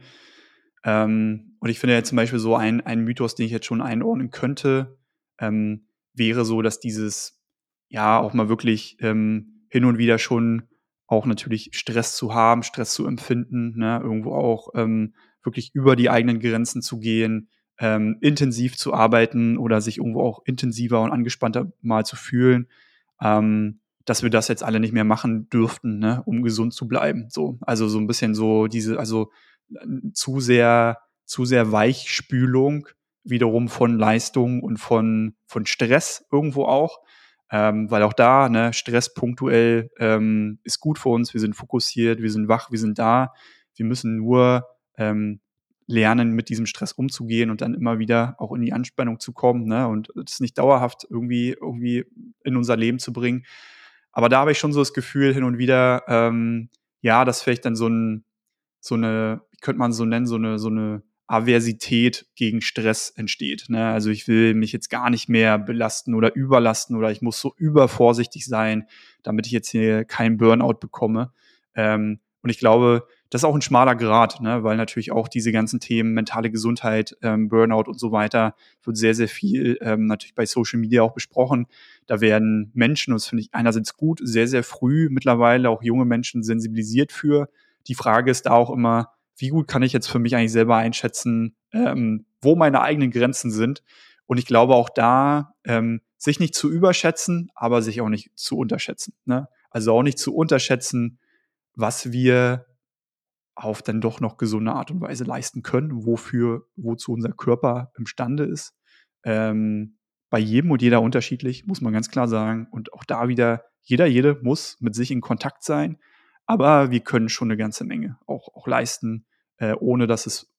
Ähm, und ich finde ja zum Beispiel so ein, ein Mythos, den ich jetzt schon einordnen könnte, ähm, wäre so, dass dieses, ja, auch mal wirklich ähm, hin und wieder schon auch natürlich Stress zu haben, Stress zu empfinden, ne? irgendwo auch ähm, wirklich über die eigenen Grenzen zu gehen, ähm, intensiv zu arbeiten oder sich irgendwo auch intensiver und angespannter mal zu fühlen. Ähm, dass wir das jetzt alle nicht mehr machen dürften, ne, um gesund zu bleiben. So, also so ein bisschen so diese, also zu sehr, zu sehr Weichspülung wiederum von Leistung und von, von Stress irgendwo auch. Ähm, weil auch da, ne, Stress punktuell ähm, ist gut für uns, wir sind fokussiert, wir sind wach, wir sind da. Wir müssen nur ähm, lernen, mit diesem Stress umzugehen und dann immer wieder auch in die Anspannung zu kommen ne, und das nicht dauerhaft irgendwie, irgendwie in unser Leben zu bringen. Aber da habe ich schon so das Gefühl hin und wieder, ähm, ja, dass vielleicht dann so ein, so eine, könnte man so nennen, so eine, so eine Aversität gegen Stress entsteht. Ne? Also ich will mich jetzt gar nicht mehr belasten oder überlasten oder ich muss so übervorsichtig sein, damit ich jetzt hier keinen Burnout bekomme. Ähm, und ich glaube, das ist auch ein schmaler Grad, ne? weil natürlich auch diese ganzen Themen mentale Gesundheit, ähm, Burnout und so weiter wird sehr, sehr viel ähm, natürlich bei Social Media auch besprochen. Da werden Menschen, und das finde ich einerseits gut, sehr, sehr früh mittlerweile auch junge Menschen sensibilisiert für. Die Frage ist da auch immer, wie gut kann ich jetzt für mich eigentlich selber einschätzen, ähm, wo meine eigenen Grenzen sind. Und ich glaube auch da, ähm, sich nicht zu überschätzen, aber sich auch nicht zu unterschätzen. Ne? Also auch nicht zu unterschätzen, was wir auf dann doch noch gesunde Art und Weise leisten können, wofür, wozu unser Körper imstande ist. Ähm, bei jedem und jeder unterschiedlich, muss man ganz klar sagen. Und auch da wieder, jeder, jede muss mit sich in Kontakt sein. Aber wir können schon eine ganze Menge auch, auch leisten, äh, ohne dass es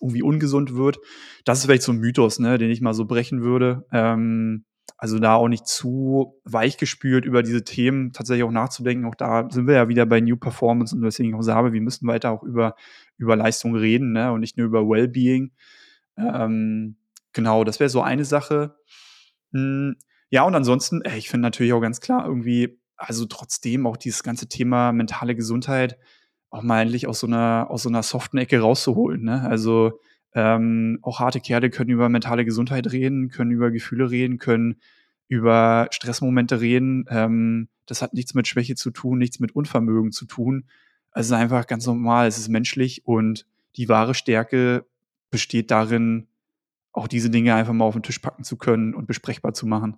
irgendwie ungesund wird. Das ist vielleicht so ein Mythos, ne, den ich mal so brechen würde. Ähm, also da auch nicht zu weich gespült über diese Themen tatsächlich auch nachzudenken. Auch da sind wir ja wieder bei New Performance und deswegen auch sage, wir müssen weiter auch über, über Leistung reden ne? und nicht nur über Wellbeing. Ähm, genau, das wäre so eine Sache. Hm, ja, und ansonsten, ey, ich finde natürlich auch ganz klar irgendwie, also trotzdem auch dieses ganze Thema mentale Gesundheit auch mal endlich aus so einer, aus so einer soften Ecke rauszuholen. Ne? Also ähm, auch harte Kerle können über mentale Gesundheit reden, können über Gefühle reden, können über Stressmomente reden. Ähm, das hat nichts mit Schwäche zu tun, nichts mit Unvermögen zu tun. Es ist einfach ganz normal, es ist menschlich und die wahre Stärke besteht darin, auch diese Dinge einfach mal auf den Tisch packen zu können und besprechbar zu machen.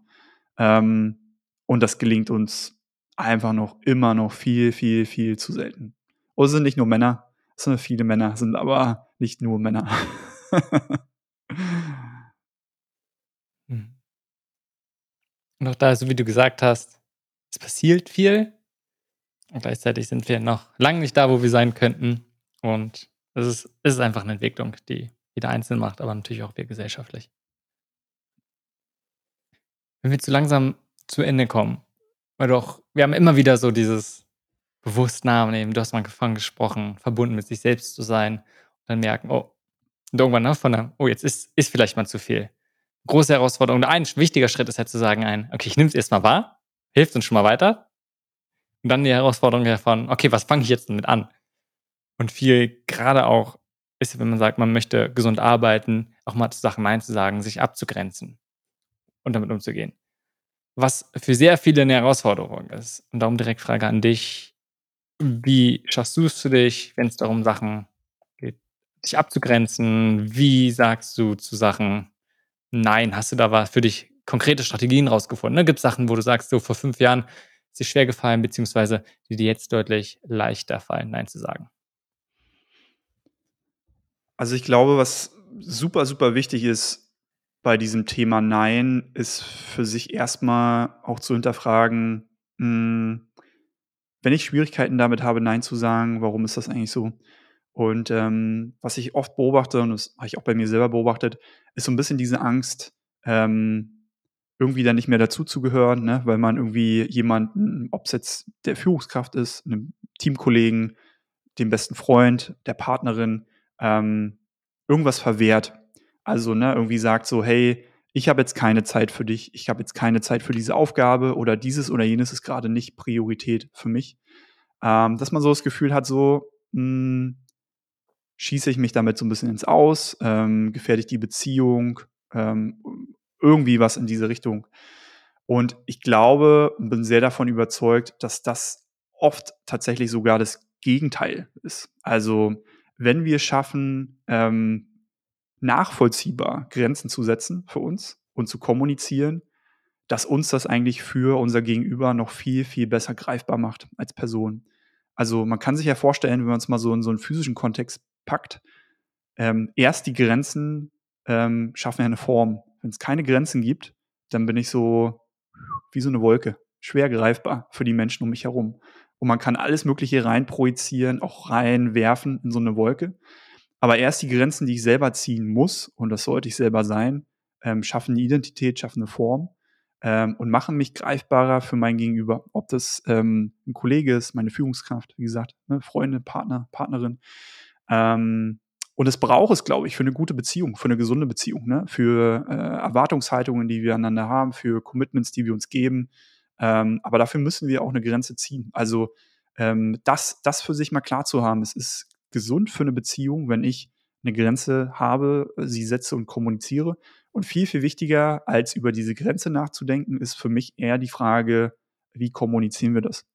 Ähm, und das gelingt uns einfach noch immer noch viel, viel, viel zu selten. Und es sind nicht nur Männer, es sind viele Männer, es sind aber nicht nur Männer. Hm. Und auch da, so wie du gesagt hast, es passiert viel. Und gleichzeitig sind wir noch lange nicht da, wo wir sein könnten. Und es ist, es ist einfach eine Entwicklung, die jeder einzeln macht, aber natürlich auch wir gesellschaftlich. Wenn wir zu langsam zu Ende kommen, weil doch, wir haben immer wieder so dieses bewusst nehmen, du hast mal gefangen gesprochen, verbunden mit sich selbst zu sein und dann merken, oh, und irgendwann ne, von der, oh, jetzt ist, ist vielleicht mal zu viel. Große Herausforderung. Ein wichtiger Schritt ist halt zu sagen, ein, okay, ich nehme es erstmal wahr, hilft uns schon mal weiter. Und dann die Herausforderung davon, okay, was fange ich jetzt damit an? Und viel gerade auch ist, wenn man sagt, man möchte gesund arbeiten, auch mal zu Sachen Nein zu sagen, sich abzugrenzen und damit umzugehen. was für sehr viele eine Herausforderung ist. Und darum direkt Frage an dich. Wie schaffst du es für dich, wenn es darum Sachen dich abzugrenzen? Wie sagst du zu Sachen Nein? Hast du da was für dich konkrete Strategien rausgefunden? Ne? Gibt es Sachen, wo du sagst, so vor fünf Jahren ist dir schwer gefallen, beziehungsweise die dir jetzt deutlich leichter fallen, Nein zu sagen? Also ich glaube, was super, super wichtig ist, bei diesem Thema Nein ist für sich erstmal auch zu hinterfragen, mh, hm, wenn ich Schwierigkeiten damit habe, Nein zu sagen, warum ist das eigentlich so? Und ähm, was ich oft beobachte, und das habe ich auch bei mir selber beobachtet, ist so ein bisschen diese Angst, ähm, irgendwie dann nicht mehr dazuzugehören, ne? weil man irgendwie jemanden, ob es jetzt der Führungskraft ist, einem Teamkollegen, dem besten Freund, der Partnerin, ähm, irgendwas verwehrt. Also, ne, irgendwie sagt so, hey, ich habe jetzt keine Zeit für dich, ich habe jetzt keine Zeit für diese Aufgabe oder dieses oder jenes ist gerade nicht Priorität für mich. Ähm, dass man so das Gefühl hat, so, mh, hm, schieße ich mich damit so ein bisschen ins Aus, ähm, gefährde ich die Beziehung, ähm, irgendwie was in diese Richtung. Und ich glaube und bin sehr davon überzeugt, dass das oft tatsächlich sogar das Gegenteil ist. Also wenn wir schaffen, ähm, nachvollziehbar Grenzen zu setzen für uns und zu kommunizieren, dass uns das eigentlich für unser Gegenüber noch viel, viel besser greifbar macht als Person. Also man kann sich ja vorstellen, wenn man es mal so in so einen physischen Kontext packt, ähm, erst die Grenzen ähm, schaffen ja eine Form. Wenn es keine Grenzen gibt, dann bin ich so wie so eine Wolke, schwer greifbar für die Menschen um mich herum. Und man kann alles Mögliche reinprojizieren, auch reinwerfen in so eine Wolke. Aber erst die Grenzen, die ich selber ziehen muss, und das sollte ich selber sein, ähm, schaffen eine Identität, schaffen eine Form ähm, und machen mich greifbarer für mein Gegenüber. Ob das ähm, ein Kollege ist, meine Führungskraft, wie gesagt, ne, Freunde, Partner, Partnerin. Ähm, und es braucht es, glaube ich, für eine gute Beziehung, für eine gesunde Beziehung, ne? für äh, Erwartungshaltungen, die wir aneinander haben, für Commitments, die wir uns geben. Ähm, aber dafür müssen wir auch eine Grenze ziehen. Also ähm, das, das für sich mal klar zu haben, es ist gesund für eine Beziehung, wenn ich eine Grenze habe, sie setze und kommuniziere. Und viel, viel wichtiger, als über diese Grenze nachzudenken, ist für mich eher die Frage, wie kommunizieren wir das?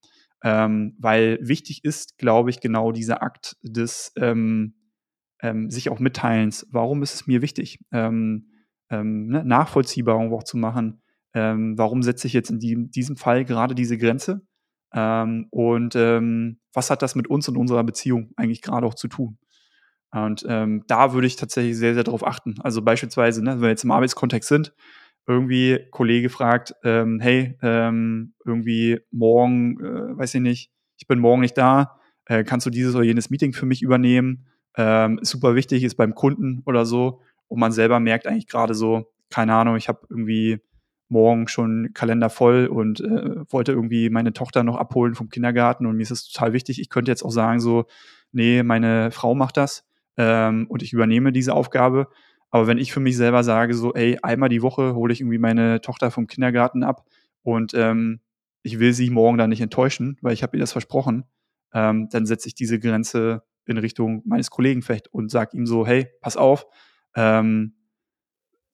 Ähm, weil wichtig ist, glaube ich, genau dieser Akt des ähm, ähm, sich auch Mitteilens. Warum ist es mir wichtig? Ähm, ähm, ne, nachvollziehbar auch zu machen. Ähm, warum setze ich jetzt in die, diesem Fall gerade diese Grenze? Und was hat das mit uns und unserer Beziehung eigentlich gerade auch zu tun? Und da würde ich tatsächlich sehr, sehr darauf achten. Also beispielsweise, ne, wenn wir jetzt im Arbeitskontext sind, irgendwie Kollege fragt, ähm, hey, ähm, irgendwie morgen, äh, weiß ich nicht, ich bin morgen nicht da, äh, kannst du dieses oder jenes Meeting für mich übernehmen? Ähm, super wichtig ist beim Kunden oder so. Und man selber merkt eigentlich gerade so, keine Ahnung, ich habe irgendwie morgen schon Kalender voll und äh, wollte irgendwie meine Tochter noch abholen vom Kindergarten und mir ist das total wichtig. Ich könnte jetzt auch sagen so, nee, meine Frau macht das ähm, und ich übernehme diese Aufgabe. Aber wenn ich für mich selber sage so, ey, einmal die Woche hole ich irgendwie meine Tochter vom Kindergarten ab und ähm, ich will sie morgen da nicht enttäuschen, weil ich habe ihr das versprochen, ähm, dann setze ich diese Grenze in Richtung meines Kollegen vielleicht und sage ihm so, hey, pass auf, ähm,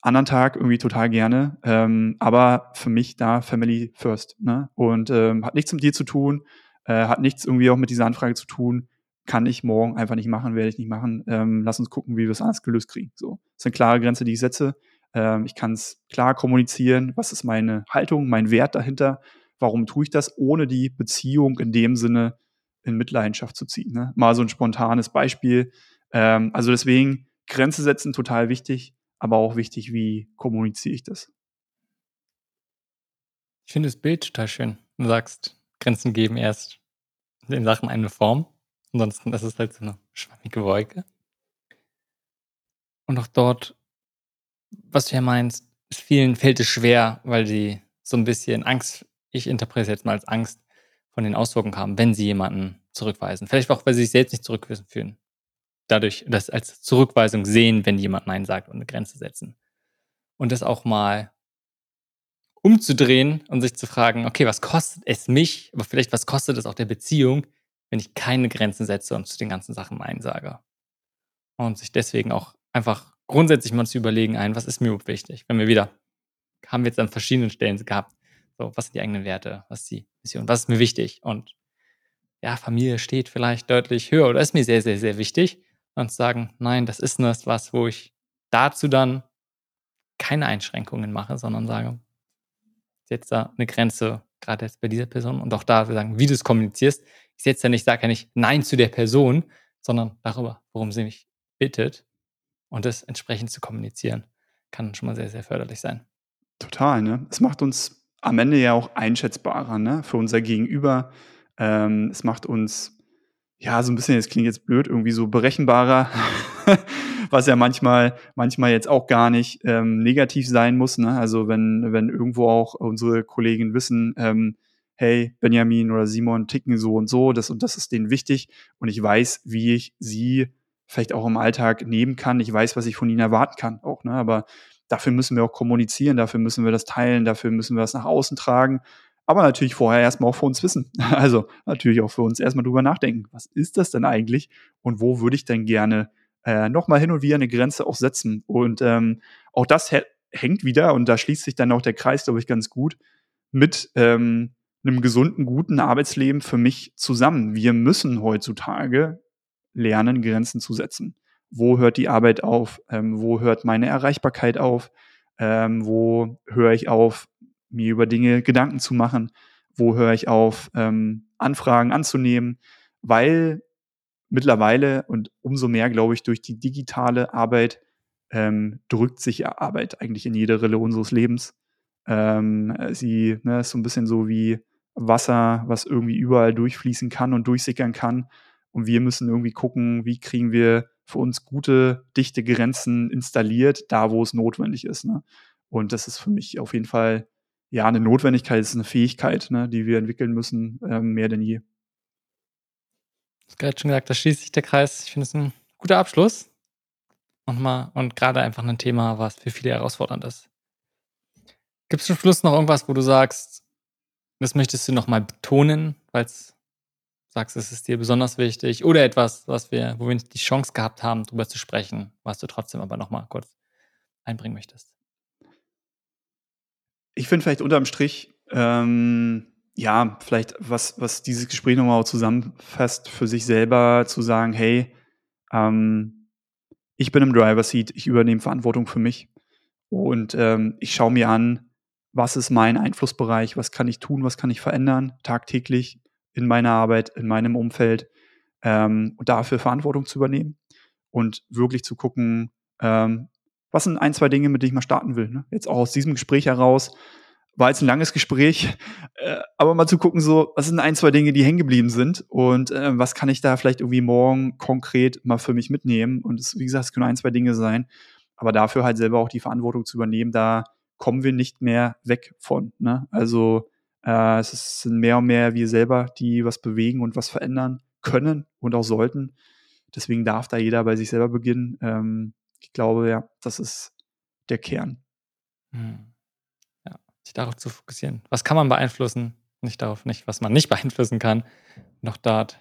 anderen Tag irgendwie total gerne. Ähm, aber für mich da Family first. Ne? Und ähm, hat nichts mit dir zu tun, äh, hat nichts irgendwie auch mit dieser Anfrage zu tun. Kann ich morgen einfach nicht machen, werde ich nicht machen. Ähm, lass uns gucken, wie wir es anders gelöst kriegen. So, das eine klare Grenze, die ich setze. Ähm, ich kann es klar kommunizieren. Was ist meine Haltung, mein Wert dahinter? Warum tue ich das, ohne die Beziehung in dem Sinne in Mitleidenschaft zu ziehen? Ne? Mal so ein spontanes Beispiel. Ähm, also deswegen Grenze setzen total wichtig aber auch wichtig, wie kommuniziere ich das. Ich finde das Bild total schön. Du sagst, Grenzen geben erst in Sachen eine Form. Ansonsten ist es halt so eine schwammige Wolke. Und auch dort, was du ja meinst, vielen fällt es schwer, weil sie so ein bisschen Angst, ich interpretiere jetzt mal als Angst, von den Auswirkungen haben, wenn sie jemanden zurückweisen. Vielleicht auch, weil sie sich selbst nicht zurückweisen fühlen dadurch das als Zurückweisung sehen, wenn jemand Nein sagt und eine Grenze setzen. Und das auch mal umzudrehen und sich zu fragen, okay, was kostet es mich, aber vielleicht was kostet es auch der Beziehung, wenn ich keine Grenzen setze und zu den ganzen Sachen Nein sage. Und sich deswegen auch einfach grundsätzlich mal zu überlegen, ein, was ist mir wichtig? Wenn wir wieder, haben wir jetzt an verschiedenen Stellen gehabt, So, was sind die eigenen Werte? Was ist die Mission? Was ist mir wichtig? Und ja, Familie steht vielleicht deutlich höher oder ist mir sehr, sehr, sehr wichtig. Und zu sagen, nein, das ist nur was, wo ich dazu dann keine Einschränkungen mache, sondern sage, jetzt da eine Grenze, gerade jetzt bei dieser Person. Und auch da sagen, wie du es kommunizierst. Ich setze ja nicht, sage ja nicht Nein zu der Person, sondern darüber, worum sie mich bittet. Und das entsprechend zu kommunizieren, kann schon mal sehr, sehr förderlich sein. Total, ne? Es macht uns am Ende ja auch einschätzbarer, ne? Für unser Gegenüber. Ähm, es macht uns, ja, so ein bisschen, das klingt jetzt blöd, irgendwie so berechenbarer, was ja manchmal, manchmal jetzt auch gar nicht ähm, negativ sein muss. Ne? Also wenn, wenn irgendwo auch unsere Kollegen wissen, ähm, hey, Benjamin oder Simon ticken so und so, das und das ist denen wichtig und ich weiß, wie ich sie vielleicht auch im Alltag nehmen kann. Ich weiß, was ich von ihnen erwarten kann auch, ne? Aber dafür müssen wir auch kommunizieren, dafür müssen wir das teilen, dafür müssen wir das nach außen tragen. Aber natürlich vorher erstmal auch für uns wissen. Also natürlich auch für uns erstmal drüber nachdenken. Was ist das denn eigentlich? Und wo würde ich denn gerne äh, nochmal hin und wieder eine Grenze auch setzen? Und ähm, auch das hängt wieder, und da schließt sich dann auch der Kreis, glaube ich, ganz gut, mit ähm, einem gesunden, guten Arbeitsleben für mich zusammen. Wir müssen heutzutage lernen, Grenzen zu setzen. Wo hört die Arbeit auf? Ähm, wo hört meine Erreichbarkeit auf? Ähm, wo höre ich auf, mir über Dinge Gedanken zu machen? Wo höre ich auf, ähm, Anfragen anzunehmen? Weil mittlerweile und umso mehr, glaube ich, durch die digitale Arbeit ähm, drückt sich Arbeit eigentlich in jede Rille unseres Lebens. Ähm, sie ne, ist so ein bisschen so wie Wasser, was irgendwie überall durchfließen kann und durchsickern kann. Und wir müssen irgendwie gucken, wie kriegen wir für uns gute, dichte Grenzen installiert, da wo es notwendig ist. Ne? Und das ist für mich auf jeden Fall ja eine Notwendigkeit, es ist eine Fähigkeit, ne, die wir entwickeln müssen, ähm, mehr denn je. Du hast gerade schon gesagt, da schließt sich der Kreis. Ich finde es ein guter Abschluss. Nochmal und gerade einfach ein Thema, was für viele herausfordernd ist. Gibt es zum Schluss noch irgendwas, wo du sagst, das möchtest du nochmal betonen, weil es sagst, es ist dir besonders wichtig oder etwas, was wir, wo wir nicht die Chance gehabt haben, darüber zu sprechen, was du trotzdem aber nochmal kurz einbringen möchtest? Ich finde vielleicht unterm Strich, ähm, ja, vielleicht was, was dieses Gespräch nochmal zusammenfasst, für sich selber zu sagen, hey, ähm, ich bin im Driver Seat, ich übernehme Verantwortung für mich und ähm, ich schaue mir an, was ist mein Einflussbereich, was kann ich tun, was kann ich verändern tagtäglich in meiner Arbeit, in meinem Umfeld ähm, und dafür Verantwortung zu übernehmen und wirklich zu gucken, ähm, was sind ein, zwei Dinge, mit denen ich mal starten will. Ne? Jetzt auch aus diesem Gespräch heraus, war jetzt ein langes Gespräch, äh, aber mal zu gucken, so, was sind ein, zwei Dinge, die hängen geblieben sind und äh, was kann ich da vielleicht irgendwie morgen konkret mal für mich mitnehmen. Und es, wie gesagt, es können ein, zwei Dinge sein, aber dafür halt selber auch die Verantwortung zu übernehmen, da kommen wir nicht mehr weg von. Ne? Also äh, es sind mehr und mehr wir selber, die was bewegen und was verändern können und auch sollten. Deswegen darf da jeder bei sich selber beginnen. Ähm, ich glaube, ja, das ist der Kern. Hm. Ja, sich darauf zu fokussieren. Was kann man beeinflussen? Nicht darauf, nicht, was man nicht beeinflussen kann. Noch dort.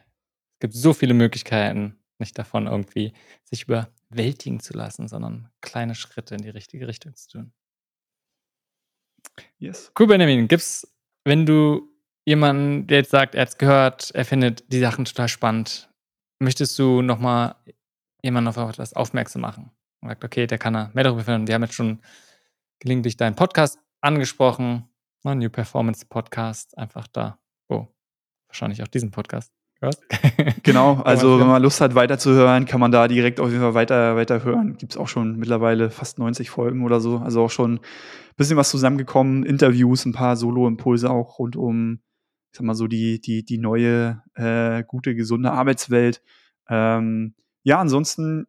Es gibt so viele Möglichkeiten, nicht davon irgendwie sich überwältigen zu lassen, sondern kleine Schritte in die richtige Richtung zu tun. Yes. Cool, Benjamin. Gibt es wenn du jemanden, der jetzt sagt, er hat es gehört, er findet die Sachen total spannend, möchtest du nochmal jemanden auf etwas aufmerksam machen? Und sagt, okay, der kann da mehr darüber finden. Wir haben jetzt schon gelegentlich deinen Podcast angesprochen, ne, New Performance Podcast, einfach da, oh, wahrscheinlich auch diesen Podcast. genau, also wenn man Lust hat weiterzuhören, kann man da direkt auf jeden Fall weiter, weiter hören. Gibt es auch schon mittlerweile fast 90 Folgen oder so. Also auch schon ein bisschen was zusammengekommen, Interviews, ein paar Solo-Impulse auch rund um, ich sag mal so, die, die, die neue, äh, gute, gesunde Arbeitswelt. Ähm, ja, ansonsten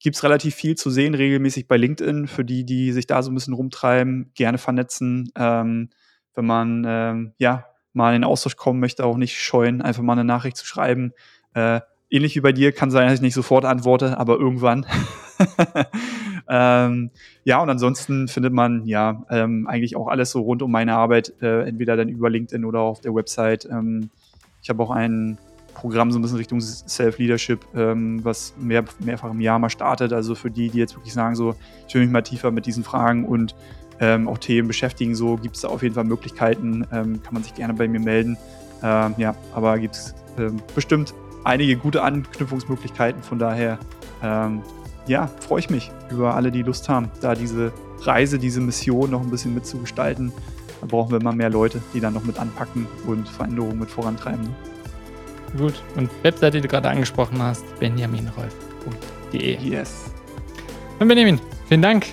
gibt es relativ viel zu sehen, regelmäßig bei LinkedIn, für die, die sich da so ein bisschen rumtreiben, gerne vernetzen. Ähm, wenn man ähm, ja mal in Austausch kommen möchte, auch nicht scheuen, einfach mal eine Nachricht zu schreiben. Äh, ähnlich wie bei dir, kann sein, dass ich nicht sofort antworte, aber irgendwann. ähm, ja, und ansonsten findet man ja ähm, eigentlich auch alles so rund um meine Arbeit, äh, entweder dann über LinkedIn oder auf der Website. Ähm, ich habe auch ein Programm so ein bisschen Richtung Self-Leadership, ähm, was mehr, mehrfach im Jahr mal startet. Also für die, die jetzt wirklich sagen, so, ich will mich mal tiefer mit diesen Fragen und ähm, auch Themen beschäftigen, so gibt es da auf jeden Fall Möglichkeiten. Ähm, kann man sich gerne bei mir melden. Ähm, ja, aber gibt es ähm, bestimmt einige gute Anknüpfungsmöglichkeiten. Von daher, ähm, ja, freue ich mich über alle, die Lust haben, da diese Reise, diese Mission noch ein bisschen mitzugestalten. Da brauchen wir immer mehr Leute, die dann noch mit anpacken und Veränderungen mit vorantreiben. Ne? Gut. Und Webseite, die du gerade angesprochen hast, benjaminrolf.de. Yes. Und Benjamin, vielen Dank.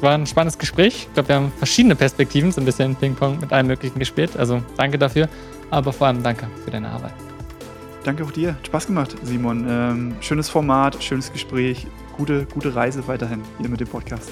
War ein spannendes Gespräch. Ich glaube, wir haben verschiedene Perspektiven, so ein bisschen Ping-Pong mit allem Möglichen gespielt. Also danke dafür. Aber vor allem danke für deine Arbeit. Danke auch dir. Spaß gemacht, Simon. Ähm, schönes Format, schönes Gespräch. Gute, gute Reise weiterhin hier mit dem Podcast.